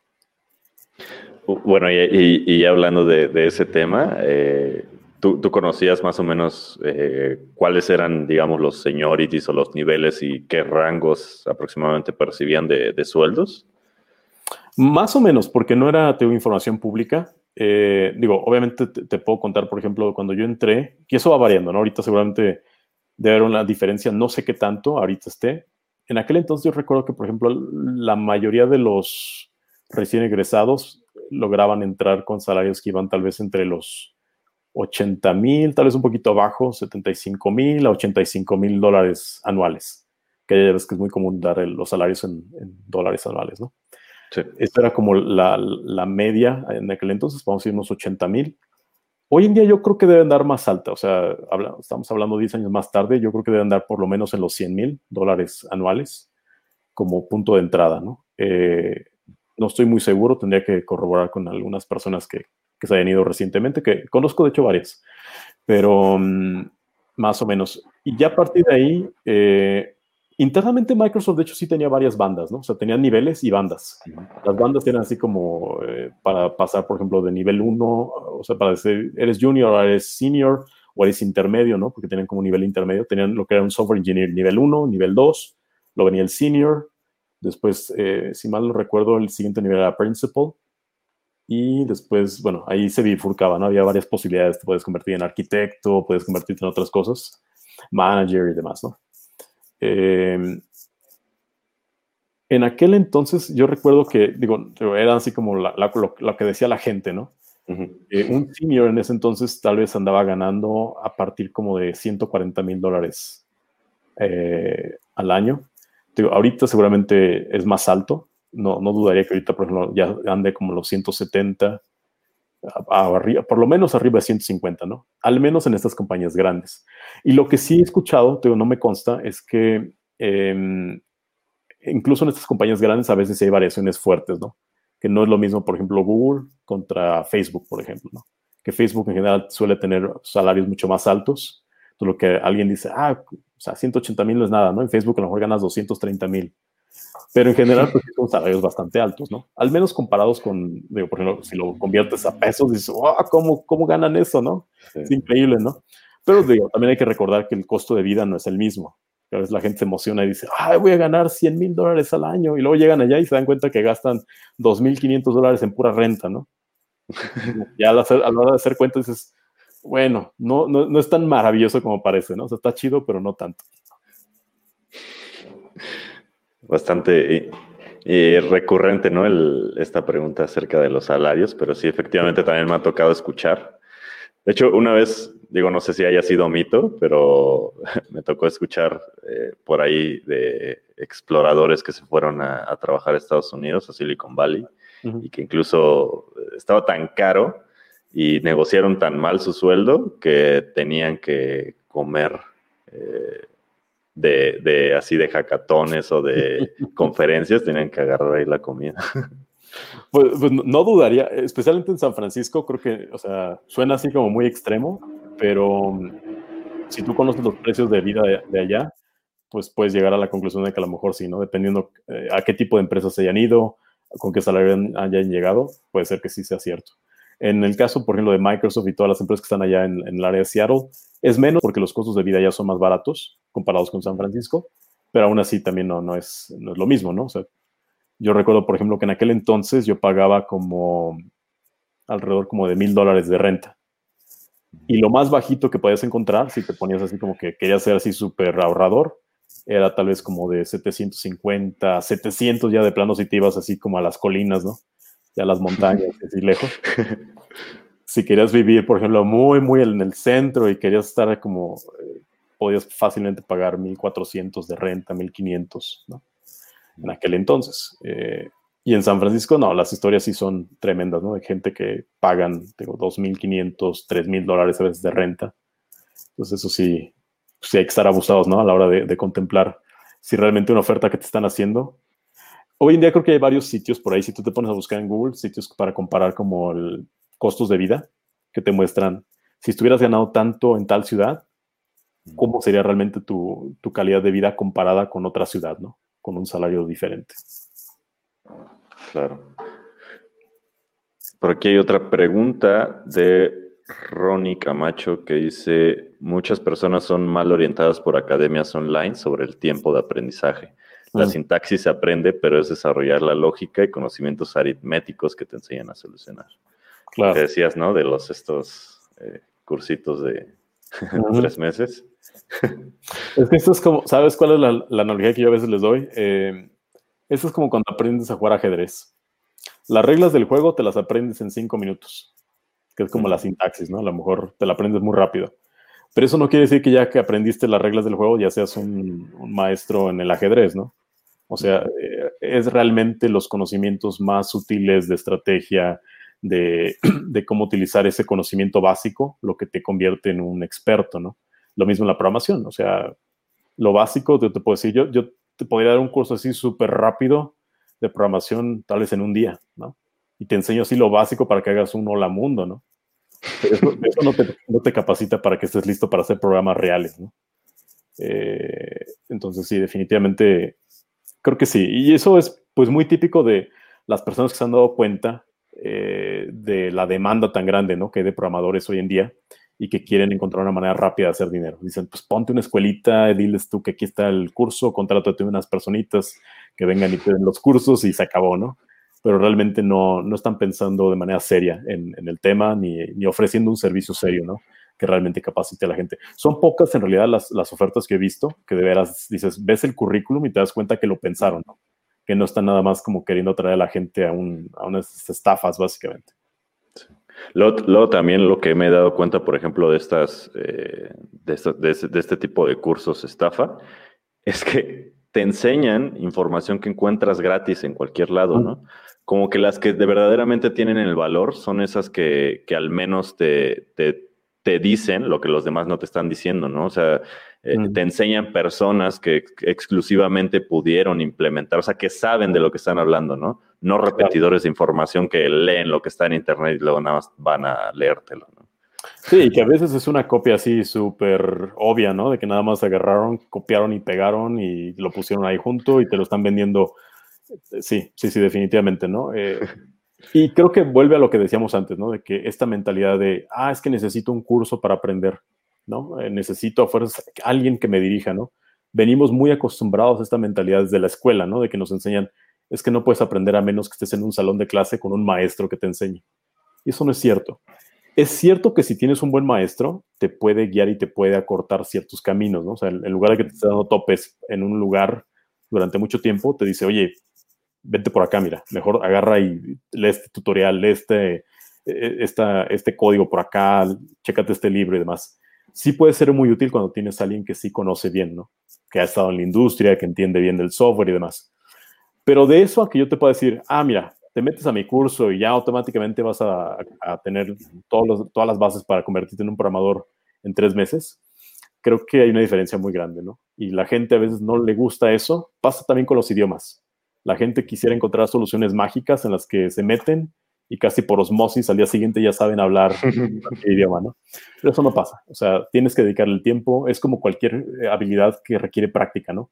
Bueno, y, hablando de, ese tema, eh, ¿tú, conocías más o menos eh, cuáles eran, digamos, los seniorities o los niveles y qué rangos aproximadamente percibían de, sueldos?
Más o menos, porque no era tengo información pública, eh, digo, obviamente te, puedo contar, por ejemplo, cuando yo entré, y eso va variando, ¿no? Ahorita seguramente debe haber una diferencia, no sé qué tanto ahorita esté. En aquel entonces yo recuerdo que, por ejemplo, la mayoría de los recién egresados lograban entrar con salarios que iban tal vez entre los 80 mil, tal vez un poquito abajo, 75 mil a 85 mil dólares anuales, que ya ves que es muy común dar los salarios en dólares anuales, ¿no? Sí. Esta era como la, la, media en aquel entonces, vamos a decir unos 80 mil. Hoy en día yo creo que deben dar más alta, o sea, estamos hablando 10 años más tarde, yo creo que deben dar por lo menos en los 100 mil dólares anuales como punto de entrada, ¿no? Eh, no estoy muy seguro, tendría que corroborar con algunas personas que, que se hayan ido recientemente, que conozco de hecho varias, pero mm, más o menos. Y ya a partir de ahí, eh, Internamente Microsoft, de hecho, sí tenía varias bandas, ¿no? O sea, tenían niveles y bandas. Las bandas eran así como eh, para pasar, por ejemplo, de nivel 1, o sea, para decir, eres junior, eres senior, o eres intermedio, ¿no? Porque tenían como nivel intermedio. Tenían lo que era un software engineer nivel 1, nivel 2, lo venía el senior. Después, eh, si mal no recuerdo, el siguiente nivel era principal. Y después, bueno, ahí se bifurcaba, ¿no? Había varias posibilidades. Te puedes convertir en arquitecto, puedes convertirte en otras cosas, manager y demás, ¿no? Em, en aquel entonces yo recuerdo que, digo, era así como lo, que decía la gente, ¿no? Eh, un senior en ese entonces tal vez andaba ganando a partir como de 140 mil dólares eh, al año. Digo, ahorita seguramente es más alto. No, no dudaría que ahorita, por ejemplo, ya ande como los 170, arriba, por lo menos arriba de 150, ¿no? Al menos en estas compañías grandes. Y lo que sí he escuchado, pero no me consta, es que em, incluso en estas compañías grandes a veces hay variaciones fuertes, ¿no? Que no es lo mismo, por ejemplo, Google contra Facebook, por ejemplo, ¿no? Que Facebook en general suele tener salarios mucho más altos. Entonces, lo que alguien dice, ah, o sea, 180 mil no es nada, ¿no? En Facebook a lo mejor ganas 230 mil. Pero en general, pues son salarios bastante altos, ¿no? Al menos comparados con, digo, por ejemplo, si lo conviertes a pesos, dices, oh, ¿cómo, ¿cómo ganan eso, no? Es increíble, ¿no? Pero digo, también hay que recordar que el costo de vida no es el mismo. A veces la gente se emociona y dice, ay, voy a ganar 100 mil dólares al año. Y luego llegan allá y se dan cuenta que gastan 2.500 dólares en pura renta, ¿no? ya a la, hora de hacer cuentas dices, bueno, no, no, no es tan maravilloso como parece, ¿no? O sea, está chido, pero no tanto
bastante eh, recurrente, ¿no? esta pregunta acerca de los salarios, pero sí, efectivamente también me ha tocado escuchar. De hecho, una vez, digo, no sé si haya sido mito, pero me tocó escuchar eh, por ahí de exploradores que se fueron a, trabajar a Estados Unidos, a Silicon Valley, y que incluso estaba tan caro y negociaron tan mal su sueldo que tenían que comer eh, de, de así de hackatones o de conferencias, tenían que agarrar ahí la comida.
Pues, pues, no dudaría, especialmente en San Francisco, creo que, o sea, suena así como muy extremo, pero mm, si tú conoces los precios de vida de, allá, pues puedes llegar a la conclusión de que a lo mejor sí, ¿no? Dependiendo eh, a qué tipo de empresas se hayan ido, con qué salario hayan llegado, puede ser que sí sea cierto. En el caso, por ejemplo, de Microsoft y todas las empresas que están allá en, el área de Seattle, es menos porque los costos de vida ya son más baratos comparados con San Francisco, pero aún así también no, no, es, no es lo mismo, ¿no? O sea, Yo recuerdo, por ejemplo, que en aquel entonces yo pagaba como alrededor como de mil dólares de renta. Y lo más bajito que podías encontrar, si te ponías así como que querías ser así súper ahorrador, era tal vez como de 750, 700 ya de plano si te ibas así como a las colinas, ¿no? Ya a las montañas, así lejos. si querías vivir, por ejemplo, muy, muy en el centro y querías estar como, eh, podías fácilmente pagar 1400 de renta, 1500, ¿no? En aquel entonces. Eh, y en San Francisco, no, las historias sí son tremendas, ¿no? Hay gente que pagan, digo, 2.500, 3.000 dólares a veces de renta. Entonces, eso sí, sí hay que estar abusados, ¿no? A la hora de, contemplar si realmente una oferta que te están haciendo. Hoy en día creo que hay varios sitios por ahí, si tú te pones a buscar en Google, sitios para comparar como el costos de vida, que te muestran si estuvieras ganado tanto en tal ciudad, cómo sería realmente tu, tu calidad de vida comparada con otra ciudad, ¿no? Con un salario diferente.
Claro. Por aquí hay otra pregunta de Ronnie Camacho que dice, muchas personas son mal orientadas por academias online sobre el tiempo de aprendizaje. La mm. sintaxis se aprende, pero es desarrollar la lógica y conocimientos aritméticos que te enseñan a solucionar. Claro. Te decías, ¿no? De los estos eh, cursitos de tres meses.
Es que esto es como, ¿sabes cuál es la, analogía que yo a veces les doy? Eh, eso es como cuando aprendes a jugar ajedrez. Las reglas del juego te las aprendes en cinco minutos, que es como la sintaxis, ¿no? A lo mejor te la aprendes muy rápido. Pero eso no quiere decir que ya que aprendiste las reglas del juego ya seas un, maestro en el ajedrez, ¿no? O sea, eh, es realmente los conocimientos más sutiles de estrategia, de, de, cómo utilizar ese conocimiento básico, lo que te convierte en un experto, ¿no? Lo mismo en la programación, o sea, lo básico, te, te puedo decir, yo, yo te podría dar un curso así súper rápido de programación, tal vez en un día, ¿no? Y te enseño así lo básico para que hagas un hola mundo, ¿no? Eso, no, te, capacita para que estés listo para hacer programas reales, ¿no? Eh, entonces, sí, definitivamente, creo que sí. Y eso es, pues, muy típico de las personas que se han dado cuenta eh, de la demanda tan grande, ¿no? Que hay de programadores hoy en día y que quieren encontrar una manera rápida de hacer dinero. Dicen, pues ponte una escuelita, diles tú que aquí está el curso, contrátate unas personitas que vengan y te den los cursos y se acabó, ¿no? Pero realmente no, no están pensando de manera seria en, el tema ni, ni, ofreciendo un servicio serio, ¿no? Que realmente capacite a la gente. Son pocas en realidad las, las ofertas que he visto que de veras dices, ves el currículum y te das cuenta que lo pensaron, ¿no? Que no están nada más como queriendo traer a la gente a, un, a unas estafas, básicamente.
Luego, también lo que me he dado cuenta, por ejemplo, de estas, eh, de, este, tipo de cursos estafa, es que te enseñan información que encuentras gratis en cualquier lado, ¿no? Como que las que de verdaderamente tienen el valor son esas que, que al menos te, te, te, dicen lo que los demás no te están diciendo, ¿no? O sea, eh, te enseñan personas que exclusivamente pudieron implementar, o sea, que saben de lo que están hablando, ¿no? no repetidores de información que leen lo que está en internet y luego nada más van a leértelo. ¿no?
Sí, que a veces es una copia así súper obvia, ¿no? De que nada más agarraron, copiaron y pegaron y lo pusieron ahí junto y te lo están vendiendo. Sí, sí, sí, definitivamente, ¿no? Eh, y creo que vuelve a lo que decíamos antes, ¿no? De que esta mentalidad de, ah, es que necesito un curso para aprender, ¿no? Eh, necesito a fuerzas alguien que me dirija, ¿no? Venimos muy acostumbrados a esta mentalidad desde la escuela, ¿no? De que nos enseñan, es que no puedes aprender a menos que estés en un salón de clase con un maestro que te enseñe. Y eso no es cierto. Es cierto que si tienes un buen maestro, te puede guiar y te puede acortar ciertos caminos, ¿no? O sea, en lugar de que te esté dando topes en un lugar durante mucho tiempo, te dice, oye, vente por acá, mira, mejor agarra y lee este tutorial, lee este, e, e, esta, este código por acá, chécate este libro y demás. Sí puede ser muy útil cuando tienes a alguien que sí conoce bien, ¿no? Que ha estado en la industria, que entiende bien del software y demás. Pero de eso a que yo te pueda decir, ah, mira, te metes a mi curso y ya automáticamente vas a, tener todos todas las bases para convertirte en un programador en tres meses, creo que hay una diferencia muy grande, ¿no? Y la gente a veces no le gusta eso. Pasa también con los idiomas. La gente quisiera encontrar soluciones mágicas en las que se meten y casi por osmosis al día siguiente ya saben hablar el idioma, ¿no? Pero eso no pasa. O sea, tienes que dedicarle el tiempo. Es como cualquier eh, habilidad que requiere práctica, ¿no?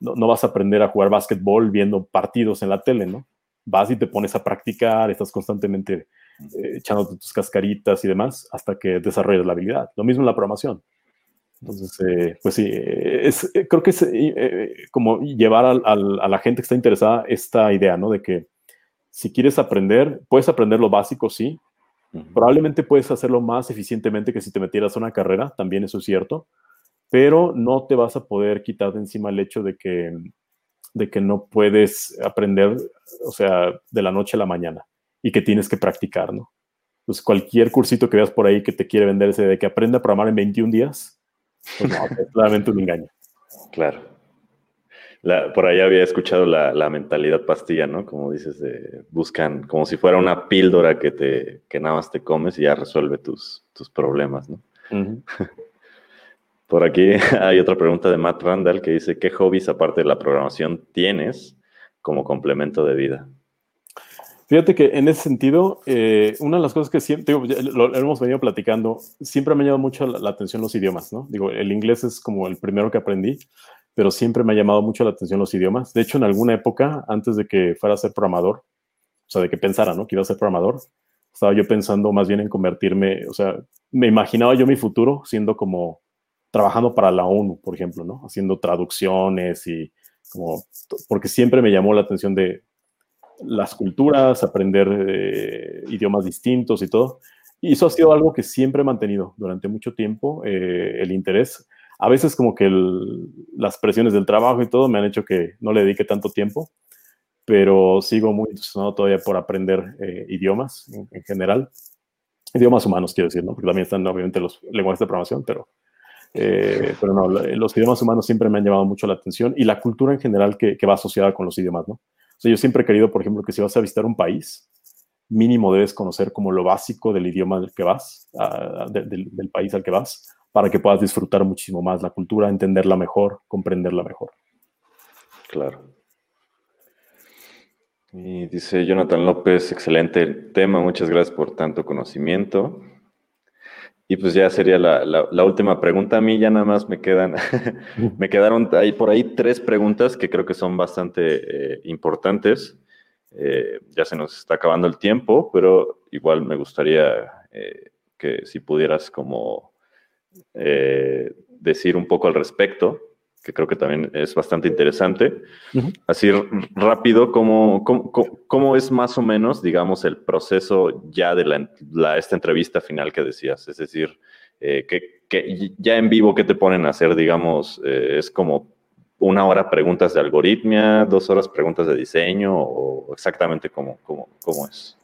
no, vas a aprender a jugar básquetbol viendo partidos en la tele, ¿no? Vas y te pones a practicar, estás constantemente eh, echándote tus cascaritas y demás hasta que desarrolles la habilidad. Lo mismo en la programación. Entonces, eh, pues sí, es, creo que es como llevar a la gente que está interesada esta idea, ¿no? De que si quieres aprender, puedes aprender lo básico, sí. Probablemente puedes hacerlo más eficientemente que si te metieras a una carrera, también eso es cierto, pero no te vas a poder quitar de encima el hecho de que, de que no puedes aprender, o sea, de la noche a la mañana y que tienes que practicar, ¿no? Pues cualquier cursito que veas por ahí que te quiere vender ese de que aprende a programar en 21 días, pues no, es claramente un engaño.
Claro por ahí había escuchado la, mentalidad pastilla, ¿no? Como dices, buscan como si fuera una píldora que, te, que nada más te comes y ya resuelve tus, tus problemas, ¿no? Por aquí hay otra pregunta de Matt Randall que dice, ¿qué hobbies aparte de la programación tienes como complemento de vida?
Fíjate que en ese sentido, eh, una de las cosas que siempre, digo, lo hemos venido platicando, siempre me ha llamado mucho la, la, atención los idiomas, ¿no? Digo, el inglés es como el primero que aprendí, pero siempre me ha llamado mucho la atención los idiomas. De hecho, en alguna época, antes de que fuera a ser programador, o sea, de que pensara, ¿no? Que iba a ser programador, estaba yo pensando más bien en convertirme, o sea, me imaginaba yo mi futuro siendo como trabajando para la ONU, por ejemplo, ¿no? Haciendo traducciones y como, porque siempre me llamó la atención de las culturas, aprender eh, idiomas distintos y todo. Y eso ha sido algo que siempre he mantenido durante mucho tiempo, eh, el interés a veces como que las presiones del trabajo y todo me han hecho que no le dedique tanto tiempo, pero sigo muy entusiasmado todavía por aprender eh, idiomas en, general. Idiomas humanos, quiero decir, ¿no? Porque también están obviamente los lenguajes de programación, pero, pero no, los idiomas humanos siempre me han llamado mucho la atención y la cultura en general que, va asociada con los idiomas, ¿no? O sea, yo siempre he querido, por ejemplo, que si vas a visitar un país, mínimo debes conocer como lo básico del idioma del que vas, del país al que vas, para que puedas disfrutar muchísimo más la cultura, entenderla mejor, comprenderla mejor.
Claro. Y dice Jonathan López, excelente tema, muchas gracias por tanto conocimiento. Y pues ya sería la, última pregunta. A mí ya nada más me quedan, me quedaron ahí por ahí tres preguntas que creo que son bastante eh, importantes. Eh, ya se nos está acabando el tiempo, pero igual me gustaría eh, que si pudieras como decir un poco al respecto, que creo que también es bastante interesante. Así rápido, ¿cómo, ¿cómo, es más o menos, digamos, el proceso ya de la, esta entrevista final que decías? Es decir, eh, que, ya en vivo, ¿qué te ponen a hacer? Digamos, eh, es como una hora preguntas de algoritmia, dos horas preguntas de diseño, o exactamente cómo, cómo, cómo es.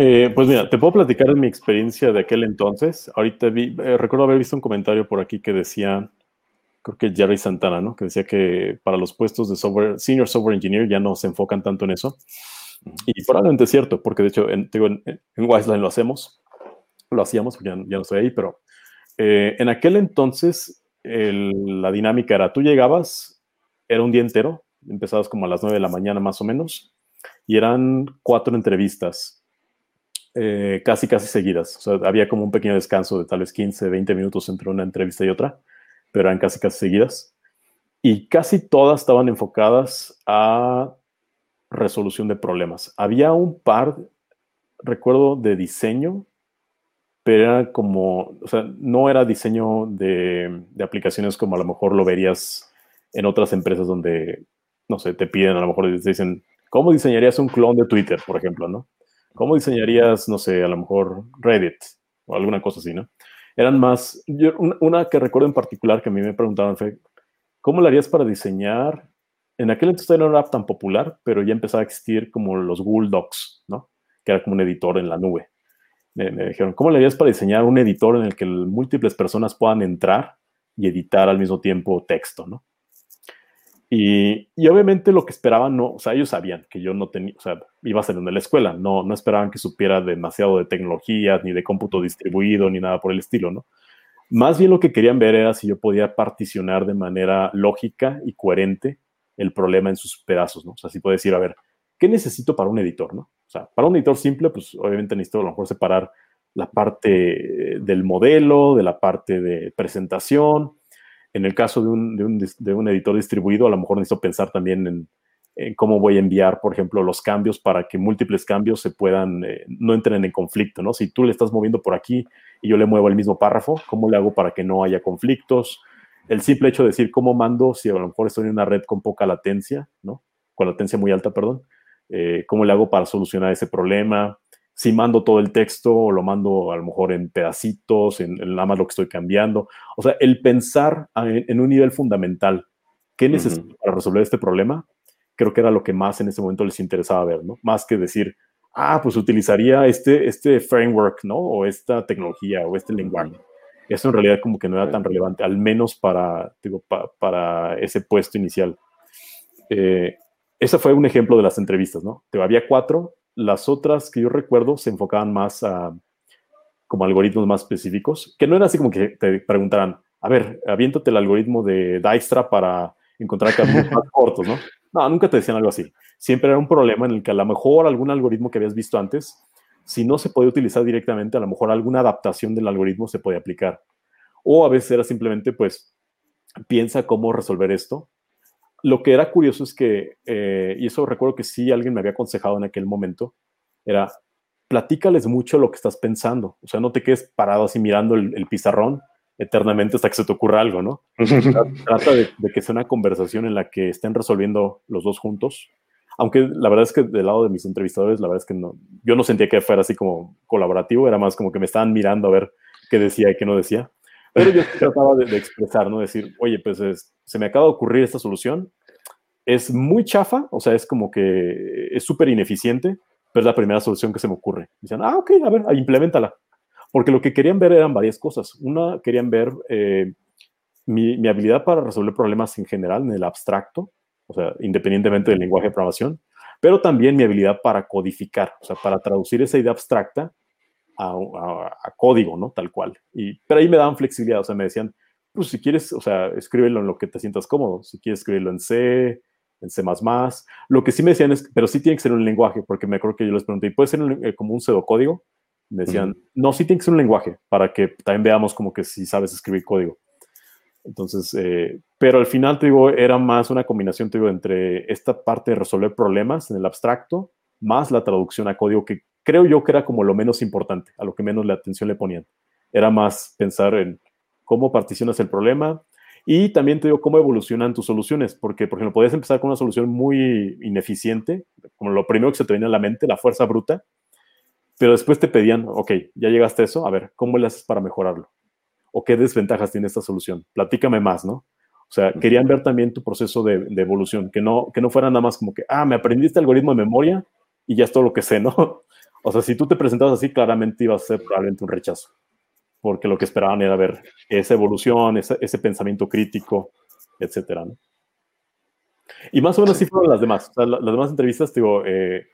Eh, pues mira, te puedo platicar de mi experiencia de aquel entonces. Ahorita vi, eh, recuerdo haber visto un comentario por aquí que decía, creo que Jerry Santana, ¿no? Que decía que para los puestos de software, senior software engineer ya no se enfocan tanto en eso. Y probablemente es cierto, porque de hecho en, en, en lo hacemos, lo hacíamos, porque ya, no estoy ahí, pero eh, en aquel entonces la dinámica era, tú llegabas, era un día entero, empezabas como a las 9 de la mañana más o menos, y eran cuatro entrevistas eh, casi, casi seguidas. O sea, había como un pequeño descanso de tal vez 15, 20 minutos entre una entrevista y otra, pero eran casi, casi seguidas. Y casi todas estaban enfocadas a resolución de problemas. Había un par, recuerdo, de diseño, pero era como, o sea, no era diseño de, aplicaciones como a lo mejor lo verías en otras empresas donde, no sé, te piden, a lo mejor te dicen, ¿cómo diseñarías un clon de Twitter, por ejemplo, no? ¿Cómo diseñarías, no sé, a lo mejor Reddit o alguna cosa así, ¿no? Eran más, una que recuerdo en particular que a mí me preguntaban fue, ¿cómo lo harías para diseñar? En aquel entonces no era tan popular, pero ya empezaba a existir como los Google Docs, ¿no? Que era como un editor en la nube. Me, me dijeron, ¿cómo lo harías para diseñar un editor en el que múltiples personas puedan entrar y editar al mismo tiempo texto, ¿no? Y, obviamente lo que esperaban, no, o sea, ellos sabían que yo no tenía, o sea, iba saliendo de la escuela, no, no esperaban que supiera demasiado de tecnologías, ni de cómputo distribuido, ni nada por el estilo, ¿no? Más bien lo que querían ver era si yo podía particionar de manera lógica y coherente el problema en sus pedazos, ¿no? O sea, si puedo decir, a ver, ¿qué necesito para un editor, no? O sea, para un editor simple, pues obviamente necesito a lo mejor separar la parte del modelo, de la parte de presentación, en el caso de un, de un, editor distribuido, a lo mejor necesito pensar también en, en cómo voy a enviar, por ejemplo, los cambios para que múltiples cambios se puedan, eh, no entren en conflicto, ¿no? Si tú le estás moviendo por aquí y yo le muevo el mismo párrafo, ¿cómo le hago para que no haya conflictos? El simple hecho de decir cómo mando, si a lo mejor estoy en una red con poca latencia, ¿no? Con latencia muy alta, perdón, eh, ¿cómo le hago para solucionar ese problema? Si mando todo el texto o lo mando a lo mejor en pedacitos, en, nada más lo que estoy cambiando. O sea, el pensar en, un nivel fundamental, ¿qué necesito para resolver este problema? Creo que era lo que más en ese momento les interesaba ver, ¿no? Más que decir, ah, pues utilizaría este, este framework, ¿no? O esta tecnología o este lenguaje. Eso en realidad como que no era tan relevante, al menos para, digo, para ese puesto inicial. Eh, ese fue un ejemplo de las entrevistas, ¿no? Había cuatro, las otras que yo recuerdo se enfocaban más a como algoritmos más específicos, que no era así como que te preguntaran, a ver, aviéntate el algoritmo de Dijkstra para encontrar caminos más cortos, ¿no? No, nunca te decían algo así. Siempre era un problema en el que a lo mejor algún algoritmo que habías visto antes, si no se podía utilizar directamente, a lo mejor alguna adaptación del algoritmo se podía aplicar. O a veces era simplemente, pues, piensa cómo resolver esto lo que era curioso es que, eh, y eso recuerdo que sí alguien me había aconsejado en aquel momento, era platícales mucho lo que estás pensando. O sea, no te quedes parado así mirando el, pizarrón eternamente hasta que se te ocurra algo, ¿no? Trata de, que sea una conversación en la que estén resolviendo los dos juntos. Aunque la verdad es que del lado de mis entrevistadores, la verdad es que no, yo no sentía que fuera así como colaborativo, era más como que me estaban mirando a ver qué decía y qué no decía. Pero yo trataba de, expresar, ¿no? Decir, oye, pues se me acaba de ocurrir esta solución. Es muy chafa, o sea, es como que es súper ineficiente, pero es la primera solución que se me ocurre. Dicen, ah, ok, a ver, implementala. Porque lo que querían ver eran varias cosas. Una, querían ver eh, mi, mi, habilidad para resolver problemas en general, en el abstracto, o sea, independientemente del lenguaje de programación, pero también mi habilidad para codificar, o sea, para traducir esa idea abstracta a, código, ¿no? Tal cual. Y, pero ahí me daban flexibilidad, o sea, me decían, pues si quieres, o sea, escríbelo en lo que te sientas cómodo, si quieres escribirlo en C, en C++, lo que sí me decían es, pero sí tiene que ser un lenguaje, porque me acuerdo que yo les pregunté, ¿y puede ser eh, como un pseudocódigo? Me decían, no, sí tiene que ser un lenguaje, para que también veamos como que si sabes escribir código. Entonces, eh, pero al final, te digo, era más una combinación, te digo, entre esta parte de resolver problemas en el abstracto, más la traducción a código, que creo yo que era como lo menos importante, a lo que menos la atención le ponían. Era más pensar en cómo particionas el problema y también te digo cómo evolucionan tus soluciones, porque, por ejemplo, podías empezar con una solución muy ineficiente, como lo primero que se te venía a la mente, la fuerza bruta, pero después te pedían, ok, ya llegaste a eso, a ver, ¿cómo le haces para mejorarlo? ¿O qué desventajas tiene esta solución? Platícame más, ¿no? O sea, querían ver también tu proceso de, de, evolución, que no, que no fuera nada más como que, ah, me aprendiste algoritmo de memoria y ya es todo lo que sé, ¿no? O sea, si tú te presentabas así, claramente iba a ser probablemente un rechazo, porque lo que esperaban era ver esa evolución, ese, pensamiento crítico, etcétera, ¿no? Y más o menos sí fueron las demás. O sea, las demás entrevistas, digo, eh,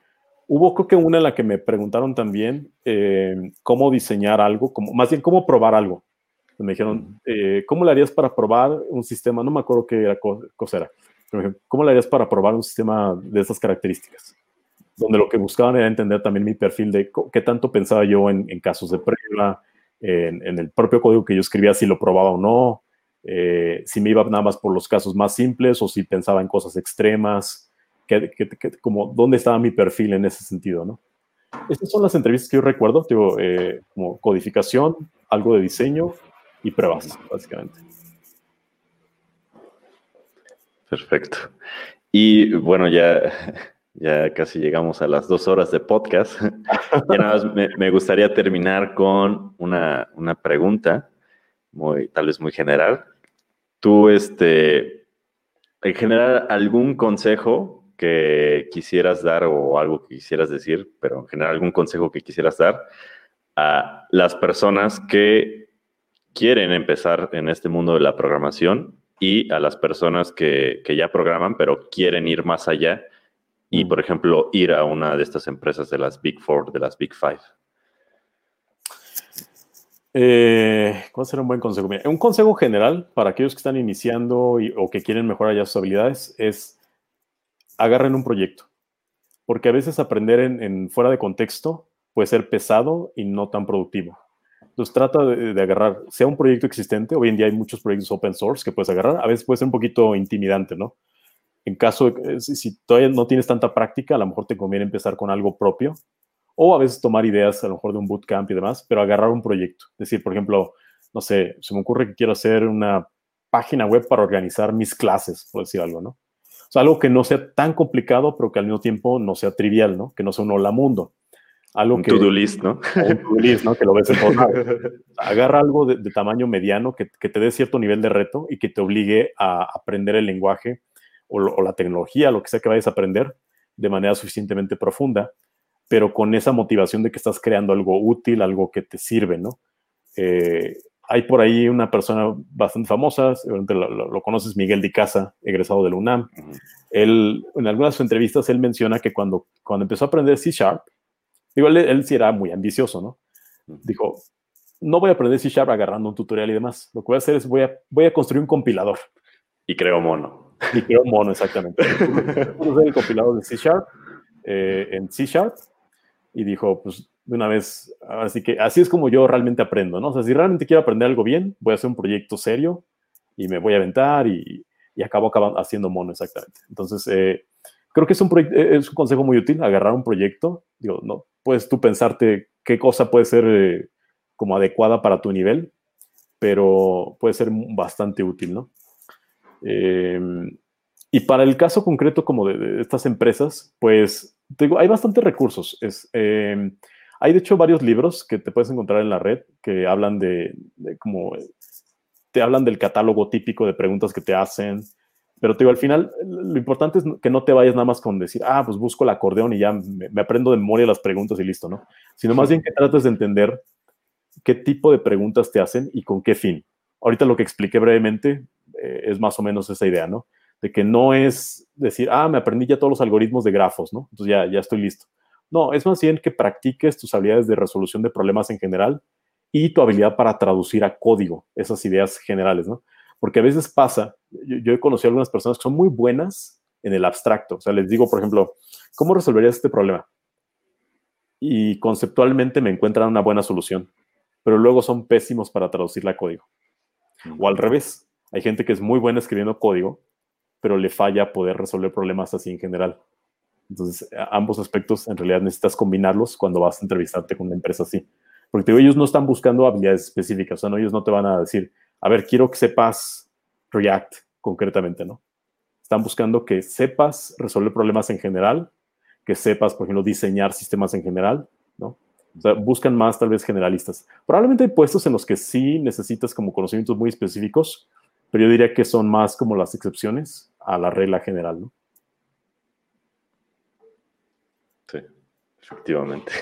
hubo creo que una en la que me preguntaron también eh, cómo diseñar algo, como, más bien cómo probar algo. Me dijeron, eh, ¿cómo le harías para probar un sistema? No me acuerdo qué era, cosa era. Pero ¿cómo le harías para probar un sistema de estas características? Donde lo que buscaban era entender también mi perfil de qué tanto pensaba yo en, casos de prueba, en, el propio código que yo escribía, si lo probaba o no, eh, si me iba nada más por los casos más simples o si pensaba en cosas extremas, que, como dónde estaba mi perfil en ese sentido, ¿no? Estas son las entrevistas que yo recuerdo, digo, eh, como codificación, algo de diseño y pruebas, básicamente.
Perfecto. Y bueno, ya ya casi llegamos a las dos horas de podcast. ya nada más me, gustaría terminar con una, pregunta, muy, tal vez muy general. Tú, este, en general, algún consejo que quisieras dar o algo que quisieras decir, pero en general algún consejo que quisieras dar a las personas que quieren empezar en este mundo de la programación y a las personas que, que ya programan, pero quieren ir más allá y, por ejemplo, ir a una de estas empresas de las Big Four, de las Big Five?
Eh, ¿Cuál será un buen consejo? un consejo general para aquellos que están iniciando o que quieren mejorar ya sus habilidades es agarren un proyecto. Porque a veces aprender en, fuera de contexto puede ser pesado y no tan productivo. Entonces trata de, de, agarrar, sea un proyecto existente, hoy en día hay muchos proyectos open source que puedes agarrar, a veces puede ser un poquito intimidante, ¿no? En caso, de, si todavía no tienes tanta práctica, a lo mejor te conviene empezar con algo propio o a veces tomar ideas a lo mejor de un bootcamp y demás, pero agarrar un proyecto. Es decir, por ejemplo, no sé, se me ocurre que quiero hacer una página web para organizar mis clases, por decir algo, ¿no? O sea, algo que no sea tan complicado, pero que al mismo tiempo no sea trivial, ¿no? Que no sea un hola mundo.
Algo
un
que, to-do list, ¿no?
Un to-do list, ¿no? Que lo ves en todo Agarra algo de, tamaño mediano que, que, te dé cierto nivel de reto y que te obligue a aprender el lenguaje o, o la tecnología, lo que sea que vayas a aprender de manera suficientemente profunda pero con esa motivación de que estás creando algo útil, algo que te sirve, ¿no? Eh, hay por ahí una persona bastante famosa, lo, lo, conoces, Miguel Di Casa, egresado del UNAM. Él, en algunas entrevistas, él menciona que cuando, cuando empezó a aprender C Sharp, digo, él, él sí era muy ambicioso, ¿no? Dijo, no voy a aprender C Sharp agarrando un tutorial y demás. Lo que voy a hacer es voy a, voy a construir un compilador.
Y creo mono.
Y creo mono, exactamente. Voy el compilador de C Sharp eh, en C Sharp y dijo, pues de una vez, así que así es como yo realmente aprendo, ¿no? O sea, si realmente quiero aprender algo bien, voy a hacer un proyecto serio y me voy a aventar y, y acabo, haciendo mono exactamente. Entonces, eh, creo que es un, eh, es un consejo muy útil, agarrar un proyecto, digo, no, puedes tú pensarte qué cosa puede ser eh, como adecuada para tu nivel, pero puede ser bastante útil, ¿no? Y para el caso concreto como de, de estas empresas, pues hay bastantes recursos. Es, em, hay de hecho varios libros que te puedes encontrar en la red que hablan de, como te hablan del catálogo típico de preguntas que te hacen. Pero te digo, al final, lo importante es que no te vayas nada más con decir, ah, pues busco el acordeón y ya me, aprendo de memoria las preguntas y listo, ¿no? Sino más bien que trates de entender qué tipo de preguntas te hacen y con qué fin. Ahorita lo que expliqué brevemente eh, es más o menos esa idea, ¿no? de que no es decir, ah, me aprendí ya todos los algoritmos de grafos, ¿no? Entonces ya, ya estoy listo. No, es más bien que practiques tus habilidades de resolución de problemas en general y tu habilidad para traducir a código esas ideas generales, ¿no? Porque a veces pasa, yo, he conocido a algunas personas que son muy buenas en el abstracto. O sea, les digo, por ejemplo, ¿cómo resolverías este problema? Y conceptualmente me encuentran una buena solución, pero luego son pésimos para traducirla a código. O al revés, hay gente que es muy buena escribiendo código, pero le falla poder resolver problemas así en general. Entonces, ambos aspectos en realidad necesitas combinarlos cuando vas a entrevistarte con una empresa así. Porque ellos no están buscando habilidades específicas, o sea, no, ellos no te van a decir, a ver, quiero que sepas React concretamente, ¿no? Están buscando que sepas resolver problemas en general, que sepas, por ejemplo, diseñar sistemas en general, ¿no? Buscan más tal vez generalistas. Probablemente hay puestos en los que sí necesitas como conocimientos muy específicos, pero yo diría que son más como las excepciones a la regla general, ¿no?
Sí, efectivamente.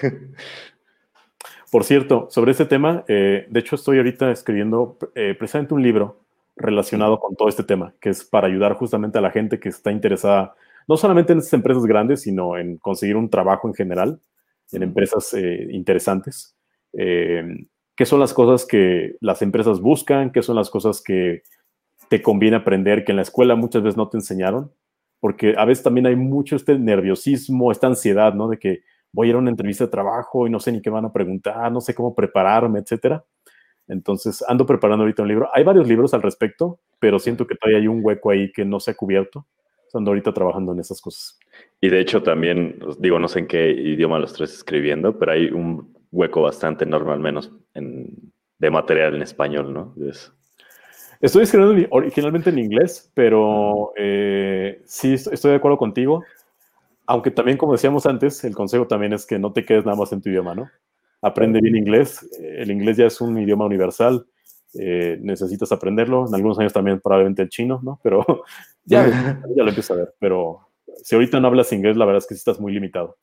Por cierto, sobre este tema, eh, de hecho estoy ahorita escribiendo eh, precisamente un libro relacionado con todo este tema, que es para ayudar justamente a la gente que está interesada, no solamente en estas empresas grandes, sino en conseguir un trabajo en general, en empresas eh, interesantes. ¿Qué son las cosas que las empresas buscan? ¿Qué son las cosas que te conviene aprender que en la escuela muchas veces no te enseñaron, porque a veces también hay mucho este nerviosismo, esta ansiedad, ¿no? De que voy a ir a una entrevista de trabajo y no sé ni qué van a preguntar, no sé cómo prepararme, etcétera. Entonces, ando preparando ahorita un libro. Hay varios libros al respecto, pero siento que todavía hay un hueco ahí que no se ha cubierto. Ando ahorita trabajando en esas cosas.
Y de hecho también, digo, no sé en qué idioma los tres escribiendo, pero hay un hueco bastante enorme, al menos, de material en español, ¿no?
Estoy escribiendo originalmente en inglés, pero eh, sí estoy de acuerdo contigo. Aunque también, como decíamos antes, el consejo también es que no te quedes nada más en tu idioma, ¿no? Aprende bien inglés. El inglés ya es un idioma universal. Eh, necesitas aprenderlo. En algunos años también probablemente el chino, ¿no? Pero ya, ya lo empiezo a ver. Pero si ahorita no hablas inglés, la verdad es que sí estás muy limitado.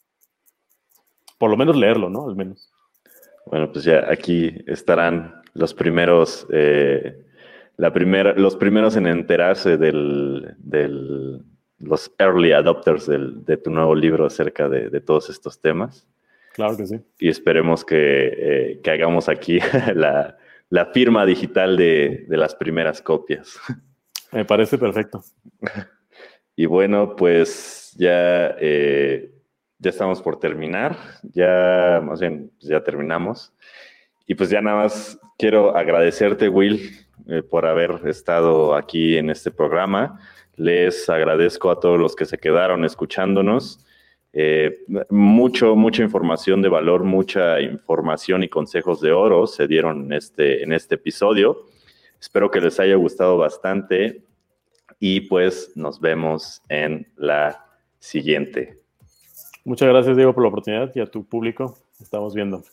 Por lo menos leerlo, ¿no? Al menos.
Bueno, pues ya aquí estarán los primeros eh, la primera, los primeros en enterarse del, del los early adopters del, de tu nuevo libro acerca de, de, todos estos temas.
Claro que sí.
Y esperemos que, eh, que hagamos aquí la, la firma digital de, de, las primeras copias.
Me parece perfecto.
Y bueno, pues ya, eh, ya estamos por terminar. Ya, más bien, ya terminamos. Y pues ya nada más quiero agradecerte, Will, eh, por haber estado aquí en este programa. Les agradezco a todos los que se quedaron escuchándonos. Eh, mucho, mucha información de valor, mucha información y consejos de oro se dieron este, en este episodio. Espero que les haya gustado bastante y pues nos vemos en la siguiente.
Muchas gracias, Diego, por la oportunidad y a tu público. Estamos viendo.